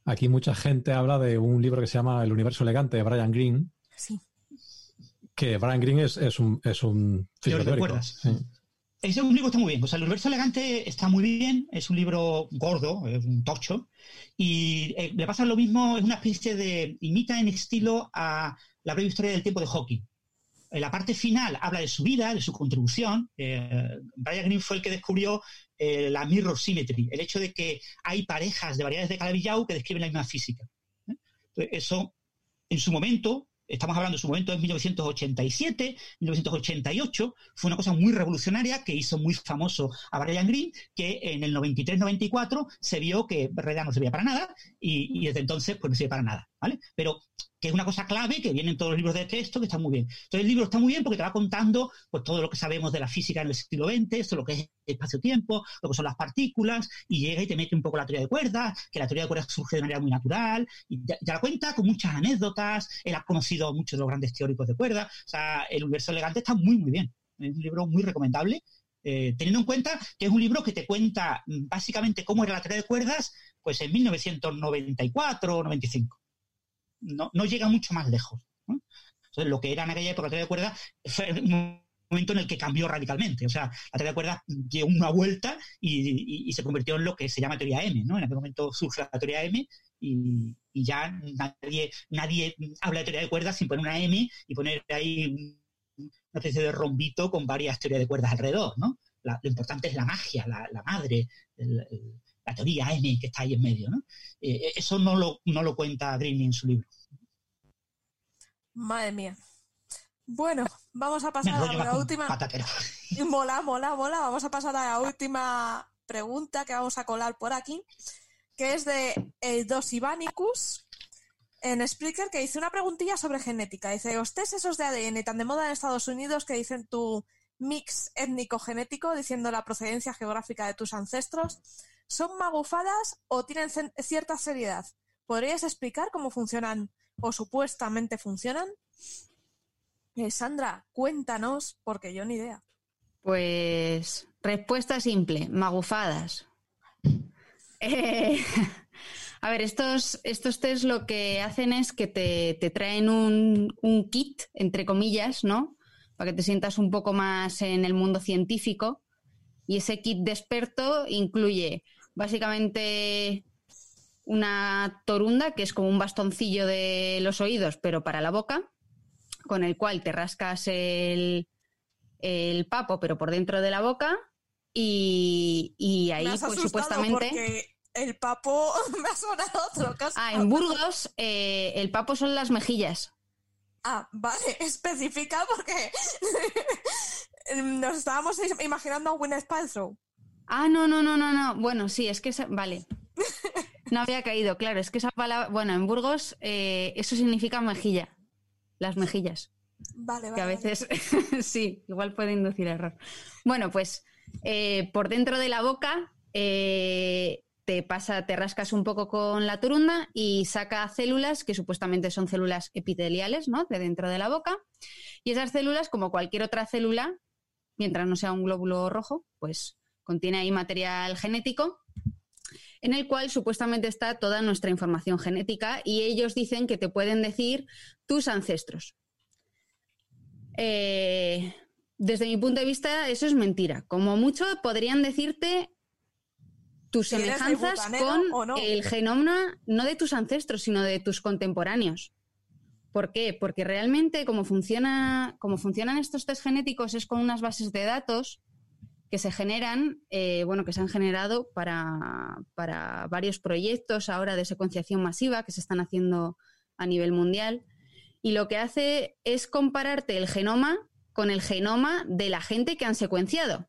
Aquí mucha gente habla de un libro que se llama El universo elegante de Brian Greene. Sí. Que Brian Greene es, un, es un Ese un libro está muy bien. O sea, el universo elegante está muy bien. Es un libro gordo, es un tocho. Y eh, le pasa lo mismo, es una especie de. imita en estilo a la breve historia del tiempo de Hawking. En la parte final habla de su vida, de su contribución. Eh, Brian Greene fue el que descubrió eh, la mirror symmetry, el hecho de que hay parejas de variedades de Calabi-Yau que describen la misma física. eso, en su momento, estamos hablando en su momento en 1987, 1988, fue una cosa muy revolucionaria que hizo muy famoso a Brian Greene, que en el 93-94 se vio que realidad no servía para nada y, y, desde entonces pues no sirve para nada, ¿vale? Pero que es una cosa clave que viene en todos los libros de texto, que está muy bien. Entonces el libro está muy bien porque te va contando pues, todo lo que sabemos de la física en el siglo XX, esto lo que es espacio-tiempo, lo que son las partículas, y llega y te mete un poco la teoría de cuerdas, que la teoría de cuerdas surge de manera muy natural, y te, la cuenta con muchas anécdotas, él ha conocido a muchos de los grandes teóricos de cuerdas, o sea, el universo elegante está muy, muy bien. Es un libro muy recomendable, eh, teniendo en cuenta que es un libro que te cuenta mm, básicamente cómo era la teoría de cuerdas, pues en 1994 o 95 no, no llega mucho más lejos. Entonces, lo que era en aquella época la teoría de cuerdas fue un momento en el que cambió radicalmente. O sea, la teoría de cuerdas dio una vuelta y, se convirtió en lo que se llama teoría M. ¿no? En aquel momento surge la teoría M y, ya nadie, nadie habla de teoría de cuerdas sin poner una M y poner ahí una especie de rombito con varias teorías de cuerdas alrededor. ¿no? lo importante es la magia, la, madre, la teoría M que está ahí en medio. ¿no? Eh, eso no lo, no lo cuenta Green en su libro. Madre mía. Bueno, vamos a pasar a la última. Mola, mola, mola. Vamos a pasar a la última pregunta que vamos a colar por aquí, que es de Dos Ivanicus en Spreaker, que dice una preguntilla sobre genética. Dice, ¿los test esos de ADN tan de moda en Estados Unidos que dicen tu mix étnico-genético, diciendo la procedencia geográfica de tus ancestros, son magufadas o tienen cierta seriedad? ¿Podrías explicar cómo funcionan o supuestamente funcionan? Eh, Sandra, cuéntanos, porque yo ni idea. Pues respuesta simple, magufadas. Eh, a ver, estos, estos test lo que hacen es que te, traen un, un, kit, entre comillas, ¿no? Para que te sientas un poco más en el mundo científico. Y ese kit de experto incluye básicamente una torunda, que es como un bastoncillo de los oídos, pero para la boca, con el cual te rascas el, el papo, pero por dentro de la boca. Y, y ahí, pues supuestamente. porque el papo me ha sonado otro caso. Ah, en Burgos, eh, el papo son las mejillas. Ah, vale, especifica porque nos estábamos imaginando a Gwyneth Paltrow. Ah, no, no, no, no, no. Bueno, sí, es que esa- vale. No había caído, claro, es que esa palabra, bueno, en Burgos eh, eso significa mejilla, las mejillas, Vale, vale. que a vale. veces sí, igual puede inducir error. Bueno, pues eh, por dentro de la boca eh, te pasa, te rascas un poco con la turunda y saca células que supuestamente son células epiteliales, ¿no? De dentro de la boca. Y esas células, como cualquier otra célula, mientras no sea un glóbulo rojo, pues contiene ahí material genético en el cual supuestamente está toda nuestra información genética y ellos dicen que te pueden decir tus ancestros. Eh, desde mi punto de vista, eso es mentira. Como mucho podrían decirte tus Si semejanzas con no. el genoma no de tus ancestros, sino de tus contemporáneos. ¿Por qué? Porque realmente como, funciona, como funcionan estos test genéticos es con unas bases de datos que se generan, eh, bueno, que se han generado para, para varios proyectos ahora de secuenciación masiva que se están haciendo a nivel mundial. Y lo que hace es compararte el genoma con el genoma de la gente que han secuenciado.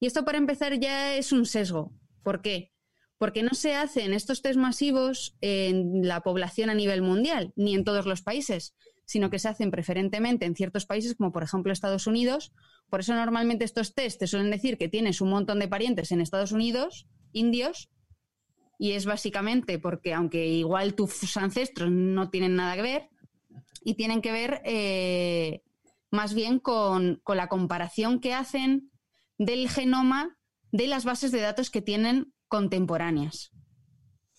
Y esto para empezar ya es un sesgo. ¿Por qué? Porque no se hacen estos test masivos en la población a nivel mundial, ni en todos los países, sino que se hacen preferentemente en ciertos países, como por ejemplo Estados Unidos. Por eso normalmente estos test te suelen decir que tienes un montón de parientes en Estados Unidos, indios, y es básicamente porque aunque igual tus ancestros no tienen nada que ver, y tienen que ver eh, más bien con, con la comparación que hacen del genoma de las bases de datos que tienen contemporáneas.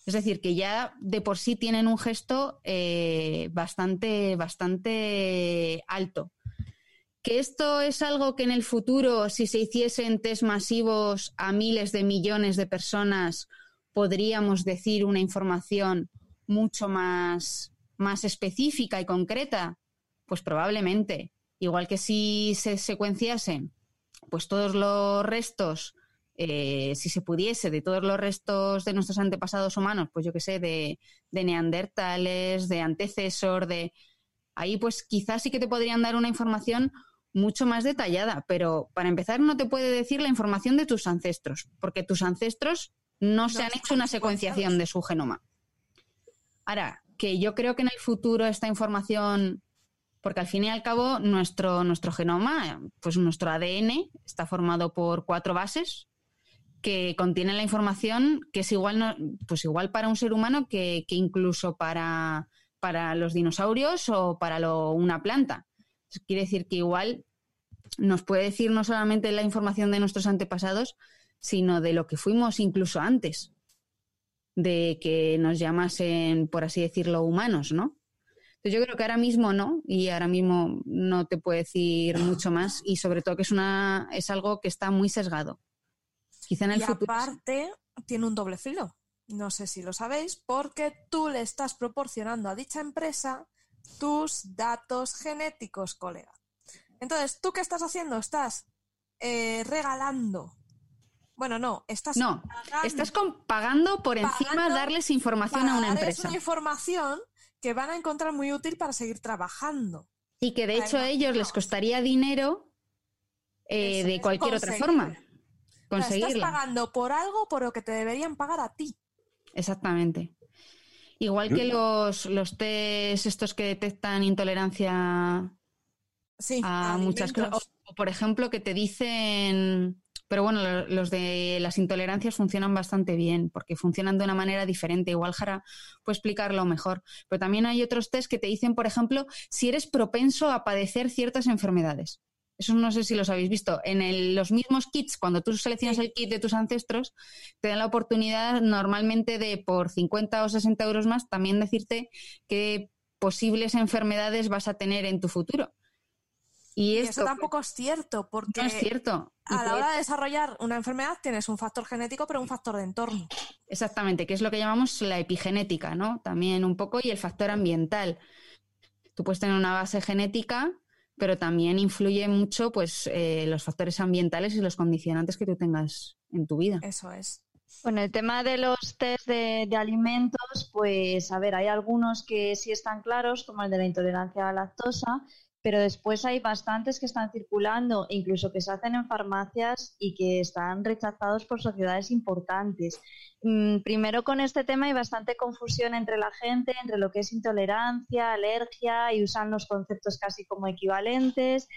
Es decir, que ya de por sí tienen un gesto eh, bastante, bastante alto. Esto es algo que en el futuro, si se hiciesen test masivos a miles de millones de personas, podríamos decir una información mucho más, más específica y concreta. Pues probablemente. Igual que si se secuenciasen pues todos los restos eh, si se pudiese, de todos los restos de nuestros antepasados humanos, pues yo qué sé, de, de neandertales, de antecesor, de... Ahí pues quizás sí que te podrían dar una información mucho más detallada, pero para empezar no te puede decir la información de tus ancestros, porque tus ancestros no, se han hecho una secuenciación de su genoma. Ahora, que yo creo que en el futuro esta información porque al fin y al cabo nuestro, nuestro genoma, pues nuestro ADN está formado por cuatro bases que contienen la información que es igual, no- pues igual para un ser humano que, que incluso para, para los dinosaurios o para lo- una planta. Quiere decir que igual nos puede decir no solamente la información de nuestros antepasados, sino de lo que fuimos incluso antes, de que nos llamasen, por así decirlo, humanos, ¿no? Entonces yo creo que ahora mismo no, y ahora mismo no te puedo decir mucho más, y sobre todo que es una, es algo que está muy sesgado. Quizá en el y futuro. aparte, tiene un doble filo. No sé si lo sabéis, porque tú le estás proporcionando a dicha empresa tus datos genéticos, colega. Entonces, ¿tú qué estás haciendo? Estás eh, regalando. Bueno, no, estás No, pagando- estás con- pagando por encima darles información a una empresa. una información que van a encontrar muy útil para seguir trabajando. Y que de hecho a ellos les costaría dinero eh, de es, cualquier otra conseguirla. forma. O sea, estás Conseguirla. pagando por algo por lo que te deberían pagar a ti. Exactamente. Igual que los, los test estos que detectan intolerancia Sí, a muchas cosas. O, o, por ejemplo, que te dicen. Pero bueno, lo- los de las intolerancias funcionan bastante bien, porque funcionan de una manera diferente. Igual Jara puede explicarlo mejor. Pero también hay otros test que te dicen, por ejemplo, si eres propenso a padecer ciertas enfermedades. Eso no sé si los habéis visto. En el- los mismos kits, cuando tú seleccionas el kit de tus ancestros, te dan la oportunidad normalmente de por 50 o 60 euros más también decirte qué posibles enfermedades vas a tener en tu futuro. Y, Y esto eso tampoco es cierto, porque no es cierto. A la hora de desarrollar una enfermedad tienes un factor genético, pero un factor de entorno. Exactamente, que es lo que llamamos la epigenética, ¿no? También un poco, y el factor ambiental. Tú puedes tener una base genética pero también influye mucho pues eh, los factores ambientales y los condicionantes que tú tengas en tu vida. Eso es. Bueno, el tema de los test de, de, alimentos, pues a ver, hay algunos que sí están claros, como el de la intolerancia a la lactosa, pero después hay bastantes que están circulando, incluso que se hacen en farmacias y que están rechazados por sociedades importantes. Mm, primero con este tema hay bastante confusión entre la gente, entre lo que es intolerancia, alergia, y usan los conceptos casi como equivalentes.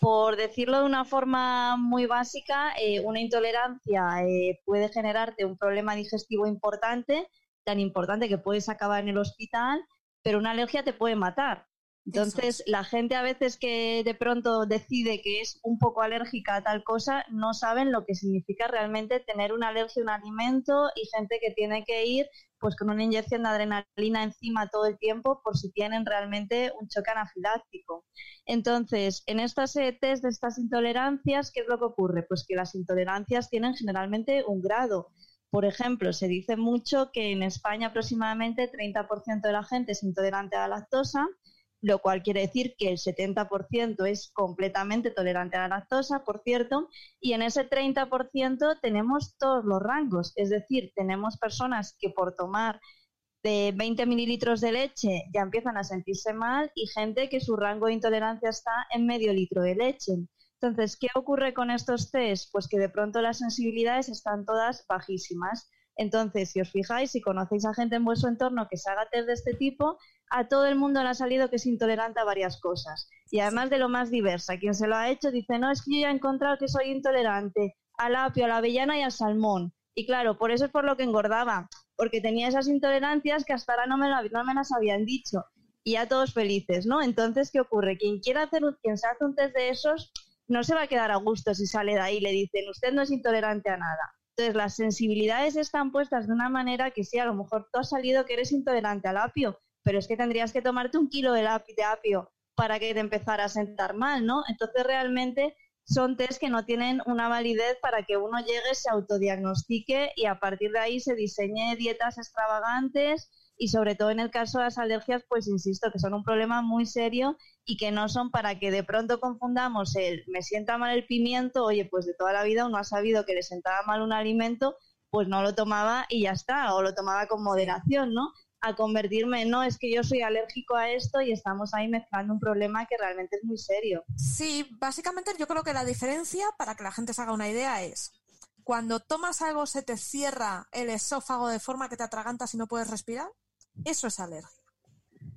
Por decirlo de una forma muy básica, eh, una intolerancia eh, puede generarte un problema digestivo importante, tan importante que puedes acabar en el hospital, pero una alergia te puede matar. Entonces, la gente a veces que de pronto decide que es un poco alérgica a tal cosa, no saben lo que significa realmente tener una alergia a un alimento y gente que tiene que ir pues con una inyección de adrenalina encima todo el tiempo por si tienen realmente un choque anafiláctico. Entonces, en estas eh, test de estas intolerancias, ¿qué es lo que ocurre? Pues que las intolerancias tienen generalmente un grado. Por ejemplo, se dice mucho que en España aproximadamente 30% de la gente es intolerante a la lactosa, lo cual quiere decir que el 70% es completamente tolerante a la lactosa, por cierto, y en ese 30% tenemos todos los rangos, es decir, tenemos personas que por tomar de 20 mililitros de leche ya empiezan a sentirse mal y gente que su rango de intolerancia está en medio litro de leche. Entonces, ¿qué ocurre con estos test? Pues que de pronto las sensibilidades están todas bajísimas. Entonces, si os fijáis, si conocéis a gente en vuestro entorno que se haga test de este tipo, a todo el mundo le ha salido que es intolerante a varias cosas. Y además de lo más diversa, quien se lo ha hecho dice, no, es que yo ya he encontrado que soy intolerante al apio, a la avellana y al salmón. Y claro, por eso es por lo que engordaba, porque tenía esas intolerancias que hasta ahora no me, no me las habían dicho. Y ya todos felices, ¿no? Entonces, ¿qué ocurre? Quien quiera hacer un, quien se hace un test de esos, no se va a quedar a gusto si sale de ahí y le dicen, usted no es intolerante a nada. Entonces, las sensibilidades están puestas de una manera que sí, a lo mejor tú has salido que eres intolerante al apio, pero es que tendrías que tomarte un kilo de, apio para que te empezara a sentar mal, ¿no? Entonces realmente son test que no tienen una validez para que uno llegue, se autodiagnostique y a partir de ahí se diseñe dietas extravagantes y sobre todo en el caso de las alergias, pues insisto que son un problema muy serio y que no son para que de pronto confundamos el me sienta mal el pimiento, oye, pues de toda la vida uno ha sabido que le sentaba mal un alimento, pues no lo tomaba y ya está, o lo tomaba con moderación, ¿no? a convertirme, no, es que yo soy alérgico a esto y estamos ahí mezclando un problema que realmente es muy serio. Sí, básicamente yo creo que la diferencia, para que la gente se haga una idea, es cuando tomas algo se te cierra el esófago de forma que te atragantas y no puedes respirar, eso es alergia.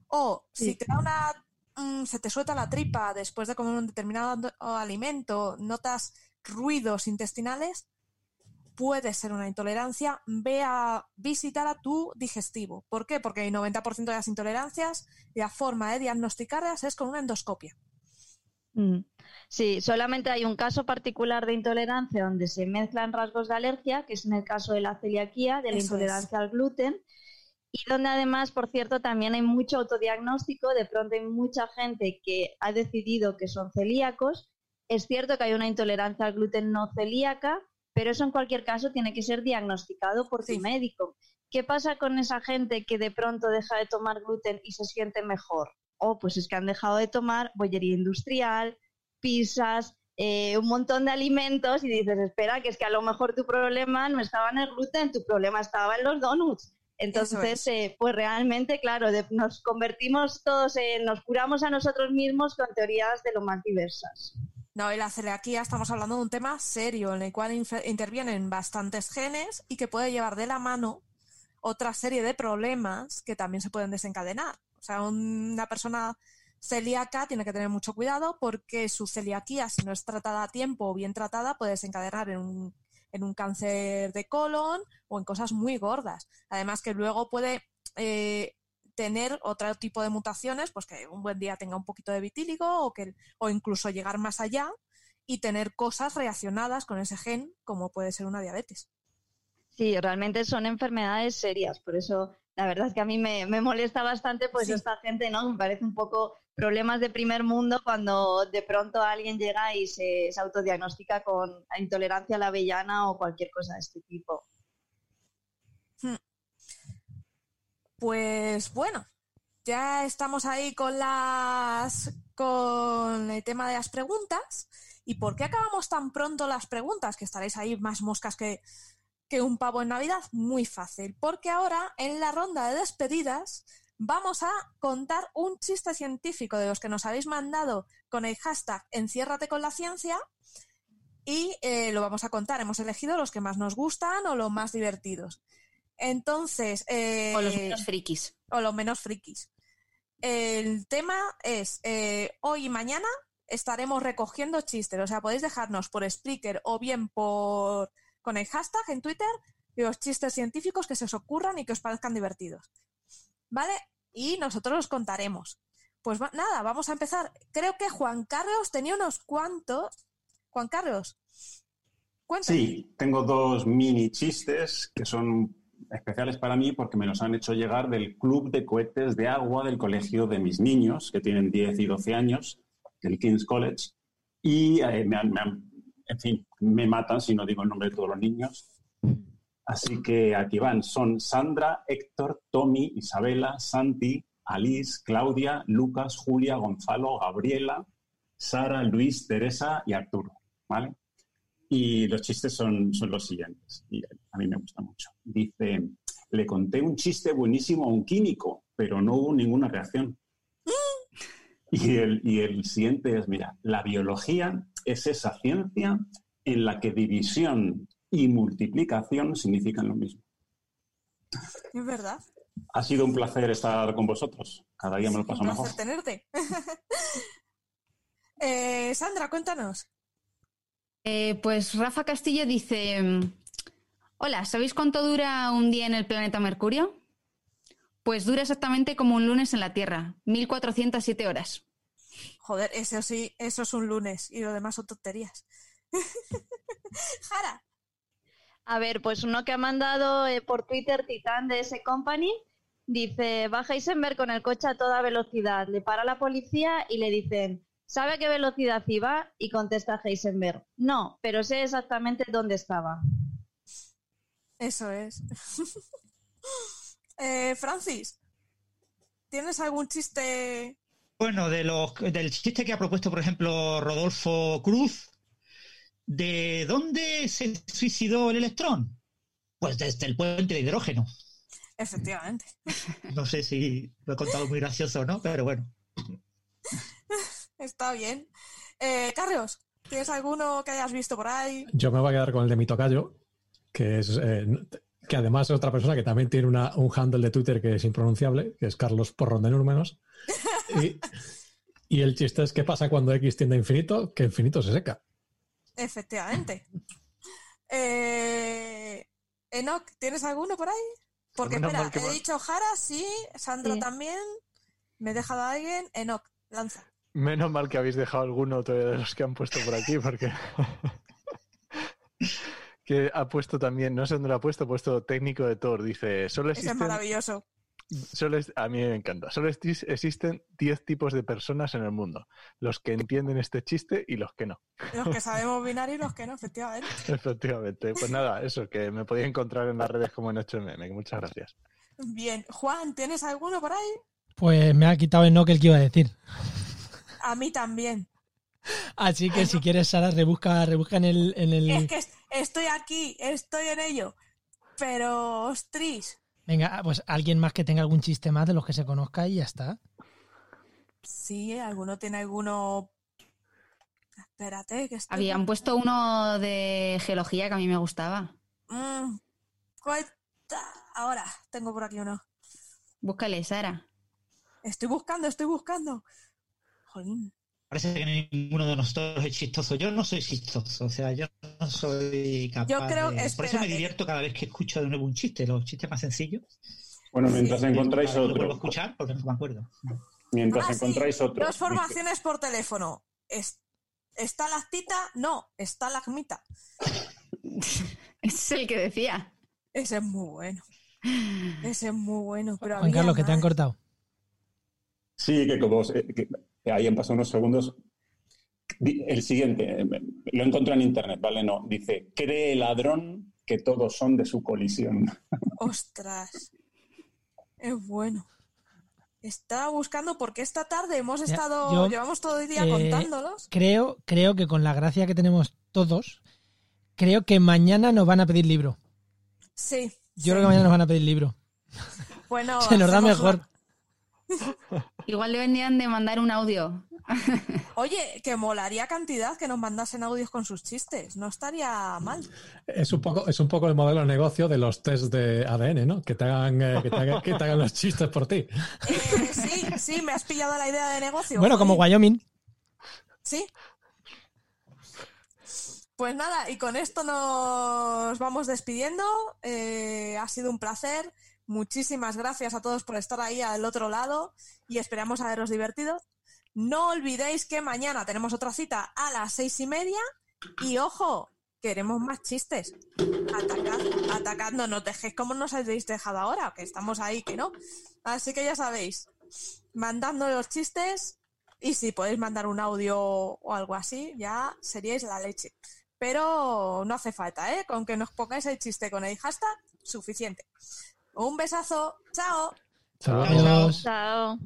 O si te da una mm, se te suelta la tripa después de comer un determinado alimento, notas ruidos intestinales, puede ser una intolerancia, ve a visitar a tu digestivo. ¿Por qué? Porque el 90% de las intolerancias, la forma de diagnosticarlas es con una endoscopia. Mm. Sí, solamente hay un caso particular de intolerancia donde se mezclan rasgos de alergia, que es en el caso de la celiaquía, de la intolerancia al gluten, y donde además, por cierto, también hay mucho autodiagnóstico, de pronto hay mucha gente que ha decidido que son celíacos. Es cierto que hay una intolerancia al gluten no celíaca, pero eso en cualquier caso tiene que ser diagnosticado por tu médico. ¿Qué pasa con esa gente que de pronto deja de tomar gluten y se siente mejor? Oh, pues es que han dejado de tomar bollería industrial, pizzas, eh, un montón de alimentos y dices, espera, que es que a lo mejor tu problema no estaba en el gluten, tu problema estaba en los donuts. Entonces, eh, pues realmente, claro, nos convertimos todos, en, nos curamos a nosotros mismos con teorías de lo más diversas. No, y la celiaquía estamos hablando de un tema serio en el cual intervienen bastantes genes y que puede llevar de la mano otra serie de problemas que también se pueden desencadenar. O sea, una persona celíaca tiene que tener mucho cuidado porque su celiaquía, si no es tratada a tiempo o bien tratada, puede desencadenar en un, en un cáncer de colon o en cosas muy gordas. Además que luego puede eh, tener otro tipo de mutaciones, pues que un buen día tenga un poquito de vitíligo o, que, o incluso llegar más allá y tener cosas relacionadas con ese gen, como puede ser una diabetes. Sí, realmente son enfermedades serias, por eso la verdad es que a mí me, molesta bastante, pues esta gente, ¿no? Me parece un poco problemas de primer mundo cuando de pronto alguien llega y se, se autodiagnostica con intolerancia a la avellana o cualquier cosa de este tipo. Hmm. Pues bueno, ya estamos ahí con las con el tema de las preguntas. ¿Y por qué acabamos tan pronto las preguntas? Que estaréis ahí más moscas que, que un pavo en Navidad. Muy fácil. Porque ahora, en la ronda de despedidas, vamos a contar un chiste científico de los que nos habéis mandado con el hashtag Enciérrate con la ciencia. Y eh, lo vamos a contar. Hemos elegido los que más nos gustan o los más divertidos. Entonces. eh, O los menos frikis. o los menos frikis. El tema es eh, hoy y mañana estaremos recogiendo chistes. O sea, podéis dejarnos por Spreaker o bien por con el hashtag en Twitter los chistes científicos que se os ocurran y que os parezcan divertidos. ¿Vale? Y nosotros los contaremos. Pues nada, vamos a empezar. Creo que Juan Carlos tenía unos cuantos. Juan Carlos, cuéntame. Sí, tengo dos mini chistes que son especiales para mí porque me los han hecho llegar del Club de Cohetes de Agua del colegio de mis niños, que tienen 10 y 12 años, del King's College. Y eh, me han- en fin, me matan si no digo el nombre de todos los niños. Así que aquí van. Son Sandra, Héctor, Tommy, Isabela, Santi, Alice, Claudia, Lucas, Julia, Gonzalo, Gabriela, Sara, Luis, Teresa y Arturo. ¿Vale? Y los chistes son, son los siguientes, a mí me gusta mucho. Dice, le conté un chiste buenísimo a un químico, pero no hubo ninguna reacción. Y el, y el siguiente es, mira, la biología es esa ciencia en la que división y multiplicación significan lo mismo. Es verdad. Ha sido un placer estar con vosotros. Cada día me lo paso Un mejor. placer tenerte. Eh, Sandra, cuéntanos. Eh, pues Rafa Castillo dice: Hola, ¿sabéis cuánto dura un día en el planeta Mercurio? Pues dura exactamente como un lunes en la Tierra, 1407 horas. Joder, eso sí, eso es un lunes y lo demás son tonterías. Jara, A ver, pues uno que ha mandado eh, por Twitter Titán de ese company dice, va Heisenberg con el coche a toda velocidad, le para la policía y le dicen, ¿sabe a qué velocidad iba? Y contesta Heisenberg, no, pero sé exactamente dónde estaba. eso es. eh, Francis, ¿tienes algún chiste? Bueno, de los, del chiste que ha propuesto, por ejemplo, Rodolfo Cruz, ¿de dónde se suicidó el electrón? Pues desde el puente de hidrógeno. Efectivamente. No sé si lo he contado muy gracioso o no, pero bueno. Está bien. Eh, Carlos, ¿tienes alguno que hayas visto por ahí? Yo me voy a quedar con el de mi tocayo, que es eh, que además es otra persona que también tiene una- un handle de Twitter que es impronunciable, que es Carlos Porrón de Númenos. Y, y el chiste es qué pasa cuando X tiende a infinito, que infinito se seca. Efectivamente. Eh, Enoch, ¿tienes alguno por ahí? Porque Menos espera, he dicho Jara, sí, Sandra Sí. también. Me he dejado a alguien. Enoch, lanza. Menos mal que habéis dejado alguno todavía de los que han puesto por aquí, porque. que ha puesto también, no sé dónde lo ha puesto, ha puesto técnico de Thor. Dice: solo Ese es maravilloso. Solo es- a mí me encanta. Solo exis- existen 10 tipos de personas en el mundo: los que entienden este chiste y los que no. Los que sabemos binario y los que no, efectivamente. Efectivamente. Pues nada, eso, que me podía encontrar en las redes como en 8MM. Muchas gracias. Bien. Juan, ¿tienes alguno por ahí? Pues me ha quitado el no que el que iba a decir. A mí también. Así que si quieres, Sara, rebusca, rebusca en el, en el... Es que est- estoy aquí, estoy en ello. Pero, ostris. Venga, pues alguien más que tenga algún chiste más de los que se conozca y ya está. Sí, alguno tiene alguno. Espérate, que estoy. Habían puesto uno de geología que a mí me gustaba. Mm. Ahora, tengo por aquí uno. Búscale, Sara. Estoy buscando, estoy buscando. Jolín. Parece que ninguno de nosotros es chistoso. Yo no soy chistoso, o sea, yo no soy capaz Yo creo- de... Por eso me espérate. divierto cada vez que escucho de nuevo un chiste, los chistes más sencillos. Bueno, mientras encontráis vez Lo vuelvo a otro. escuchar porque no me acuerdo. Mientras Ah, sí, encontráis otro. Dos formaciones por teléfono. Es, ¿Está lactita? No, está lagmita. Ese es el que decía. Ese es muy bueno. Ese es muy bueno. Pero Juan Carlos, que te han cortado. Sí, que como eh, que ahí han pasado unos segundos. El siguiente, eh, lo encontré en internet, ¿vale? No, dice, cree el ladrón que todos son de su colisión. Ostras. Es bueno. Estaba buscando porque esta tarde hemos Ya, estado, yo, llevamos todo el día eh, contándolos. Creo, creo que con la gracia que tenemos todos, creo que mañana nos van a pedir libro. Sí. Yo creo que mañana nos van a pedir libro. Bueno, Se nos da mejor. una- Igual le vendrían de mandar un audio. Oye, que molaría cantidad que nos mandasen audios con sus chistes. No estaría mal. Es un poco, es un poco el modelo de negocio de los test de ADN, ¿no? Que te hagan, eh, que te hagan, que te hagan los chistes por ti. Eh, sí, sí, me has pillado la idea de negocio. Bueno, como. Wyoming. Sí. Pues nada, y con esto nos vamos despidiendo. Eh, ha sido un placer. Muchísimas gracias a todos por estar ahí al otro lado y esperamos haberos divertido. No olvidéis que mañana tenemos otra cita a las seis y media y ojo, queremos más chistes. Atacad, atacad, no nos dejéis como nos habéis dejado ahora, que estamos ahí, que no. Así que ya sabéis, mandando los chistes y si podéis mandar un audio o algo así, ya seríais la leche. Pero no hace falta, ¿eh? Con que nos pongáis el chiste con el hashtag, suficiente. Un besazo. Chao. Chao. Chao.